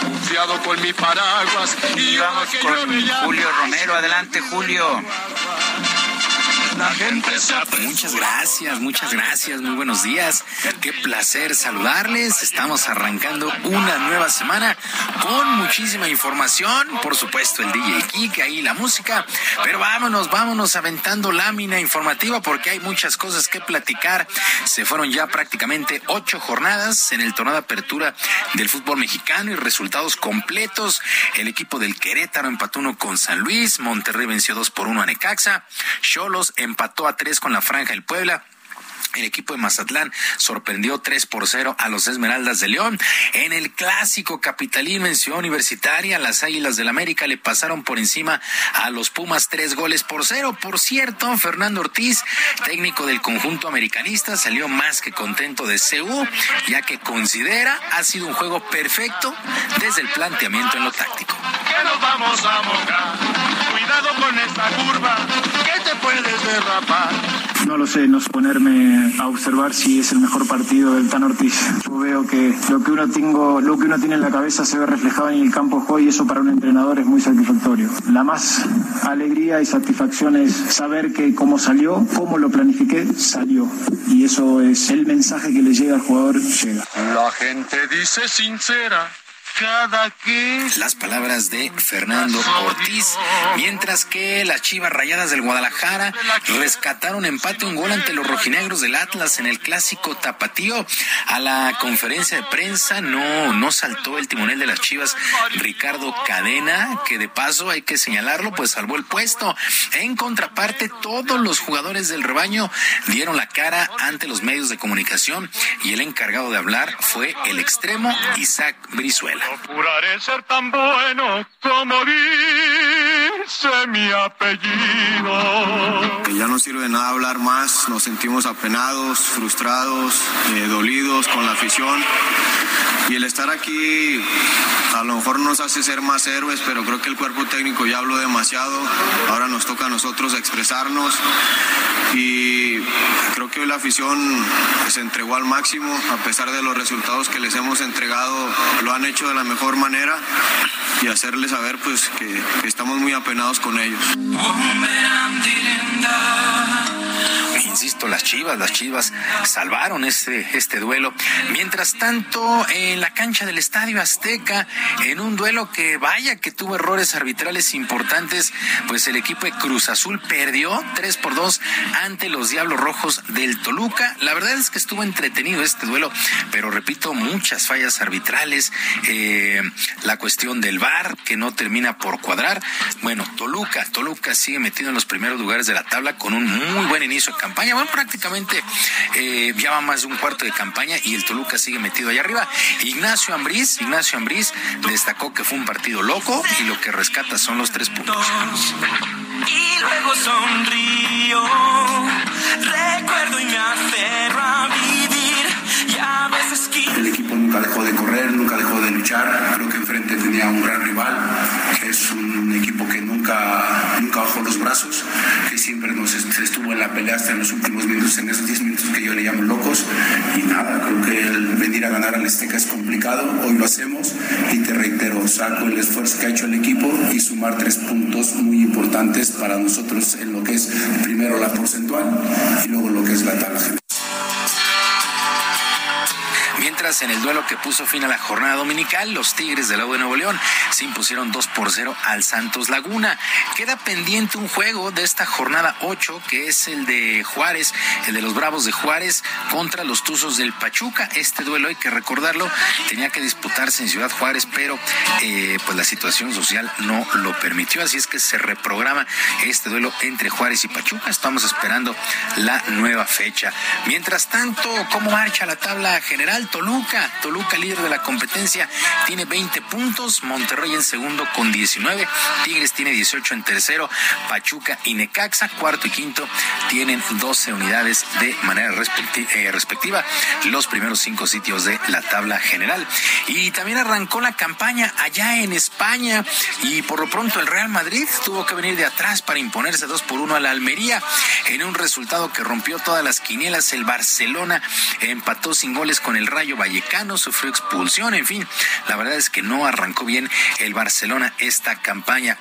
confiado con mi paraguas. Y vamos con. Julio Romero. Adelante, Julio. La gente se Muchas gracias, muchas gracias, muy buenos días. Qué placer saludarles. Estamos arrancando una nueva semana con muchísima información. Por supuesto, el DJ Kike, ahí la música. Pero vámonos, vámonos aventando lámina informativa porque hay muchas cosas que platicar. Se fueron ya prácticamente ocho jornadas en el torneo de apertura del fútbol mexicano y resultados completos. El equipo del Querétaro empató uno con San Luis, Monterrey venció dos por uno a Necaxa, Cholos empató a tres con la Franja del Puebla. El equipo de Mazatlán sorprendió 3 por 0 a los Esmeraldas de León. En el clásico capitalino en Ciudad Universitaria, las Águilas del América le pasaron por encima a los Pumas tres goles por cero. Por cierto, Fernando Ortiz, técnico del conjunto americanista, salió más que contento de CU, ya que considera ha sido un juego perfecto desde el planteamiento en lo táctico. que nos vamos a mojar. Cuidado con esta curva, que te puedes derrapar. No lo sé, no sé ponerme a observar si es el mejor partido del Tan Ortiz. Yo veo que lo que uno tengo, lo que uno tiene en la cabeza se ve reflejado en el campo de juego y eso para un entrenador es muy satisfactorio. La más alegría y satisfacción es saber que como salió, como lo planifiqué, salió. Y eso es el mensaje que le llega al jugador, llega. La gente dice sincera cada quien. Las palabras de Fernando Ortiz, mientras que las Chivas Rayadas del Guadalajara rescataron empate un gol ante los rojinegros del Atlas en el clásico tapatío. A la conferencia de prensa no, no saltó el timonel de las Chivas, Ricardo Cadena, que de paso hay que señalarlo, pues salvó el puesto. En contraparte, todos los jugadores del rebaño dieron la cara ante los medios de comunicación y el encargado de hablar fue el extremo Isaac Brizuela. Procuraré ser tan bueno como dice mi apellido. Ya no sirve de nada hablar más, nos sentimos apenados, frustrados, eh, dolidos con la afición. Y el estar aquí a lo mejor nos hace ser más héroes, pero creo que el cuerpo técnico ya habló demasiado. Ahora nos toca a nosotros expresarnos. Y creo que hoy la afición se entregó al máximo, a pesar de los resultados que les hemos entregado, lo han hecho de la mejor manera y hacerles saber pues que, que estamos muy apenados con ellos. Insisto, las Chivas, las Chivas salvaron este, este duelo. Mientras tanto, en la cancha del Estadio Azteca, en un duelo que vaya que tuvo errores arbitrales importantes, pues el equipo de Cruz Azul perdió 3 por 2 ante los Diablos Rojos del Toluca. La verdad es que estuvo entretenido este duelo, pero repito, muchas fallas arbitrales, eh, la cuestión del VAR que no termina por cuadrar. Bueno, Toluca, Toluca sigue metido en los primeros lugares de la tabla con un muy buen inicio de campaña. Bueno, prácticamente eh, ya va más de un cuarto de campaña y el Toluca sigue metido allá arriba. Ignacio Ambriz, Ignacio Ambriz destacó que fue un partido loco y lo que rescata son los tres puntos. Y luego sonrío, recuerdo y me aferro a vivir. Y a veces El equipo nunca dejó de correr, nunca dejó de luchar. Creo que enfrente tenía un gran rival, que es un equipo que nunca, nunca los brazos, que siempre nos est- estuvo en la pelea hasta en los últimos minutos, en esos 10 minutos que yo le llamo locos. Y nada, creo que el venir a ganar al Azteca es complicado. Hoy lo hacemos y te reitero, saco el esfuerzo que ha hecho el equipo y sumar tres puntos muy importantes para nosotros en lo que es primero la porcentual y luego lo que es la tabla en el duelo que puso fin a la jornada dominical, los Tigres del Lago de Nuevo León se impusieron 2 por 0 al Santos Laguna. Queda pendiente un juego de esta jornada 8, que es el de Juárez, el de los Bravos de Juárez contra los Tuzos del Pachuca. Este duelo, hay que recordarlo, tenía que disputarse en Ciudad Juárez, pero eh, pues la situación social no lo permitió, así es que se reprograma este duelo entre Juárez y Pachuca. Estamos esperando la nueva fecha. Mientras tanto, ¿cómo marcha la tabla general? Toluca, Toluca. Líder de la competencia, tiene 20 puntos, Monterrey en segundo con 19, Tigres tiene 18 en tercero, Pachuca y Necaxa, cuarto y quinto, tienen 12 unidades de manera eh, respectiva, los primeros cinco sitios de la tabla general. Y también arrancó la campaña allá en España. Y por lo pronto el Real Madrid tuvo que venir de atrás para imponerse 2 por 1 a la Almería en un resultado que rompió todas las quinielas. El Barcelona empató sin goles con el Rayo Vallecano, sufrió expulsión, en fin, la verdad es que no arrancó bien el Barcelona esta campaña.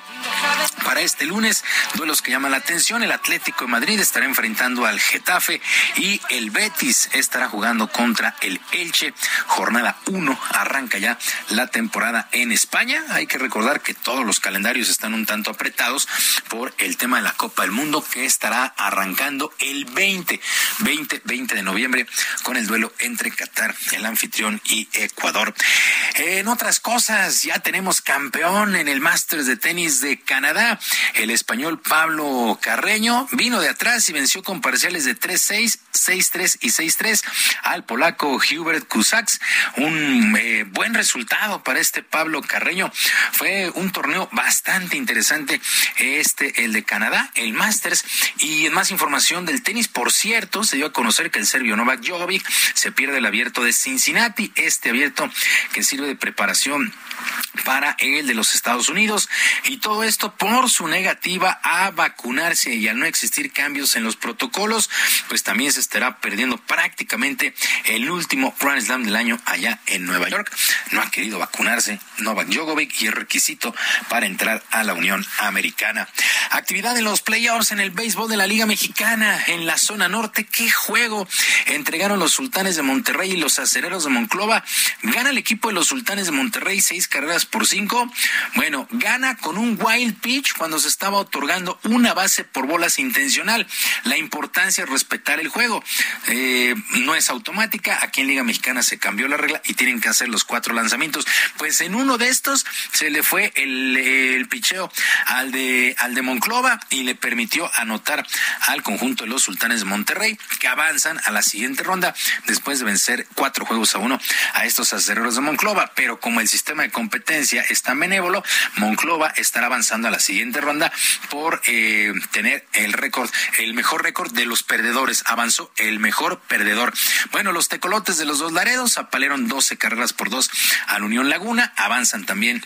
Para este lunes, duelos que llaman la atención, el Atlético de Madrid estará enfrentando al Getafe y el Betis estará jugando contra el Elche. Jornada 1 arranca ya la temporada en España. Hay que recordar que todos los calendarios están un tanto apretados por el tema de la Copa del Mundo que estará arrancando el 20, 20, 20 de noviembre con el duelo entre Qatar, el anfitrión, y Ecuador. En otras cosas, ya tenemos campeón en el Masters de tenis de Canadá. El español Pablo Carreño vino de atrás y venció con parciales de 3-6, 6-3 y 6-3 al polaco Hubert Kusaks. Un eh, buen resultado para este Pablo Carreño. Fue un torneo bastante interesante este, el de Canadá, el Masters. Y en más información del tenis, por cierto, se dio a conocer que el serbio Novak Djokovic se pierde el abierto de Cincinnati, este abierto que sirve de preparación para el de los Estados Unidos. Y todo esto por su negativa a vacunarse y al no existir cambios en los protocolos, pues también se estará perdiendo prácticamente el último Grand Slam del año allá en Nueva York. No ha querido vacunarse Novak Djokovic y es requisito para entrar a la Unión Americana. Actividad en los playoffs en el béisbol de la Liga Mexicana en la zona norte. ¿Qué juego entregaron los sultanes de Monterrey y los acereros de Monclova? Gana el equipo de los sultanes de Monterrey seis carreras por cinco. Bueno, gana con un wild pitch cuando se estaba otorgando una base por bolas intencional. La importancia es respetar el juego. Eh, no es automática. Aquí en Liga Mexicana se cambió la regla y tienen que hacer los cuatro lanzamientos. Pues en uno de estos se le fue el, picheo al de, al de Monclova y le permitió anotar al conjunto de los sultanes de Monterrey, que avanzan a la siguiente ronda después de vencer cuatro juegos a uno a estos acereros de Monclova. Pero como el sistema de competencia es tan benévolo, Monclova estará avanzando a la siguiente ronda por eh, tener el récord, el mejor récord de los perdedores. Avanzó el mejor perdedor. Bueno, los tecolotes de los dos Laredos apalearon 12 carreras por dos al Unión Laguna, avanzan también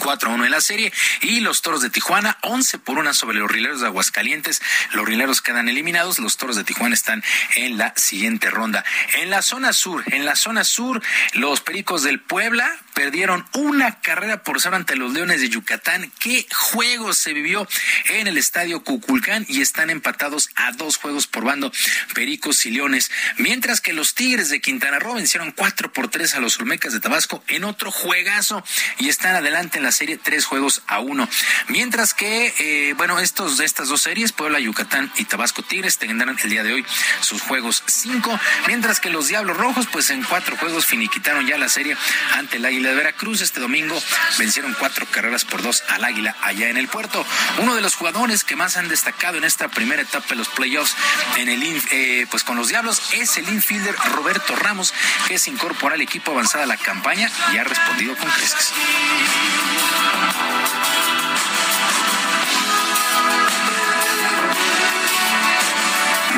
4 a 1 en la serie y los Toros de Tijuana 11 por 1 sobre los Rileros de Aguascalientes. Los Rileros quedan eliminados, los Toros de Tijuana están en la siguiente ronda. En la zona sur, en la zona sur, los Pericos del Puebla perdieron una carrera por ser ante los Leones de Yucatán. ¿Qué juego se vivió en el estadio Cuculcán y están empatados a dos juegos por bando Pericos y Leones? Mientras que los Tigres de Quintana Roo vencieron 4 por 3 a los Olmecas de Tabasco en otro juegazo y están adelante en la serie tres juegos a uno. Mientras que, eh, bueno, estos de estas dos series, Puebla, Yucatán y Tabasco Tigres tendrán el día de hoy sus juegos cinco, mientras que los Diablos Rojos, pues en cuatro juegos finiquitaron ya la serie ante el Águila de Veracruz. Este domingo vencieron cuatro carreras por dos al Águila allá en el puerto. Uno de los jugadores que más han destacado en esta primera etapa de los playoffs en el eh, pues con los Diablos es el infielder Roberto Ramos, que se incorpora al equipo avanzada la campaña y ha respondido con creces.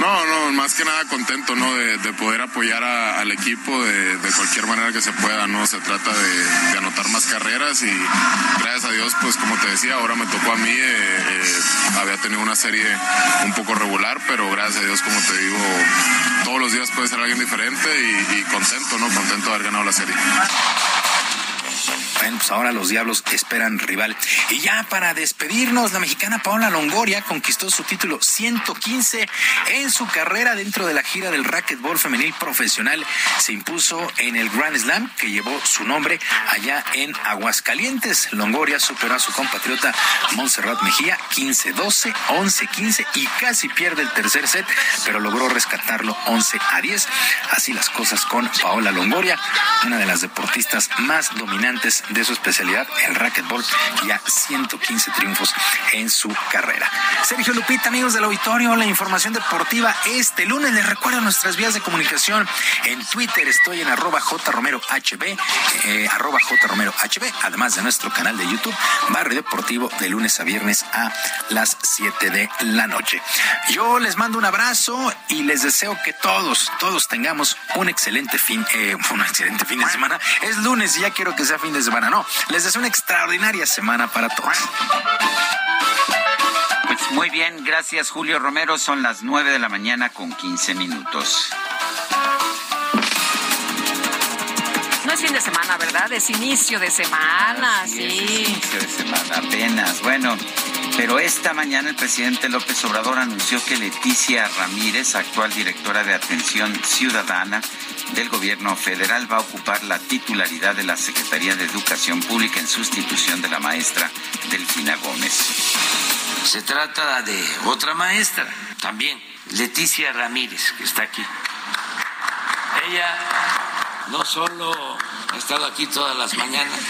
No, no, más que nada contento, ¿no? De, poder apoyar al equipo de, cualquier manera que se pueda, ¿no? Se trata de, anotar más carreras y gracias a Dios, pues como te decía, ahora me tocó a mí, eh, eh, había tenido una serie un poco regular, pero gracias a Dios, como te digo, todos los días puede ser alguien diferente y, y contento, ¿no? Contento de haber ganado la serie. Pues ahora los Diablos esperan rival. Y ya para despedirnos, la mexicana Paola Longoria conquistó su título 115 en su carrera dentro de la gira del racquetball femenil profesional. Se impuso en el Grand Slam que llevó su nombre allá en Aguascalientes. Longoria superó a su compatriota Montserrat Mejía 15-12, 11-15 y casi pierde el tercer set, pero logró rescatarlo 11 a 10. Así las cosas con Paola Longoria, una de las deportistas más dominantes de su especialidad, el racquetball, ya 115 triunfos en su carrera. Sergio Lupita, amigos del auditorio, la información deportiva este lunes. Les recuerdo nuestras vías de comunicación. En Twitter estoy en arroba jromerohb, eh, arroba jromerohb, además de nuestro canal de YouTube, Barrio Deportivo, de lunes a viernes a las 7 de la noche. Yo les mando un abrazo y les deseo que todos, todos tengamos un excelente fin, eh, un excelente fin de semana. Es lunes y ya quiero que sea fin de semana no. Les deseo una extraordinaria semana para todos. Pues muy bien, gracias Julio Romero. Son las 9 de la mañana con 15 minutos. No es fin de semana, ¿verdad? Es inicio de semana, sí. inicio de semana, apenas. Bueno, pero esta mañana el presidente López Obrador anunció que Leticia Ramírez, actual directora de Atención Ciudadana, del gobierno federal va a ocupar la titularidad de la Secretaría de Educación Pública en sustitución de la maestra Delfina Gómez. Se trata de otra maestra también, Leticia Ramírez, que está aquí. Ella no solo ha estado aquí todas las mañanas,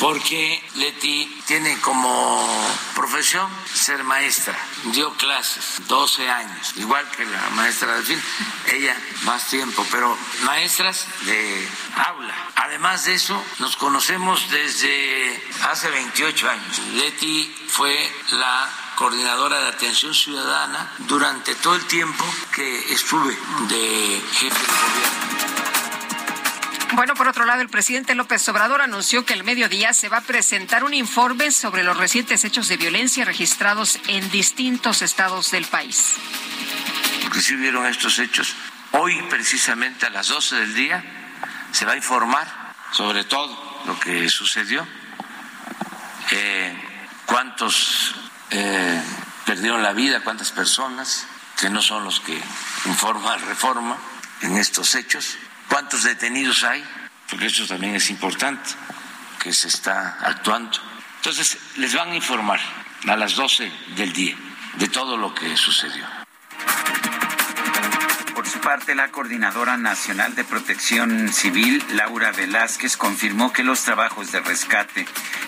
porque Leti tiene como profesión ser maestra. Dio clases 12 años, igual que la maestra Delfín, ella más tiempo, pero maestras de aula. Además de eso, nos conocemos desde hace 28 años. Leti fue la coordinadora de atención ciudadana durante todo el tiempo que estuve de jefe de gobierno. Bueno, por otro lado, el presidente López Obrador anunció que el mediodía se va a presentar un informe sobre los recientes hechos de violencia registrados en distintos estados del país. Porque si vieron estos hechos, hoy precisamente a las 12 del día se va a informar sobre todo lo que sucedió, eh, cuántos eh, perdieron la vida, cuántas personas, que no son los que informa Reforma en estos hechos, cuántos detenidos hay, porque eso también es importante, que se está actuando. Entonces, les van a informar a las 12 del día de todo lo que sucedió. Por su parte, la Coordinadora Nacional de Protección Civil, Laura Velázquez, confirmó que los trabajos de rescate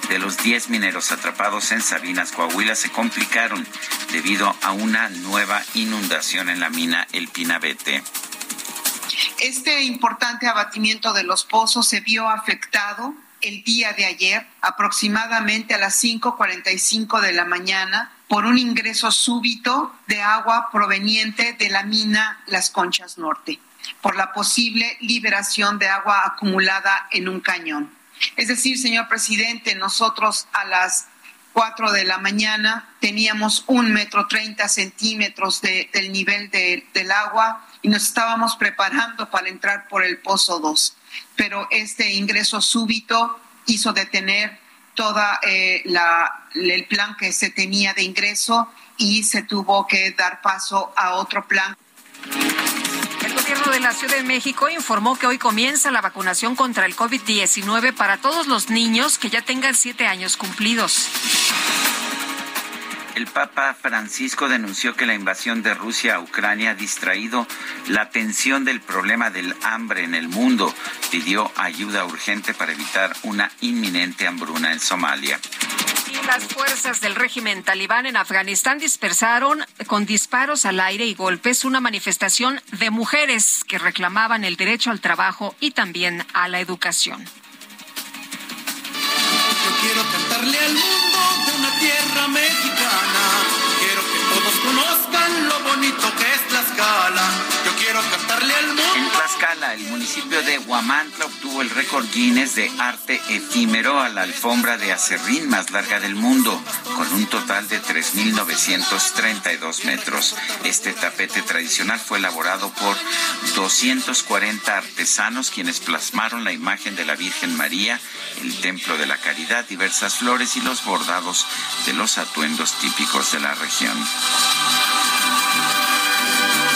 de los 10 mineros atrapados en Sabinas, Coahuila, se complicaron debido a una nueva inundación en la mina El Pinabete. Este importante abatimiento de los pozos se vio afectado el día de ayer, aproximadamente a las 5.45 de la mañana, por un ingreso súbito de agua proveniente de la mina Las Conchas Norte, por la posible liberación de agua acumulada en un cañón. Es decir, señor presidente, nosotros a las 4 de la mañana teníamos un metro treinta centímetros del nivel del agua y nos estábamos preparando para entrar por el pozo 2. Pero este ingreso súbito hizo detener toda eh, el plan que se tenía de ingreso y se tuvo que dar paso a otro plan. El gobierno de la Ciudad de México informó que hoy comienza la vacunación contra el COVID-19 para todos los niños que ya tengan siete años cumplidos. El Papa Francisco denunció que la invasión de Rusia a Ucrania ha distraído la atención del problema del hambre en el mundo. Pidió ayuda urgente para evitar una inminente hambruna en Somalia. Y las fuerzas del régimen talibán en Afganistán dispersaron con disparos al aire y golpes una manifestación de mujeres que reclamaban el derecho al trabajo y también a la educación. Yo quiero cantarle al mundo de una tierra mexicana. Quiero que todos conozcan lo bonito que es Tlaxcala. En Tlaxcala, el municipio de Huamantla obtuvo el récord Guinness de arte efímero a la alfombra de acerrín más larga del mundo, con un total de 3.932 metros. Este tapete tradicional fue elaborado por 240 artesanos quienes plasmaron la imagen de la Virgen María, el Templo de la Caridad, diversas flores y los bordados de los atuendos típicos de la región.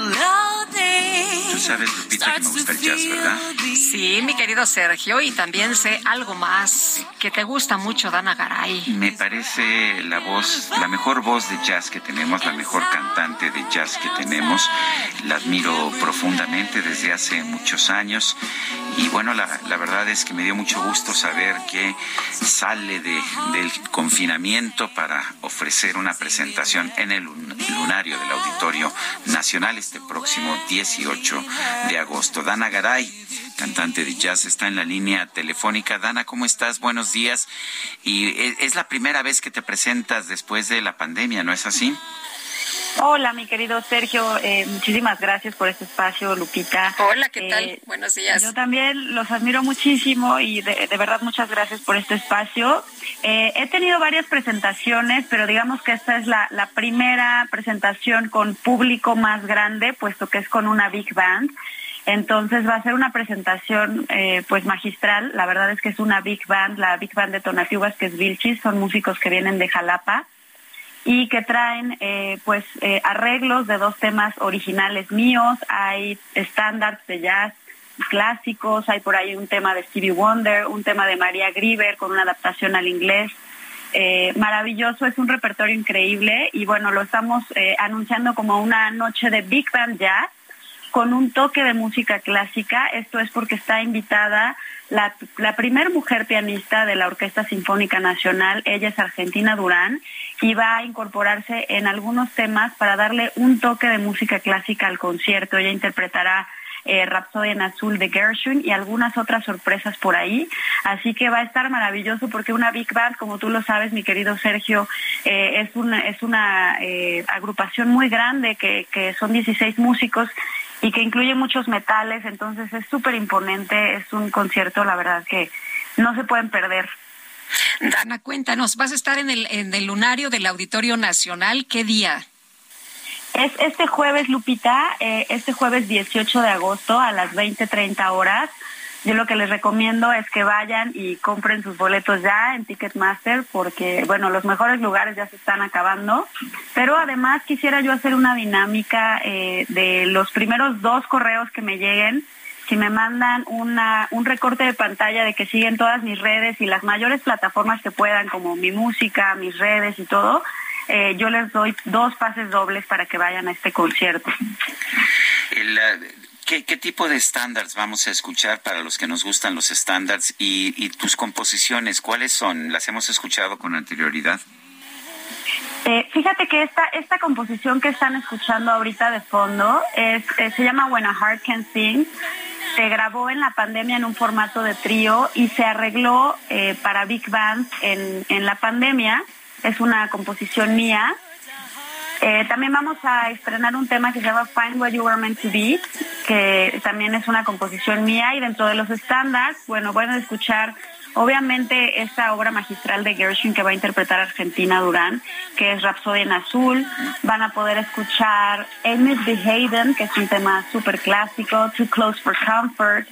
a melody. Tú sabes, Lupita, que me gusta el jazz, ¿verdad? Sí, mi querido Sergio, y también sé algo más que te gusta mucho, Dana Garay. Me parece la voz, la mejor voz de jazz que tenemos, la mejor cantante de jazz que tenemos. La admiro profundamente desde hace muchos años. Y bueno, la, la verdad es que me dio mucho gusto saber que sale de, del confinamiento para ofrecer una presentación en el lun- lunario del Auditorio Nacional este próximo 18 de agosto. Dana Garay, cantante de jazz, está en la línea telefónica. Dana, ¿cómo estás? Buenos días. Y e- es la primera vez que te presentas después de la pandemia, ¿no es así? Hola, mi querido Sergio. eh, muchísimas gracias por este espacio, Lupita. Hola, ¿qué tal? Eh, Buenos días. Yo también los admiro muchísimo y de, de verdad muchas gracias por este espacio. Eh, he tenido varias presentaciones, pero digamos que esta es la, la primera presentación con público más grande, puesto que es con una big band. Entonces va a ser una presentación eh, pues magistral. La verdad es que es una big band, la big band de Tonatiuh que es Vilchis, son músicos que vienen de Jalapa y que traen eh, pues eh, arreglos de dos temas originales míos, hay estándares de jazz clásicos, hay por ahí un tema de Stevie Wonder, un tema de María Grieber con una adaptación al inglés. Eh, maravilloso, es un repertorio increíble y bueno, lo estamos anunciando como una noche de Big Band Jazz con un toque de música clásica. Esto es porque está invitada la, la primer mujer pianista de la Orquesta Sinfónica Nacional. Ella es Argentina Durán y va a incorporarse en algunos temas para darle un toque de música clásica al concierto. Ella interpretará eh, en Azul de Gershwin y algunas otras sorpresas por ahí. Así que va a estar maravilloso porque una Big Band, como tú lo sabes, mi querido Sergio, eh, es una, es una eh, agrupación muy grande que, que son 16 músicos y que incluye muchos metales, entonces es súper imponente, es un concierto, la verdad que no se pueden perder. Dana, cuéntanos, vas a estar en el, en el lunario del Auditorio Nacional, ¿qué día? Es este jueves, Lupita, eh, este jueves 18 de agosto a las 20.30 horas. Yo lo que les recomiendo es que vayan y compren sus boletos ya en Ticketmaster porque, bueno, los mejores lugares ya se están acabando. Pero además quisiera yo hacer una dinámica eh, de los primeros dos correos que me lleguen. Si me mandan una, un recorte de pantalla de que siguen todas mis redes y las mayores plataformas que puedan, como mi música, mis redes y todo, eh, yo les doy dos pases dobles para que vayan a este concierto. El, eh, ¿qué, ¿Qué tipo de estándares vamos a escuchar para los que nos gustan los estándares y, y tus composiciones? ¿Cuáles son? ¿Las hemos escuchado con anterioridad? Eh, fíjate que esta, esta composición que están escuchando ahorita de fondo es, eh, se llama When a Heart Can Sing. Se grabó en la pandemia en un formato de trío y se arregló eh, para Big Band en, en la pandemia. Es una composición mía. Eh, también vamos a estrenar un tema que se llama Find What You Were Meant to Be, que también es una composición mía y dentro de los estándares, bueno, van a escuchar obviamente esta obra magistral de Gershwin que va a interpretar Argentina Durán, que es Rhapsody en Azul, van a poder escuchar Amos de Hayden, que es un tema súper clásico, Too Close for Comfort,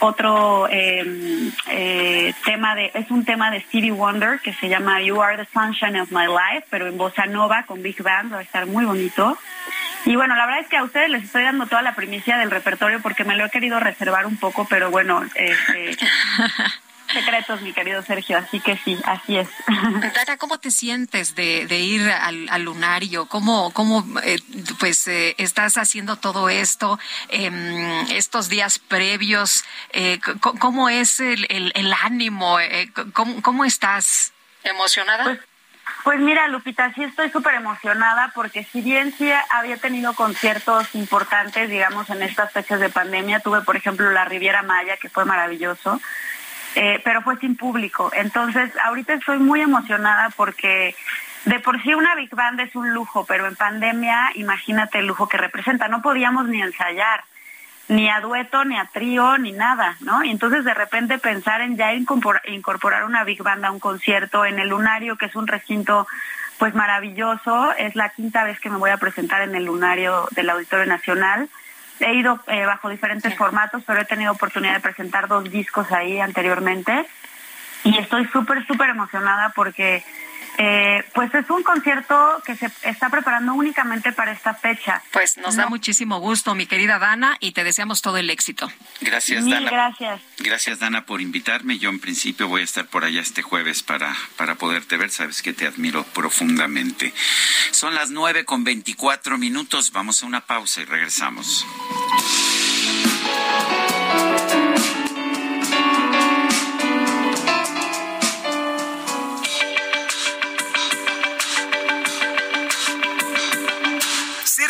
otro eh, eh, tema de es un tema de Stevie Wonder que se llama You Are the Sunshine of My Life, pero en bossa nova con big band va a estar muy bonito. Y bueno, la verdad es que a ustedes les estoy dando toda la primicia del repertorio porque me lo he querido reservar un poco, pero bueno, este, secretos, mi querido Sergio, así que sí, así es. Dara, ¿cómo te sientes de, de ir al, al, lunario? ¿Cómo, cómo eh, pues eh, estás haciendo todo esto eh, estos días previos? Eh, ¿Cómo es el, el, el ánimo? Eh, ¿cómo, ¿Cómo estás? ¿Emocionada? Pues, pues mira, Lupita, sí estoy súper emocionada porque si bien sí había tenido conciertos importantes, digamos, en estas fechas de pandemia, tuve, por ejemplo, la Riviera Maya, que fue maravilloso, eh, pero fue sin público. Entonces, ahorita estoy muy emocionada porque de por sí una Big Band es un lujo, pero en pandemia, imagínate el lujo que representa. No podíamos ni ensayar, ni a dueto, ni a trío, ni nada, ¿no? Y entonces de repente pensar en ya incorporar una Big Band a un concierto en el Lunario, que es un recinto pues maravilloso, es la quinta vez que me voy a presentar en el Lunario del Auditorio Nacional he ido eh, bajo diferentes formatos, pero he tenido oportunidad de presentar dos discos ahí anteriormente. Y estoy súper, súper emocionada porque eh, pues es un concierto que se está preparando únicamente para esta fecha. Pues nos no. da muchísimo gusto, mi querida Dana, y te deseamos todo el éxito. Gracias, Mil Dana. gracias. Gracias, Dana, por invitarme. Yo en principio voy a estar por allá este jueves para, para poderte ver. Sabes que te admiro profundamente. Son las nueve con veinticuatro minutos. Vamos a una pausa y regresamos.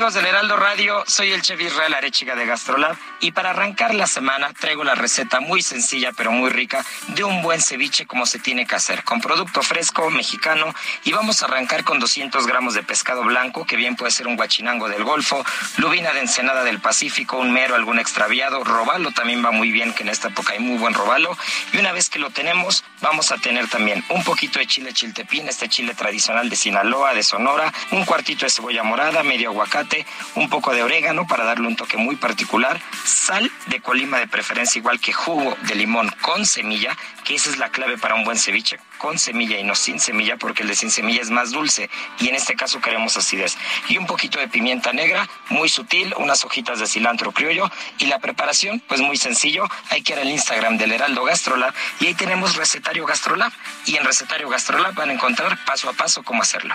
Amigos del Heraldo Radio? Soy el chef Israel Arechiga de Gastrolab y para arrancar la semana traigo la receta muy sencilla pero muy rica de un buen ceviche como se tiene que hacer, con producto fresco, mexicano y vamos a arrancar con 200 gramos de pescado blanco, que bien puede ser un guachinango del Golfo, lubina de ensenada del Pacífico, un mero, algún extraviado, robalo también va muy bien, que en esta época hay muy buen robalo y una vez que lo tenemos vamos a tener también un poquito de chile chiltepín, este chile tradicional de Sinaloa, de Sonora, un cuartito de cebolla morada, medio aguacate, un poco de orégano para darle un toque muy particular, sal de colima de preferencia igual que jugo de limón con semilla, que esa es la clave para un buen ceviche, con semilla y no sin semilla, porque el de sin semilla es más dulce y en este caso queremos acidez. Y un poquito de pimienta negra, muy sutil, unas hojitas de cilantro criollo y la preparación, pues muy sencillo, hay que ir al Instagram del Heraldo Gastrolab y ahí tenemos recetario Gastrolab y en recetario Gastrolab van a encontrar paso a paso cómo hacerlo.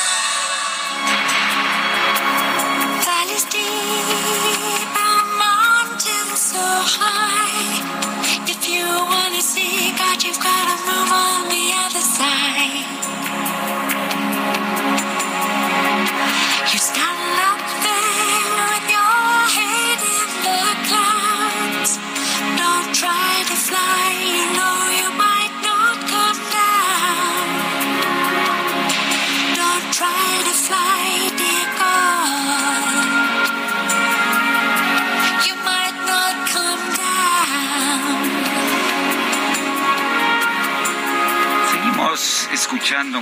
High. If you wanna see God, you've gotta move on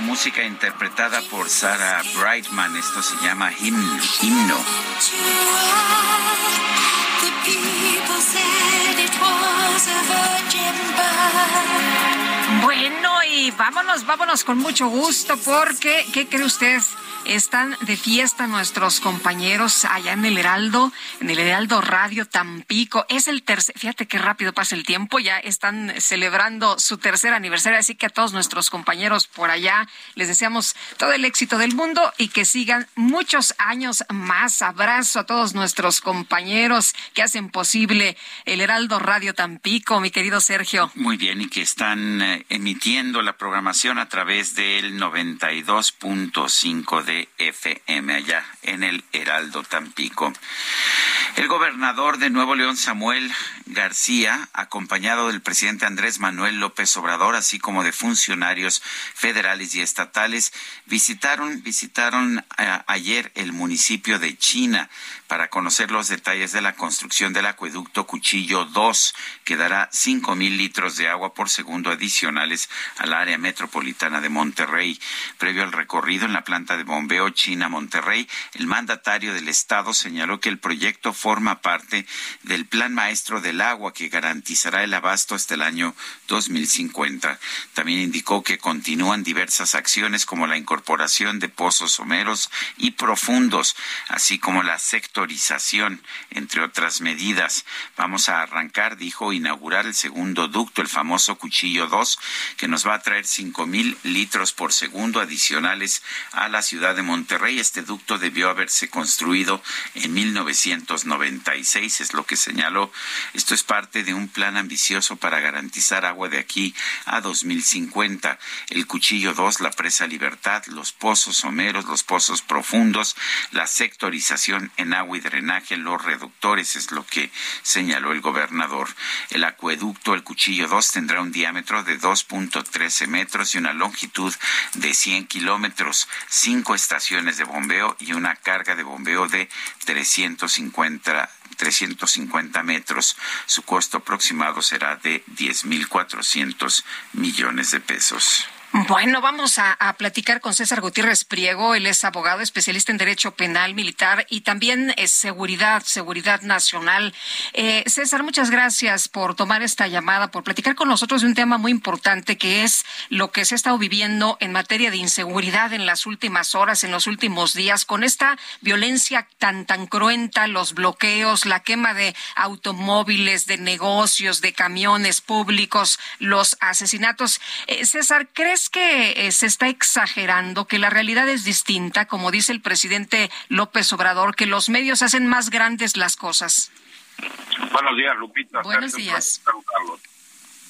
música interpretada por Sarah Brightman. Esto se llama himno. himno. Bueno, y vámonos, vámonos con mucho gusto porque, ¿qué cree usted? Están de fiesta nuestros compañeros allá en el Heraldo, en el Heraldo Radio Tampico. Es el tercer, fíjate qué rápido pasa el tiempo, ya están celebrando su tercer aniversario, así que a todos nuestros compañeros por allá les deseamos todo el éxito del mundo y que sigan muchos años más. Abrazo a todos nuestros compañeros que hacen posible el Heraldo Radio Tampico, mi querido Sergio. Muy bien, y que están eh, emitiendo la programación a través del 92.5 de FM allá en el Heraldo Tampico. El gobernador de Nuevo León, Samuel García, acompañado del presidente Andrés Manuel López Obrador, así como de funcionarios federales y estatales, visitaron, visitaron eh, ayer el municipio de China para conocer los detalles de la construcción del acueducto Cuchillo 2, que dará 5 mil litros de agua por segundo adicionales al área metropolitana de Monterrey. Previo al recorrido en la planta de bombeo China-Monterrey, el mandatario del estado señaló que el proyecto forma parte del Plan Maestro del Agua que garantizará el abasto hasta el año 2050. También indicó que continúan diversas acciones como la incorporación de pozos someros y profundos, así como la sectorización, entre otras medidas. Vamos a arrancar, dijo, inaugurar el segundo ducto, el famoso Cuchillo 2, que nos va a traer cinco mil litros por segundo adicionales a la ciudad de Monterrey. Este ducto debió haberse construido en 1996, es lo que señaló. Esto es parte de un plan ambicioso para garantizar agua de aquí a 2050. El Cuchillo 2, la presa Libertad, los pozos someros, los pozos profundos, la sectorización en agua y drenaje, los reductores, es lo que señaló el gobernador. El acueducto, el Cuchillo 2, tendrá un diámetro de 2.13 metros y una longitud de 100 kilómetros, cinco estaciones de bombeo y una carga de bombeo de 350 350 metros. Su costo aproximado será de 10.400 millones de pesos. Bueno, vamos a, platicar con César Gutiérrez Priego. Él es abogado especialista en Derecho Penal Militar y también es Seguridad, Seguridad Nacional. Eh, César, muchas gracias por tomar esta llamada, por platicar con nosotros de un tema muy importante que es lo que se ha estado viviendo en materia de inseguridad en las últimas horas, en los últimos días, con esta violencia tan, tan cruenta, los bloqueos, la quema de automóviles, de negocios, de camiones públicos, los asesinatos. Eh, César, ¿crees que eh, se está exagerando, que la realidad es distinta, como dice el presidente López Obrador, que los medios hacen más grandes las cosas? Buenos días, Lupita. Buenos días.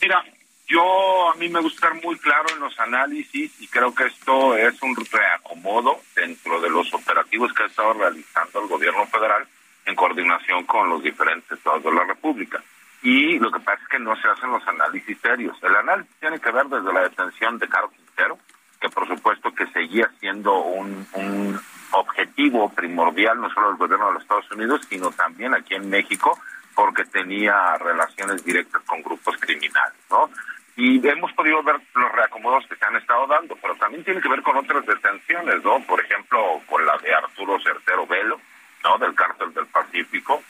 Mira, yo a mí me gusta estar muy claro en los análisis y creo que esto es un reacomodo dentro de los operativos que ha estado realizando el gobierno federal en coordinación con los diferentes estados de la República y lo que pasa es que no se hacen los análisis serios. El análisis tiene que ver desde la detención de Carlos Quintero, que por supuesto que seguía siendo un, un objetivo primordial no solo del gobierno de los Estados Unidos, sino también aquí en México, porque tenía relaciones directas con grupos criminales, ¿no? Y hemos podido ver los reacomodos que se han estado dando, pero también tiene que ver con otras detenciones, ¿no? Por ejemplo, con la de Arturo Certero Velo, ¿no? Del cártel del Pacífico,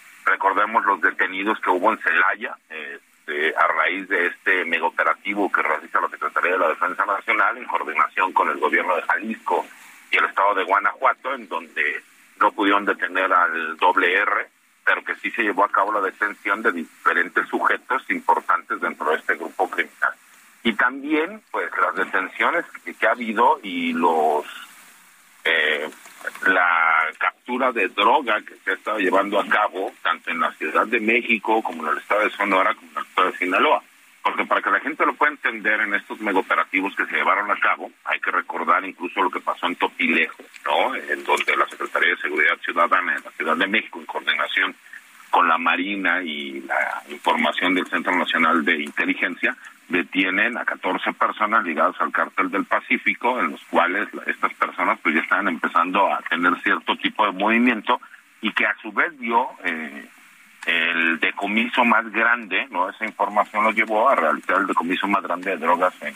Los detenidos que hubo en Celaya este, a raíz de este megaoperativo que realiza la Secretaría de la Defensa Nacional en coordinación con el gobierno de Jalisco y el estado de Guanajuato, en donde no pudieron detener al doble R, pero que sí se llevó a cabo la detención de diferentes sujetos importantes dentro de este grupo criminal. Y también, pues, las detenciones que, que ha habido y los eh, la captura de droga que se ha estado llevando a cabo Ciudad de México como en el estado de como en el de Sinaloa. Porque para que la gente lo pueda entender en estos megaoperativos que se llevaron a cabo, hay que recordar incluso lo que pasó en Topilejo, ¿no? En donde la Secretaría de Seguridad Ciudadana en la Ciudad de México, en coordinación con la Marina y la información del Centro Nacional de Inteligencia, detienen a 14 personas ligadas al cártel del Pacífico, en los cuales estas personas pues ya están empezando a tener cierto tipo de movimiento y que a su vez dio eh, el decomiso más grande, no esa información lo llevó a realizar el decomiso más grande de drogas en,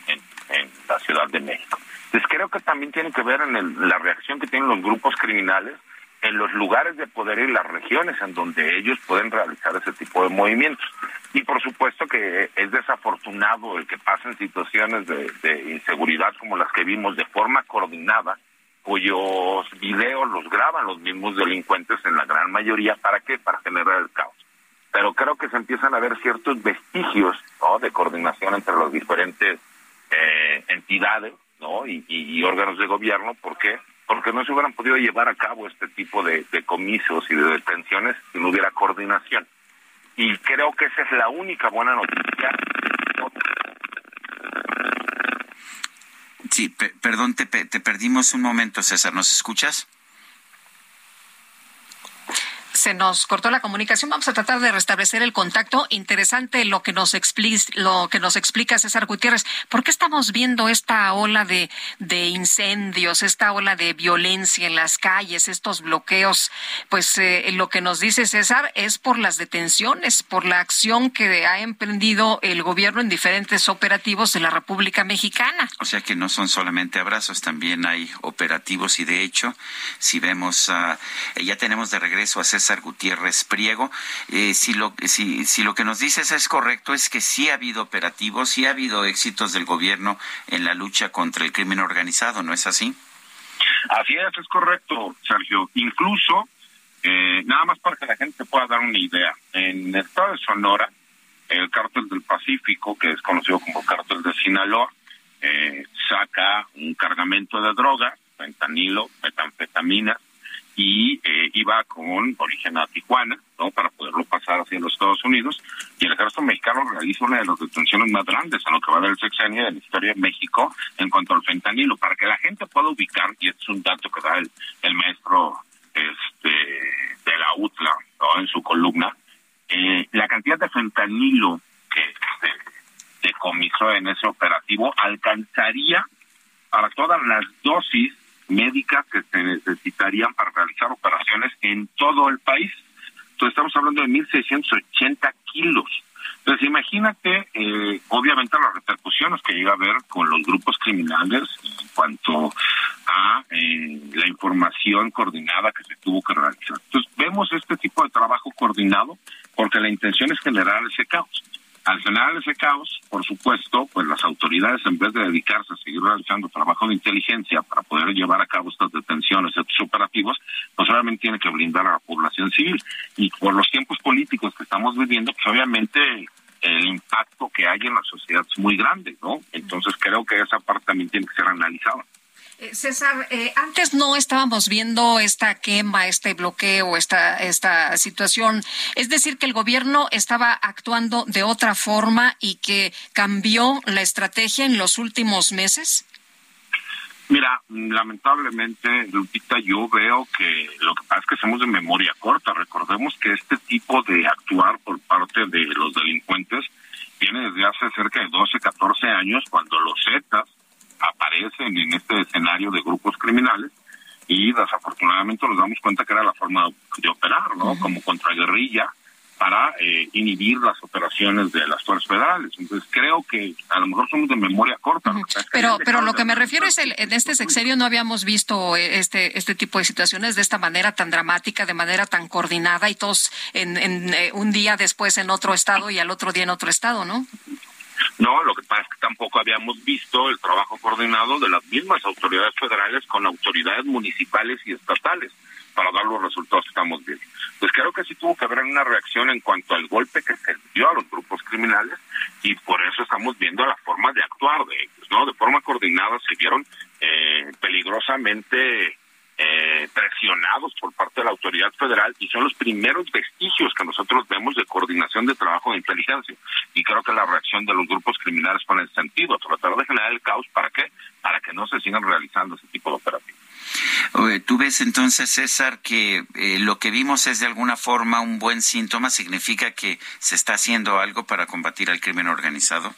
la Ciudad de México. Entonces creo que también tiene que ver en el, la reacción que tienen los grupos criminales en los lugares de poder y las regiones en donde ellos pueden realizar ese tipo de movimientos. Y por supuesto que es desafortunado el que pasen situaciones de inseguridad como las que vimos de forma coordinada, cuyos videos los graban los mismos delincuentes en la gran mayoría. ¿Para qué? Para generar el caos. Pero creo que se empiezan a ver ciertos vestigios de coordinación entre las diferentes eh, entidades y, órganos de gobierno. ¿Por qué? porque no se hubieran podido llevar a cabo este tipo de, de comisos y de detenciones si no hubiera coordinación. Y creo que esa es la única buena noticia. Sí, pe perdón, te, te perdimos un momento, César. ¿Nos escuchas? Se nos cortó la comunicación. Vamos a tratar de restablecer el contacto. Interesante lo que nos explica, lo que nos explica César Gutiérrez. ¿Por qué estamos viendo esta ola de, incendios, esta ola de violencia en las calles, estos bloqueos? Pues eh, lo que nos dice César es por las detenciones, por la acción que ha emprendido el gobierno en diferentes operativos de la República Mexicana. O sea que no son solamente abrazos, también hay operativos y de hecho, si vemos, uh, ya tenemos de regreso a César César Gutiérrez Priego. Eh, si, lo, si, si lo que nos dices es correcto, es que sí ha habido operativos, sí ha habido éxitos del gobierno en la lucha contra el crimen organizado, ¿no es así? Así es, es correcto, Sergio. Incluso, eh, nada más para que la gente pueda dar una idea, en el estado de Sonora, el cártel del Pacífico, que es conocido como cártel de Sinaloa, eh, saca un cargamento de droga, fentanilo, metanfetamina, y eh, iba con origen a Tijuana, ¿no? Para poderlo pasar hacia los Estados Unidos. Y el ejército mexicano realiza una de las detenciones más grandes en lo que va del sexenio de la historia de México en cuanto al fentanilo. Para que la gente pueda ubicar, y este es un dato que da el, el maestro este, de la UTLA, ¿no? En su columna, eh, la cantidad de fentanilo que se decomisó en ese operativo alcanzaría para todas las dosis médicas que se necesitarían para realizar operaciones en todo el país. Entonces estamos hablando de 1.680 kilos. Entonces imagínate, eh, obviamente, las repercusiones que llega a haber con los grupos criminales en cuanto a eh, la información coordinada que se tuvo que realizar. Entonces, vemos este tipo de trabajo coordinado porque la intención es generar ese caos. Al generar ese caos, por supuesto, pues las autoridades, en vez de dedicarse a seguir realizando trabajo de inteligencia para poder llevar a cabo estas detenciones, estos operativos, pues obviamente tiene que blindar a la población civil. Y por los tiempos políticos que estamos viviendo, pues obviamente el impacto que hay en la sociedad es muy grande, ¿no? Entonces creo que esa parte también tiene que ser analizada. Eh, César, eh, antes no estábamos viendo esta quema, este bloqueo, esta, esta situación. Es decir, que el gobierno estaba actuando de otra forma y que cambió la estrategia en los últimos meses. Mira, lamentablemente, Lupita, yo veo que lo que pasa es que somos de memoria corta. Recordemos que este tipo de actuar por parte de los delincuentes viene desde hace cerca de 12, 14 años, cuando los Zetas aparecen en este escenario de grupos criminales y desafortunadamente nos damos cuenta que era la forma de operar, ¿no? Como contraguerrilla para eh, inhibir las operaciones de las fuerzas federales. Entonces creo que a lo mejor somos de memoria corta. Pero, pero lo que me refiero es el, en este sexenio no habíamos visto eh, este este tipo de situaciones de esta manera tan dramática, de manera tan coordinada y todos en, en eh, un día después en otro estado y al otro día en otro estado, ¿no? No, lo que pasa es que tampoco habíamos visto el trabajo coordinado de las mismas autoridades federales con autoridades municipales y estatales para dar los resultados que estamos viendo. Pues creo que sí tuvo que haber una reacción en cuanto al golpe que se dio a los grupos criminales y por eso estamos viendo la forma de actuar de ellos, ¿no? De forma coordinada se vieron eh, peligrosamente eh, presionados por parte de la autoridad federal y son los primeros vestigios que nosotros vemos de coordinación de trabajo de inteligencia. Y creo que la reacción de los grupos criminales fue en el sentido, tratar de generar el caos, ¿para qué? Para que no se sigan realizando ese tipo de operativos. ¿Tú ves entonces, César, que eh, lo que vimos es de alguna forma un buen síntoma? ¿Significa que se está haciendo algo para combatir al crimen organizado?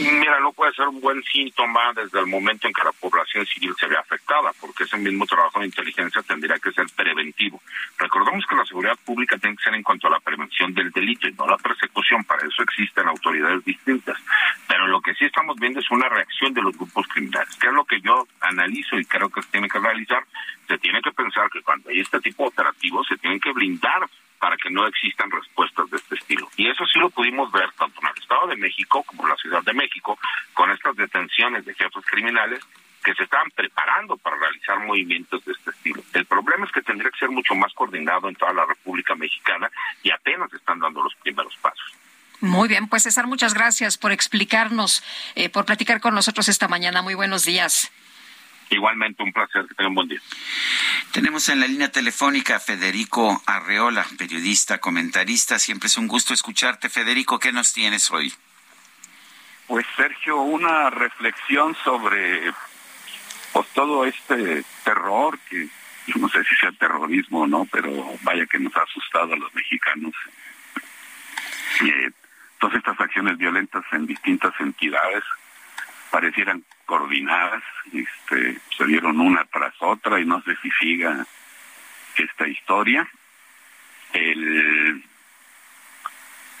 Mira, no puede ser un buen síntoma desde el momento en que la población civil se ve afectada, porque ese mismo trabajo de inteligencia tendría que ser preventivo. Recordemos que la seguridad pública tiene que ser en cuanto a la prevención del delito y no la persecución, para eso existen autoridades distintas. Pero lo que sí estamos viendo es una reacción de los grupos criminales, que es lo que yo analizo y creo que se tiene que realizar. Se tiene que pensar que cuando hay este tipo de operativos se tienen que blindar para que no existan respuestas de este estilo. Y eso sí lo pudimos ver tanto en el Estado de México como en la Ciudad de México, con estas detenciones de jefes criminales que se estaban preparando para realizar movimientos de este estilo. El problema es que tendría que ser mucho más coordinado en toda la República Mexicana y apenas están dando los primeros pasos. Muy bien, pues César, muchas gracias por explicarnos, eh, por platicar con nosotros esta mañana. Muy buenos días. Igualmente, un placer, que tengan un buen día. Tenemos en la línea telefónica a Federico Arreola, periodista, comentarista. Siempre es un gusto escucharte. Federico, ¿qué nos tienes hoy? Pues Sergio, una reflexión sobre pues, todo este terror, que yo no sé si sea terrorismo o no, pero vaya que nos ha asustado a los mexicanos. Eh, todas estas acciones violentas en distintas entidades parecieran coordinadas, este, se dieron una tras otra y no sé si siga esta historia. El,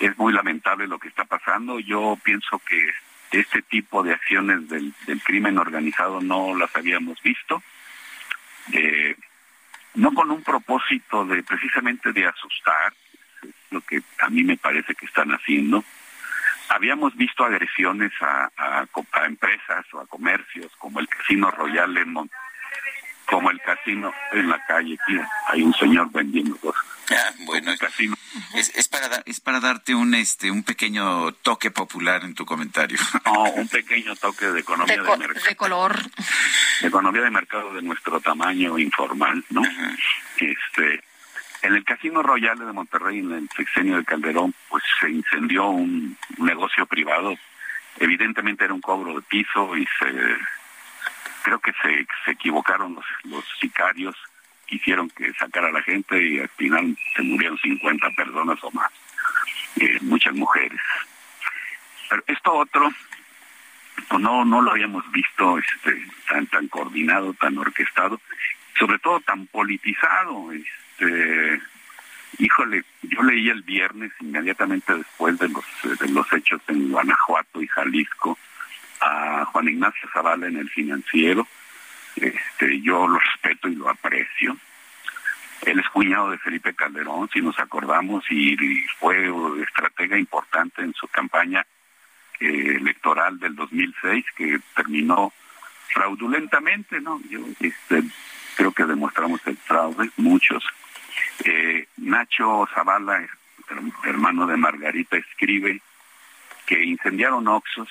es muy lamentable lo que está pasando. Yo pienso que este tipo de acciones del, crimen organizado no las habíamos visto. Eh, no con un propósito de precisamente de asustar, es lo que a mí me parece que están haciendo, habíamos visto agresiones a, a, a, empresas o a comercios como el Casino Royal en Mont como el casino en la calle. Aquí hay un señor vendiendo cosas. Ah, bueno. Casino. Es, es, para es para darte un este un pequeño toque popular en tu comentario. No un pequeño toque de economía de, de mercado. de color. De economía de mercado de nuestro tamaño informal no Ajá. este en el Casino Royal de Monterrey, en el sexenio de Calderón, pues se incendió un, negocio privado. Evidentemente era un cobro de piso y creo que se, equivocaron los, los sicarios, quisieron que sacara a la gente y al final se murieron 50 personas o más, eh, muchas mujeres. Pero esto otro, pues no, no lo habíamos visto este, tan, tan coordinado, tan orquestado, sobre todo tan politizado. Este, híjole, yo leí el viernes, inmediatamente después de los, de los hechos en Guanajuato y Jalisco, a Juan Ignacio Zavala en el financiero. Este, yo lo respeto y lo aprecio. Él es cuñado de Felipe Calderón, si nos acordamos, y fue estratega importante en su campaña eh, electoral del 2006, que terminó fraudulentamente, ¿no? Yo este, creo que demostramos el fraude, muchos eh, Nacho Zavala, hermano de Margarita, escribe que incendiaron Oxos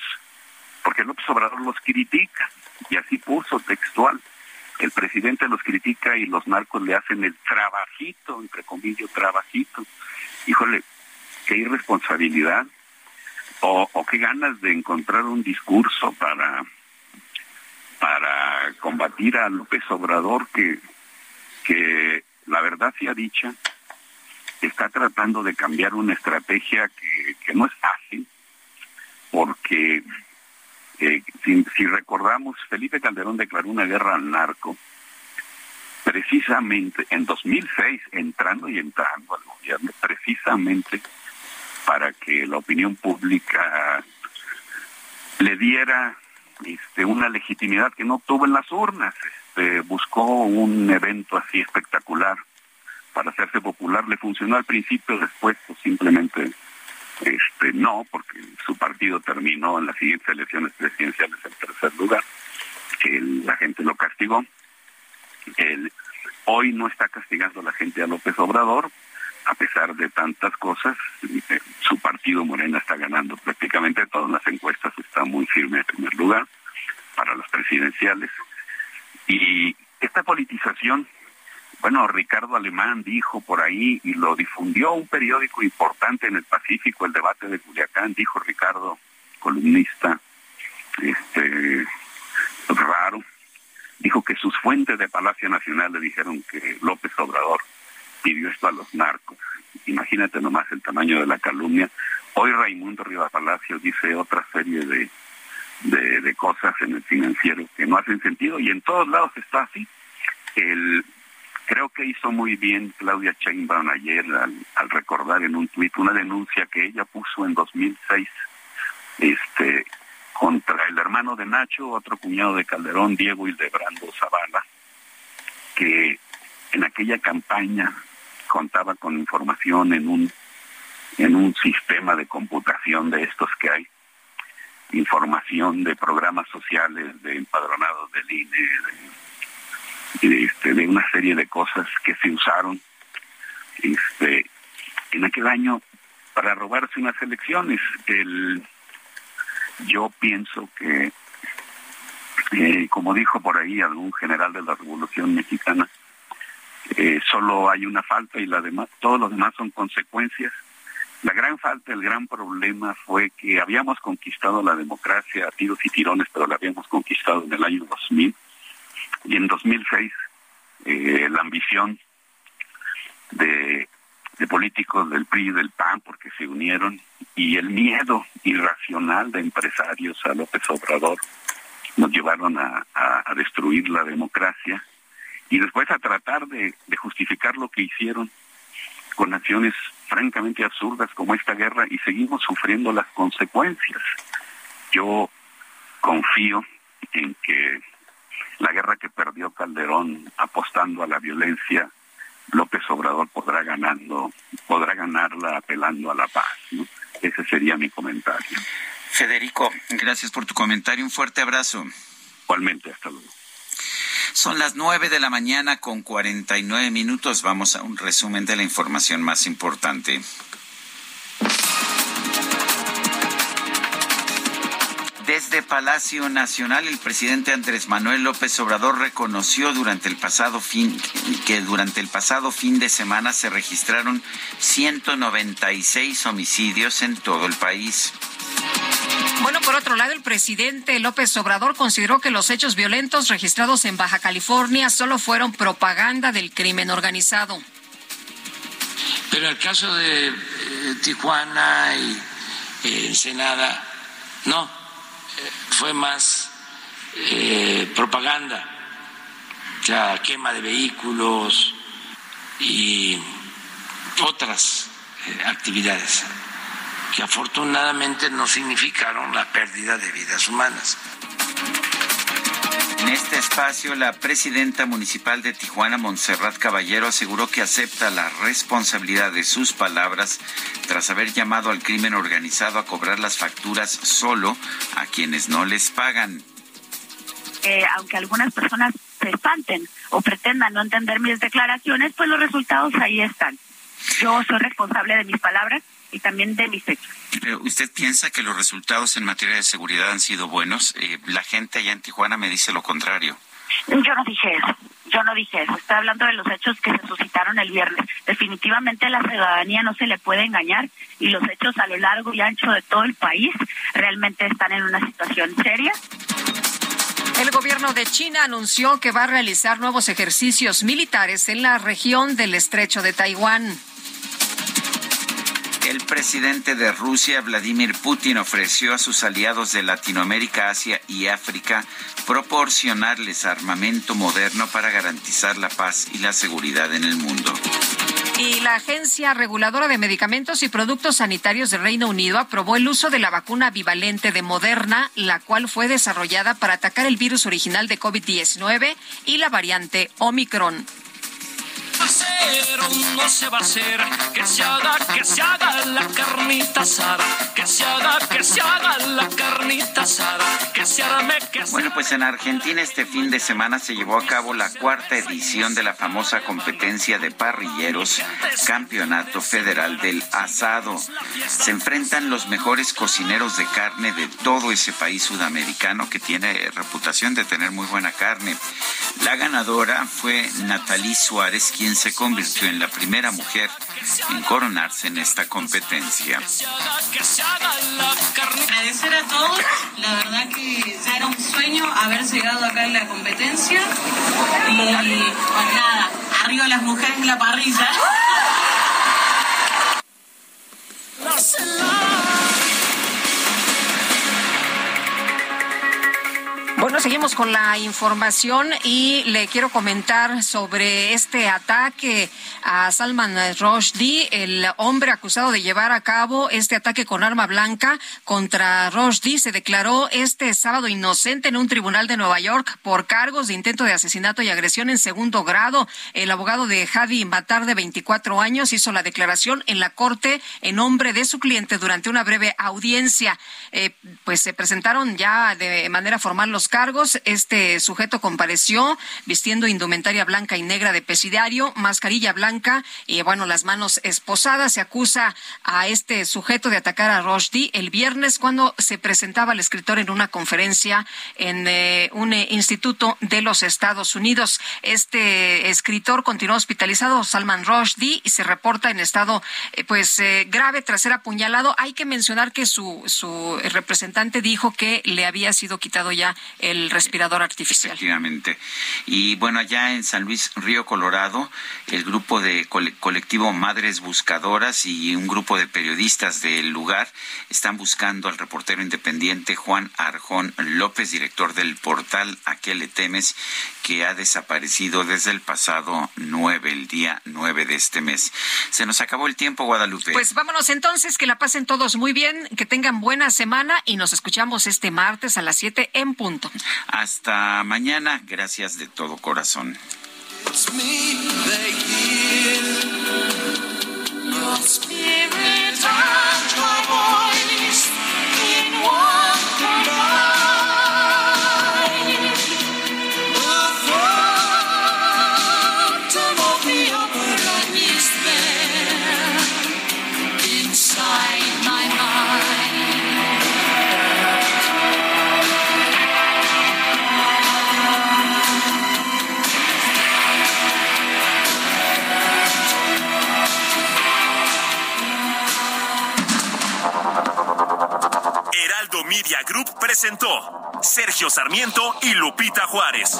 porque López Obrador los critica y así puso textual. El presidente los critica y los narcos le hacen el trabajito, entre comillas, trabajito. Híjole, qué irresponsabilidad o, o qué ganas de encontrar un discurso para para combatir a López Obrador que que la verdad sea dicha está tratando de cambiar una estrategia que, no es fácil porque eh, si, si recordamos Felipe Calderón declaró una guerra al narco precisamente en 2006 entrando y entrando al gobierno precisamente para que la opinión pública le diera este, una legitimidad que no tuvo en las urnas. Este, buscó un evento así espectacular para hacerse popular. Le funcionó al principio, después pues, simplemente este, no, porque su partido terminó en las siguientes elecciones presidenciales en tercer lugar. El, la gente lo castigó. El, hoy no está castigando a la gente a López Obrador, a pesar de tantas cosas, eh, su partido Morena está ganando prácticamente todas las encuestas, está muy firme en primer lugar para las presidenciales. Y esta politización, bueno, Ricardo Alemán dijo por ahí y lo difundió un periódico importante en el Pacífico, el debate de Culiacán, dijo Ricardo, columnista, este, raro, dijo que sus fuentes de Palacio Nacional le dijeron que López Obrador pidió esto a los narcos. Imagínate nomás el tamaño de la calumnia. Hoy Raimundo Riva Palacio dice otra serie de, de, cosas en el financiero que no hacen sentido y en todos lados está así. El, creo que hizo muy bien Claudia Sheinbaum ayer al, al recordar en un tuit una denuncia que ella puso en 2006 este, contra el hermano de Nacho, otro cuñado de Calderón, Diego Hildebrando Zavala, que en aquella campaña contaba con información en un en un sistema de computación de estos que hay información de programas sociales de empadronados del INE de, de, este, de una serie de cosas que se usaron este en aquel año para robarse unas elecciones el yo pienso que eh, como dijo por ahí algún general de la Revolución Mexicana eh, solo hay una falta y la demás, todos los demás son consecuencias. La gran falta, el gran problema fue que habíamos conquistado la democracia a tiros y tirones, pero la habíamos conquistado en el año 2000 y en 2006 eh, la ambición de, políticos del PRI y del PAN porque se unieron y el miedo irracional de empresarios a López Obrador nos llevaron a destruir la democracia y después a tratar de, de, justificar lo que hicieron con acciones francamente absurdas como esta guerra y seguimos sufriendo las consecuencias. Yo confío en que la guerra que perdió Calderón apostando a la violencia, López Obrador podrá ganando, podrá ganarla apelando a la paz. ¿no? Ese sería mi comentario. Federico, gracias por tu comentario. Un fuerte abrazo. Igualmente, hasta luego. Son las nueve de la mañana con cuarenta y nueve minutos. Vamos a un resumen de la información más importante. Desde Palacio Nacional, el presidente Andrés Manuel López Obrador reconoció durante el pasado fin que durante el pasado fin de semana se registraron 196 homicidios en todo el país. Bueno, por otro lado, el presidente López Obrador consideró que los hechos violentos registrados en Baja California solo fueron propaganda del crimen organizado. Pero el caso de eh, Tijuana y eh, Ensenada, no, eh, fue más propaganda, la quema de vehículos y otras actividades que afortunadamente no significaron la pérdida de vidas humanas. En este espacio, la presidenta municipal de Tijuana, Montserrat Caballero, aseguró que acepta la responsabilidad de sus palabras tras haber llamado al crimen organizado a cobrar las facturas solo a quienes no les pagan. Eh, aunque algunas personas se espanten o pretendan no entender mis declaraciones, pues los resultados ahí están. Yo soy responsable de mis palabras y también de mis hechos. Pero ¿Usted piensa que los resultados en materia de seguridad han sido buenos? Eh, la gente allá en Tijuana me dice lo contrario. Yo no dije eso, yo no dije eso. Estoy hablando de los hechos que se suscitaron el viernes. Definitivamente a la ciudadanía no se le puede engañar y los hechos a lo largo y ancho de todo el país realmente están en una situación seria. El gobierno de China anunció que va a realizar nuevos ejercicios militares en la región del estrecho de Taiwán. El presidente de Rusia, Vladimir Putin, ofreció a sus aliados de Latinoamérica, Asia y África proporcionarles armamento moderno para garantizar la paz y la seguridad en el mundo. Y la Agencia Reguladora de Medicamentos y Productos Sanitarios del Reino Unido aprobó el uso de la vacuna bivalente de Moderna, la cual fue desarrollada para atacar el virus original de COVID-19 y la variante Omicron. Cero no se va a hacer, que se haga, que se haga la carnita asada, que se haga, que se haga la carnita asada, que se arme, que se Bueno, pues en Argentina este fin de semana se llevó a cabo la cuarta edición de la famosa competencia de parrilleros, Campeonato Federal del Asado. Se enfrentan los mejores cocineros de carne de todo ese país sudamericano que tiene reputación de tener muy buena carne. La ganadora fue Nathalie Suárez, quien se convirtió en la primera mujer en coronarse en esta competencia. Agradecer a todos, la verdad que ya era un sueño haber llegado acá en la competencia y pues nada, arriba las mujeres en la parrilla. Bueno, seguimos con la información y le quiero comentar sobre este ataque a Salman Rushdie, el hombre acusado de llevar a cabo este ataque con arma blanca contra Rushdie. Se declaró este sábado inocente en un tribunal de Nueva York por cargos de intento de asesinato y agresión en segundo grado. El abogado de Hadi Matar, de 24 años, hizo la declaración en la corte en nombre de su cliente durante una breve audiencia. Eh, pues se presentaron ya de manera formal los cargos. Este sujeto compareció vistiendo indumentaria blanca y negra de presidiario, mascarilla blanca y, bueno, las manos esposadas. Se acusa a este sujeto de atacar a Rushdie el viernes cuando se presentaba el escritor en una conferencia en eh, un eh, instituto de los Estados Unidos. Este escritor continuó hospitalizado, Salman Rushdie, y se reporta en estado eh, pues eh, grave tras ser apuñalado. Hay que mencionar que su, su representante dijo que le había sido quitado ya el respirador artificial. Efectivamente. Y bueno, allá en San Luis Río Colorado, el grupo de cole- colectivo Madres Buscadoras y un grupo de periodistas del lugar están buscando al reportero independiente Juan Arjón López, director del portal A qué le temes, que ha desaparecido desde el pasado 9, el día 9 de este mes. Se nos acabó el tiempo, Guadalupe. Pues vámonos entonces, que la pasen todos muy bien, que tengan buena semana y nos escuchamos este martes a las 7 en punto. Hasta mañana. Gracias de todo corazón. Heraldo Media Group presentó Sergio Sarmiento y Lupita Juárez.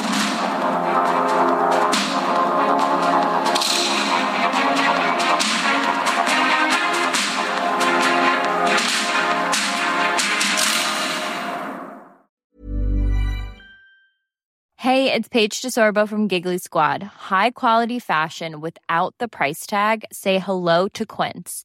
Hey, it's Paige DeSorbo from Giggly Squad. High quality fashion without the price tag. Say hello to Quince.